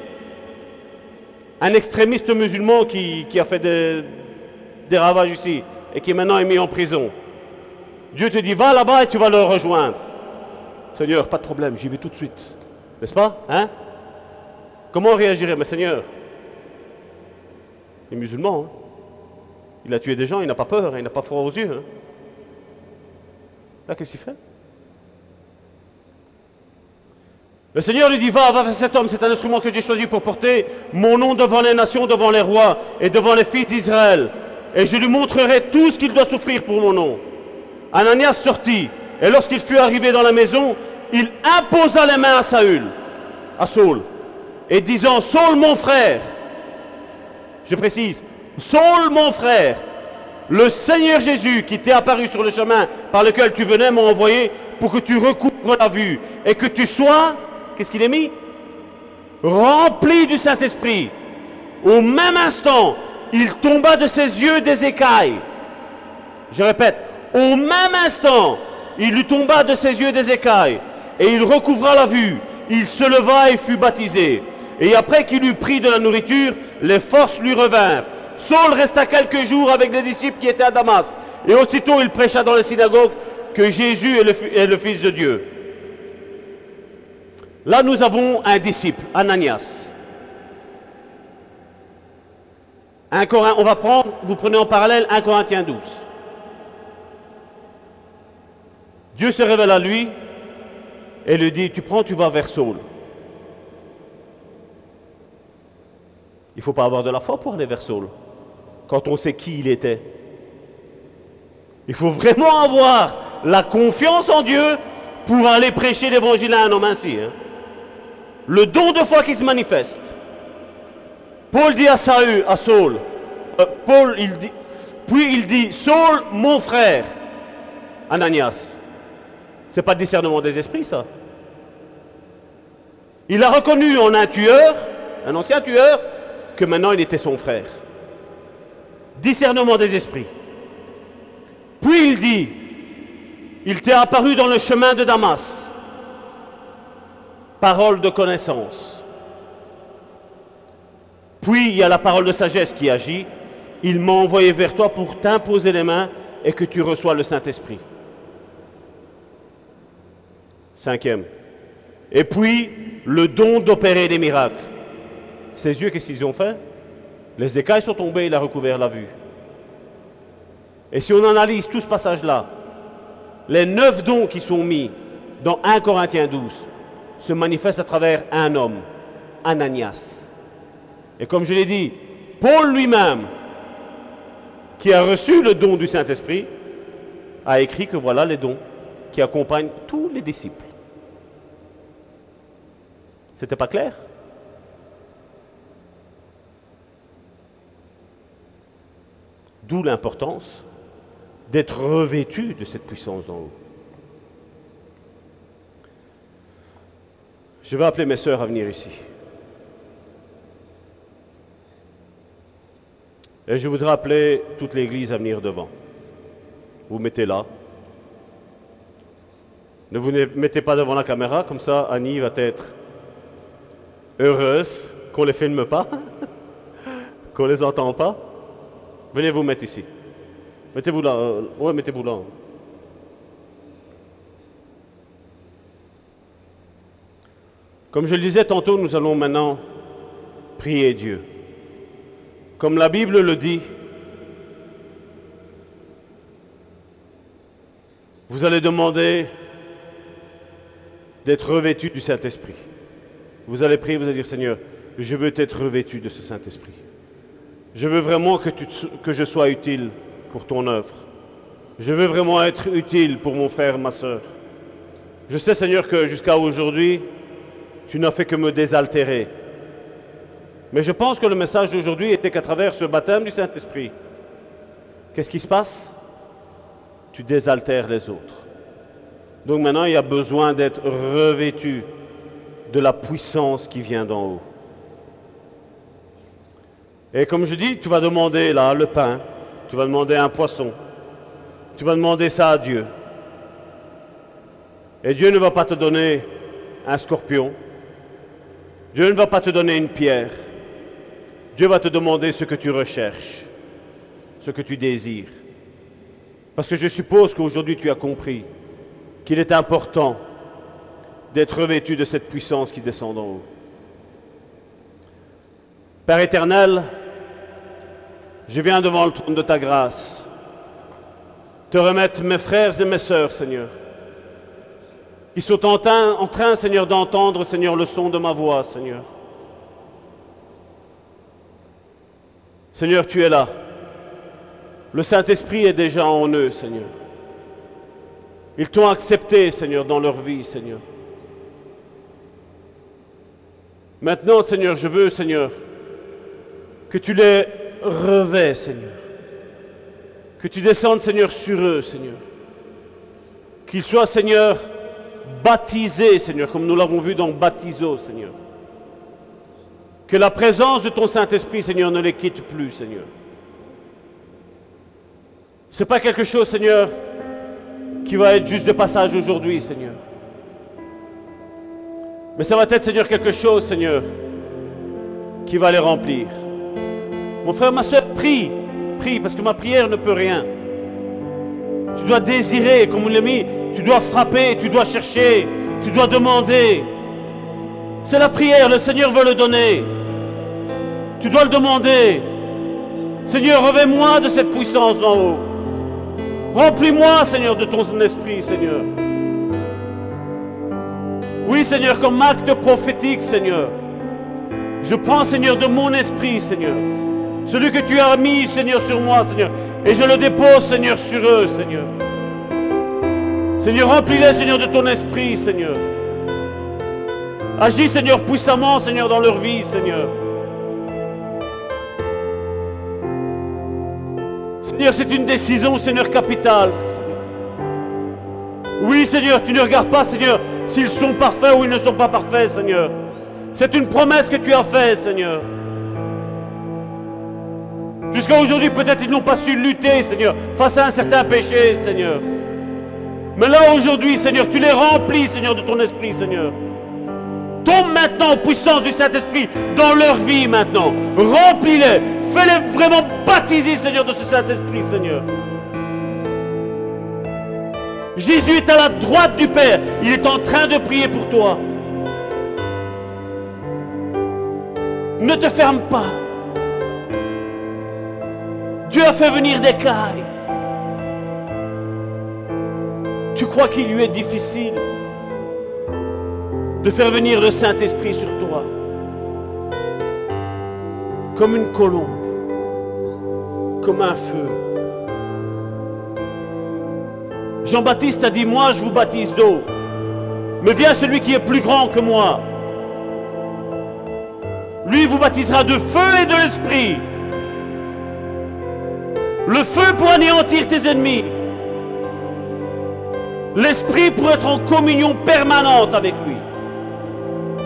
un extrémiste musulman qui, a fait des, ravages ici et qui maintenant est mis en prison. Dieu te dit, va là-bas et tu vas le rejoindre. Seigneur, pas de problème, j'y vais tout de suite. N'est-ce pas? Hein? Comment réagirait? Mais Seigneur, il est musulman. Hein. il a tué des gens, il n'a pas peur, hein. il n'a pas froid aux yeux. Hein. Là, qu'est-ce qu'il fait? Le Seigneur lui dit, va, va vers cet homme, c'est un instrument que j'ai choisi pour porter mon nom devant les nations, devant les rois et devant les fils d'Israël et je lui montrerai tout ce qu'il doit souffrir pour mon nom. Ananias sortit, et lorsqu'il fut arrivé dans la maison, il imposa les mains à Saül, à Saul, et disant, Saul mon frère, je précise, Saul mon frère, le Seigneur Jésus qui t'est apparu sur le chemin par lequel tu venais m'a envoyé pour que tu recouvres la vue et que tu sois, qu'est-ce qu'il est mis? Rempli du Saint-Esprit. Au même instant, il tomba de ses yeux des écailles. Je répète, au même instant, il lui tomba de ses yeux des écailles, et il recouvra la vue. Il se leva et fut baptisé. Et après qu'il eut pris de la nourriture, les forces lui revinrent. Saul resta quelques jours avec les disciples qui étaient à Damas. Et aussitôt il prêcha dans les synagogues que Jésus est le, est le Fils de Dieu. Là, nous avons un disciple, Ananias. on va prendre, vous prenez en parallèle 1 Corinthiens 12. Dieu se révèle à lui et lui dit, tu prends, tu vas vers Saul. Il ne faut pas avoir de la foi pour aller vers Saul, quand on sait qui il était. Il faut vraiment avoir la confiance en Dieu pour aller prêcher l'évangile à un homme ainsi. Hein. Le don de foi qui se manifeste. Paul dit à Saül, à Saul, euh, Paul, dit, puis il dit, Saul, mon frère, Ananias. C'est pas discernement des esprits, ça. Il a reconnu en un tueur, un ancien tueur, que maintenant il était son frère. Discernement des esprits. Puis il dit, il t'est apparu dans le chemin de Damas. Parole de connaissance. Puis il y a la parole de sagesse qui agit. Il m'a envoyé vers toi pour t'imposer les mains et que tu reçois le Saint-Esprit. Cinquième. Et puis, le don d'opérer des miracles. Ses yeux, qu'est-ce qu'ils ont fait? Les écailles sont tombées, il a recouvert la vue. Et si on analyse tout ce passage-là, les neuf dons qui sont mis dans 1 Corinthiens 12 se manifestent à travers un homme, Ananias. Et comme je l'ai dit, Paul lui-même, qui a reçu le don du Saint-Esprit, a écrit que voilà les dons qui accompagnent tous les disciples. C'était pas clair? D'où l'importance d'être revêtu de cette puissance d'en haut. Je vais appeler mes sœurs à venir ici. Et je voudrais appeler toute l'Église à venir devant. Vous mettez là. Ne vous mettez pas devant la caméra, comme ça Annie va être heureuse qu'on ne les filme pas, qu'on ne les entend pas. Venez vous mettre ici. Mettez-vous là. Euh, ouais, mettez-vous là. Comme je le disais tantôt, nous allons maintenant prier Dieu. Comme la Bible le dit, vous allez demander d'être revêtu du Saint-Esprit. Vous allez prier, vous allez dire Seigneur, je veux être revêtu de ce Saint-Esprit. Je veux vraiment que, que je sois utile pour ton œuvre. Je veux vraiment être utile pour mon frère, ma soeur. Je sais, Seigneur, que jusqu'à aujourd'hui, tu n'as fait que me désaltérer. Mais je pense que le message d'aujourd'hui était qu'à travers ce baptême du Saint-Esprit, qu'est-ce qui se passe? Tu désaltères les autres. Donc maintenant, il y a besoin d'être revêtu de la puissance qui vient d'en haut. Et comme je dis, tu vas demander là le pain, tu vas demander un poisson. Tu vas demander ça à Dieu. Et Dieu ne va pas te donner un scorpion. Dieu ne va pas te donner une pierre. Dieu va te demander ce que tu recherches, ce que tu désires. Parce que je suppose qu'aujourd'hui tu as compris qu'il est important d'être revêtu de cette puissance qui descend d'en haut. Père éternel, je viens devant le trône de ta grâce te remettre mes frères et mes sœurs, Seigneur, qui sont en train, Seigneur, d'entendre, Seigneur, le son de ma voix, Seigneur. Seigneur, tu es là. Le Saint-Esprit est déjà en eux, Seigneur. Ils t'ont accepté, Seigneur, dans leur vie, Seigneur. Maintenant, Seigneur, je veux, Seigneur, que tu les revêt, Seigneur. Que tu descendes, Seigneur, sur eux, Seigneur. Qu'ils soient, Seigneur, baptisés, Seigneur, comme nous l'avons vu dans Baptiso, Seigneur. Que la présence de ton Saint-Esprit, Seigneur, ne les quitte plus, Seigneur. Ce n'est pas quelque chose, Seigneur, qui va être juste de passage aujourd'hui, Seigneur. Mais ça va être, Seigneur, quelque chose, Seigneur, qui va les remplir. Mon frère, ma soeur, prie, prie, parce que ma prière ne peut rien. Tu dois désirer, comme on l'a mis, tu dois frapper, tu dois chercher, tu dois demander. C'est la prière, le Seigneur veut le donner. Tu dois le demander. Seigneur, revêt-moi de cette puissance en haut. Remplis-moi, Seigneur, de ton esprit, Seigneur. Oui, Seigneur, comme acte prophétique, Seigneur. Je prends, Seigneur, de mon esprit, Seigneur. Celui que tu as mis, Seigneur, sur moi, Seigneur. Et je le dépose, Seigneur, sur eux, Seigneur. Seigneur, remplis-les, Seigneur, de ton esprit, Seigneur. Agis, Seigneur, puissamment, Seigneur, dans leur vie, Seigneur. Seigneur, c'est une décision, Seigneur, capitale. Oui, Seigneur, tu ne regardes pas, Seigneur, s'ils sont parfaits ou ils ne sont pas parfaits, Seigneur. C'est une promesse que tu as faite, Seigneur. Jusqu'à aujourd'hui, peut-être ils n'ont pas su lutter, Seigneur, face à un certain péché, Seigneur. Mais là, aujourd'hui, Seigneur, tu les remplis, Seigneur, de ton esprit, Seigneur. Tombe maintenant en puissance du Saint-Esprit dans leur vie maintenant. Remplis-les. Fais-les vraiment baptiser, Seigneur, de ce Saint-Esprit, Seigneur. Jésus est à la droite du Père. Il est en train de prier pour toi. Ne te ferme pas. Dieu a fait venir des cailles. Tu crois qu'il lui est difficile de faire venir le Saint-Esprit sur toi comme une colombe, comme un feu. Jean-Baptiste a dit, moi je vous baptise d'eau, mais vient celui qui est plus grand que moi. Lui vous baptisera de feu et de l'esprit. Le feu pour anéantir tes ennemis. L'esprit pour être en communion permanente avec lui.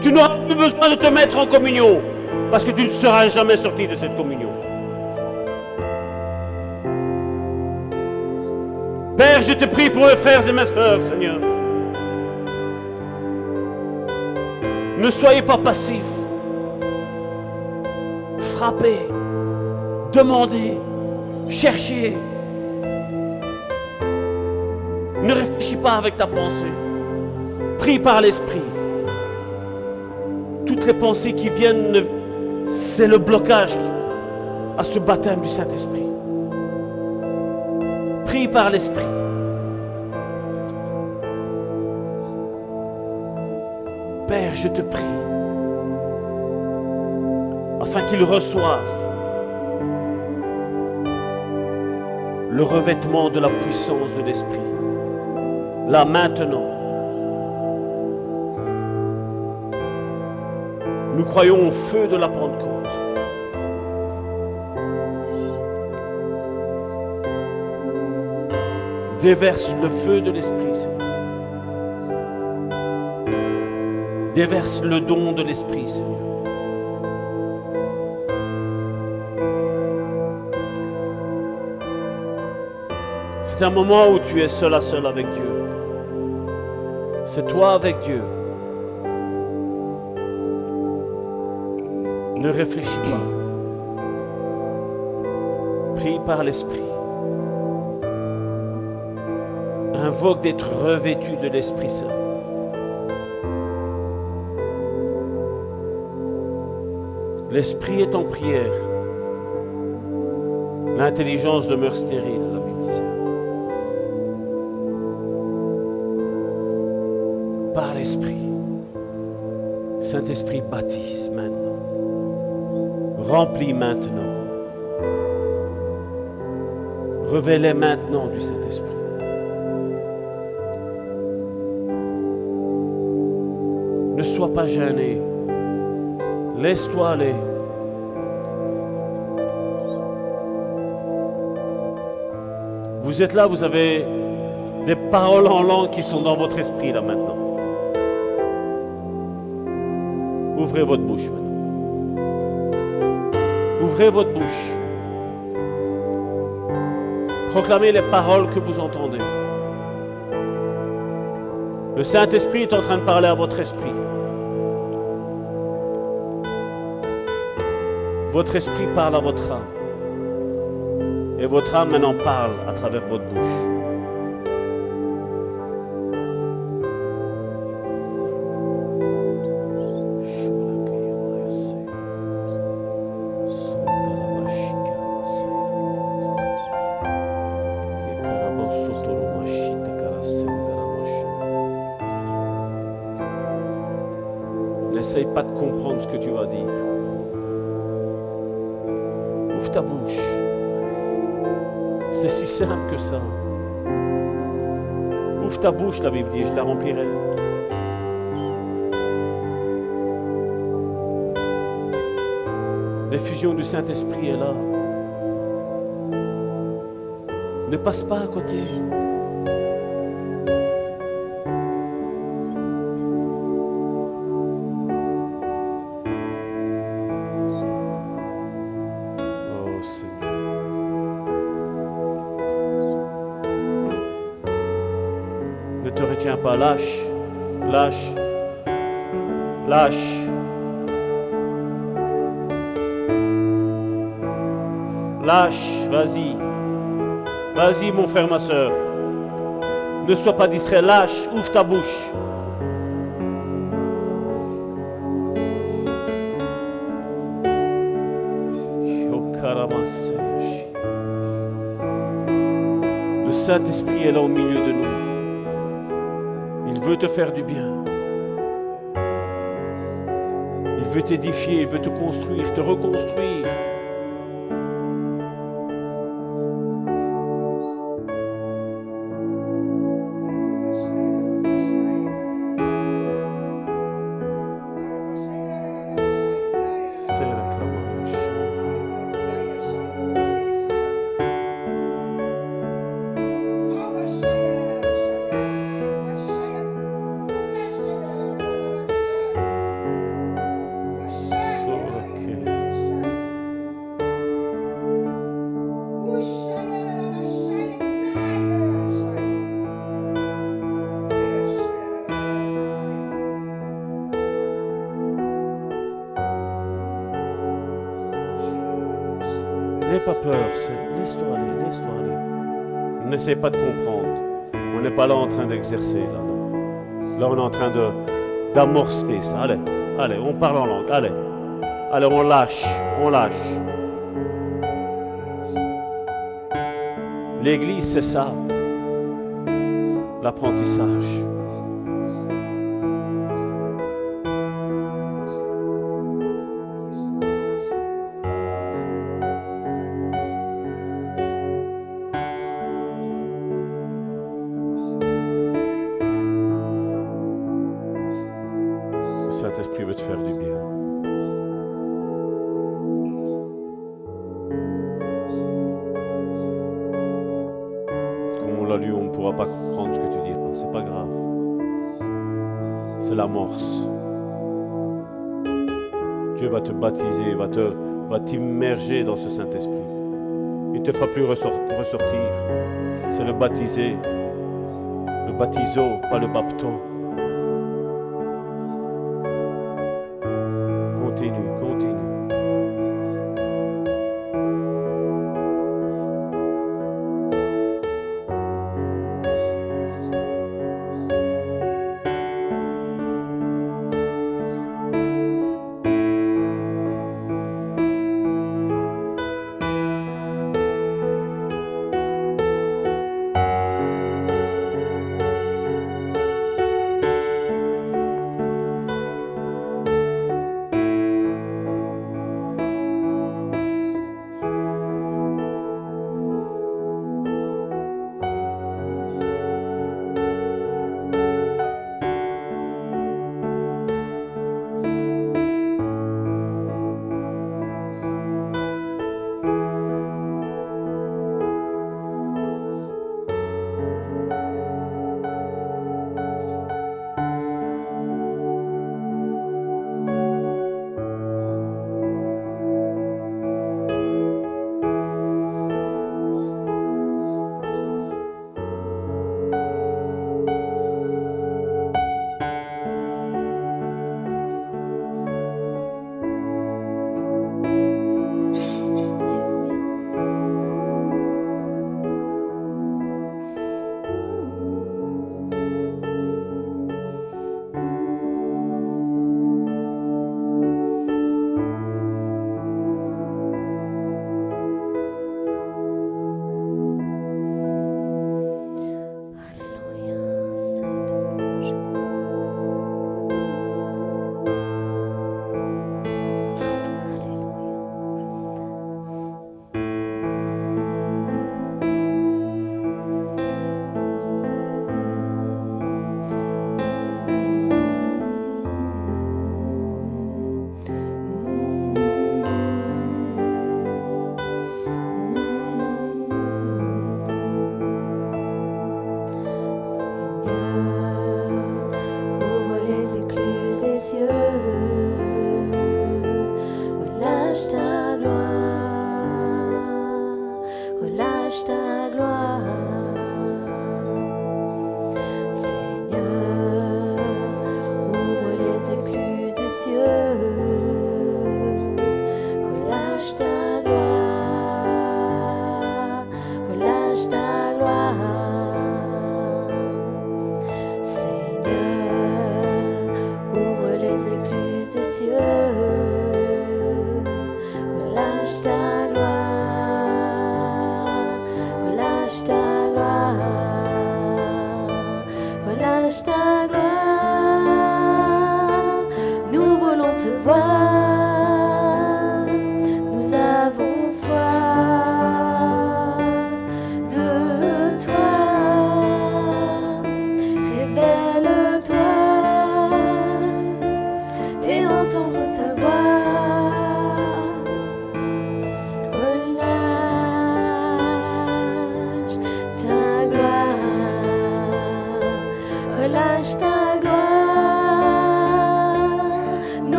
Tu n'auras plus besoin de te mettre en communion parce que tu ne seras jamais sorti de cette communion. Père, je te prie pour mes frères et mes soeurs, Seigneur. Ne soyez pas passifs. Frappez, demandez, cherchez. Ne réfléchis pas avec ta pensée. Prie par l'Esprit. Toutes les pensées qui viennent, c'est le blocage à ce baptême du Saint-Esprit. Prie par l'Esprit. Père, je te prie, afin qu'ils reçoivent le revêtement de la puissance de l'Esprit. Là maintenant, nous croyons au feu de la Pentecôte. Déverse le feu de l'Esprit, Seigneur. Déverse le don de l'Esprit, Seigneur. C'est un moment où tu es seul à seul avec Dieu. C'est toi avec Dieu. Ne réfléchis pas. Prie par l'Esprit. Invoque d'être revêtu de l'Esprit Saint. L'Esprit est en prière. L'intelligence demeure stérile, Saint-Esprit baptise maintenant. Remplis maintenant. Révèle maintenant du Saint-Esprit. Ne sois pas gêné. Laisse-toi aller. Vous êtes là, vous avez des paroles en langue qui sont dans votre esprit là maintenant. Ouvrez votre bouche maintenant. Ouvrez votre bouche. Proclamez les paroles que vous entendez. Le Saint-Esprit est en train de parler à votre esprit. Votre esprit parle à votre âme. Et votre âme maintenant parle à travers votre bouche. Ouvre ta bouche, la Bible dit, je la remplirai. L'effusion du Saint-Esprit est là. Ne passe pas à côté. Lâche, lâche. Lâche. Lâche, vas-y. Vas-y, mon frère, ma soeur. Ne sois pas distrait, lâche, ouvre ta bouche. Le Saint-Esprit est là au milieu de nous. Te faire du bien. Il veut t'édifier, il veut te construire, te reconstruire. Pas de comprendre. On n'est pas là en train d'exercer, là. Là, on est en train d'amorcer ça. Allez, allez, on parle en langue. Allez, allez, on lâche, on lâche. L'église, c'est ça. L'apprentissage. Va t'immerger dans ce Saint-Esprit. Il ne te fera plus ressortir. C'est le baptisé, le baptiso, pas le baptême.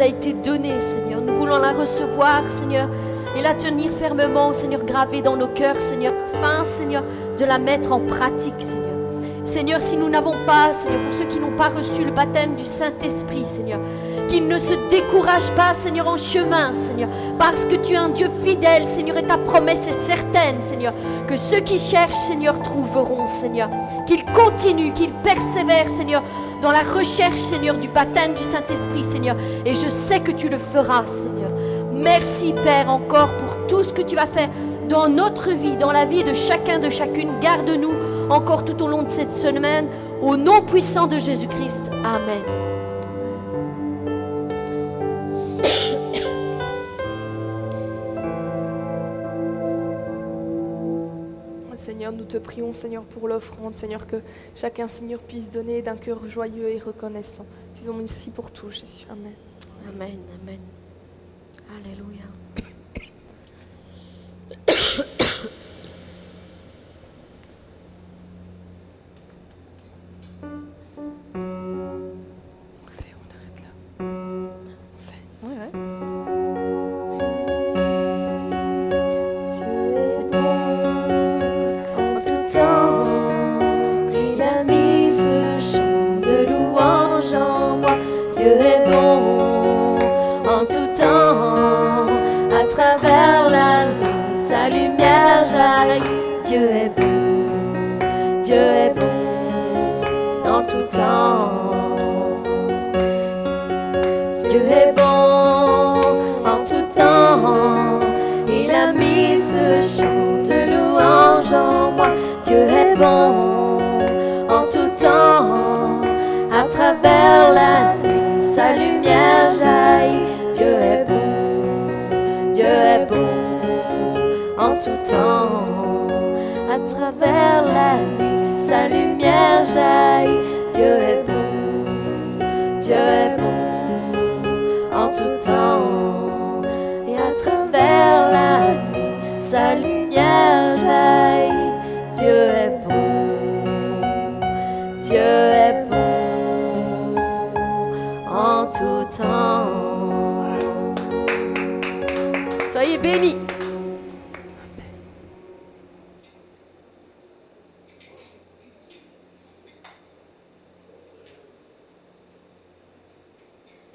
a été donnée, Seigneur. Nous voulons la recevoir, Seigneur, et la tenir fermement, Seigneur, gravée dans nos cœurs, Seigneur, afin, Seigneur, de la mettre en pratique, Seigneur. Seigneur, si nous n'avons pas, Seigneur, pour ceux qui n'ont pas reçu le baptême du Saint-Esprit, Seigneur, qu'ils ne se découragent pas, Seigneur, en chemin, Seigneur, parce que tu es un Dieu fidèle, Seigneur, et ta promesse est certaine, Seigneur, que ceux qui cherchent, Seigneur, trouveront, Seigneur, qu'ils continuent, qu'ils persévèrent, Seigneur, dans la recherche, Seigneur, du baptême du Saint-Esprit, Seigneur. Et je sais que tu le feras, Seigneur. Merci, Père, encore pour tout ce que tu vas faire dans notre vie, dans la vie de chacun, de chacune. Garde-nous encore tout au long de cette semaine. Au nom puissant de Jésus-Christ. Amen. nous te prions, Seigneur, pour l'offrande, Seigneur, que chacun, Seigneur, puisse donner d'un cœur joyeux et reconnaissant. Disons ici pour tout, Jésus. Amen. Amen, Amen. Alléluia.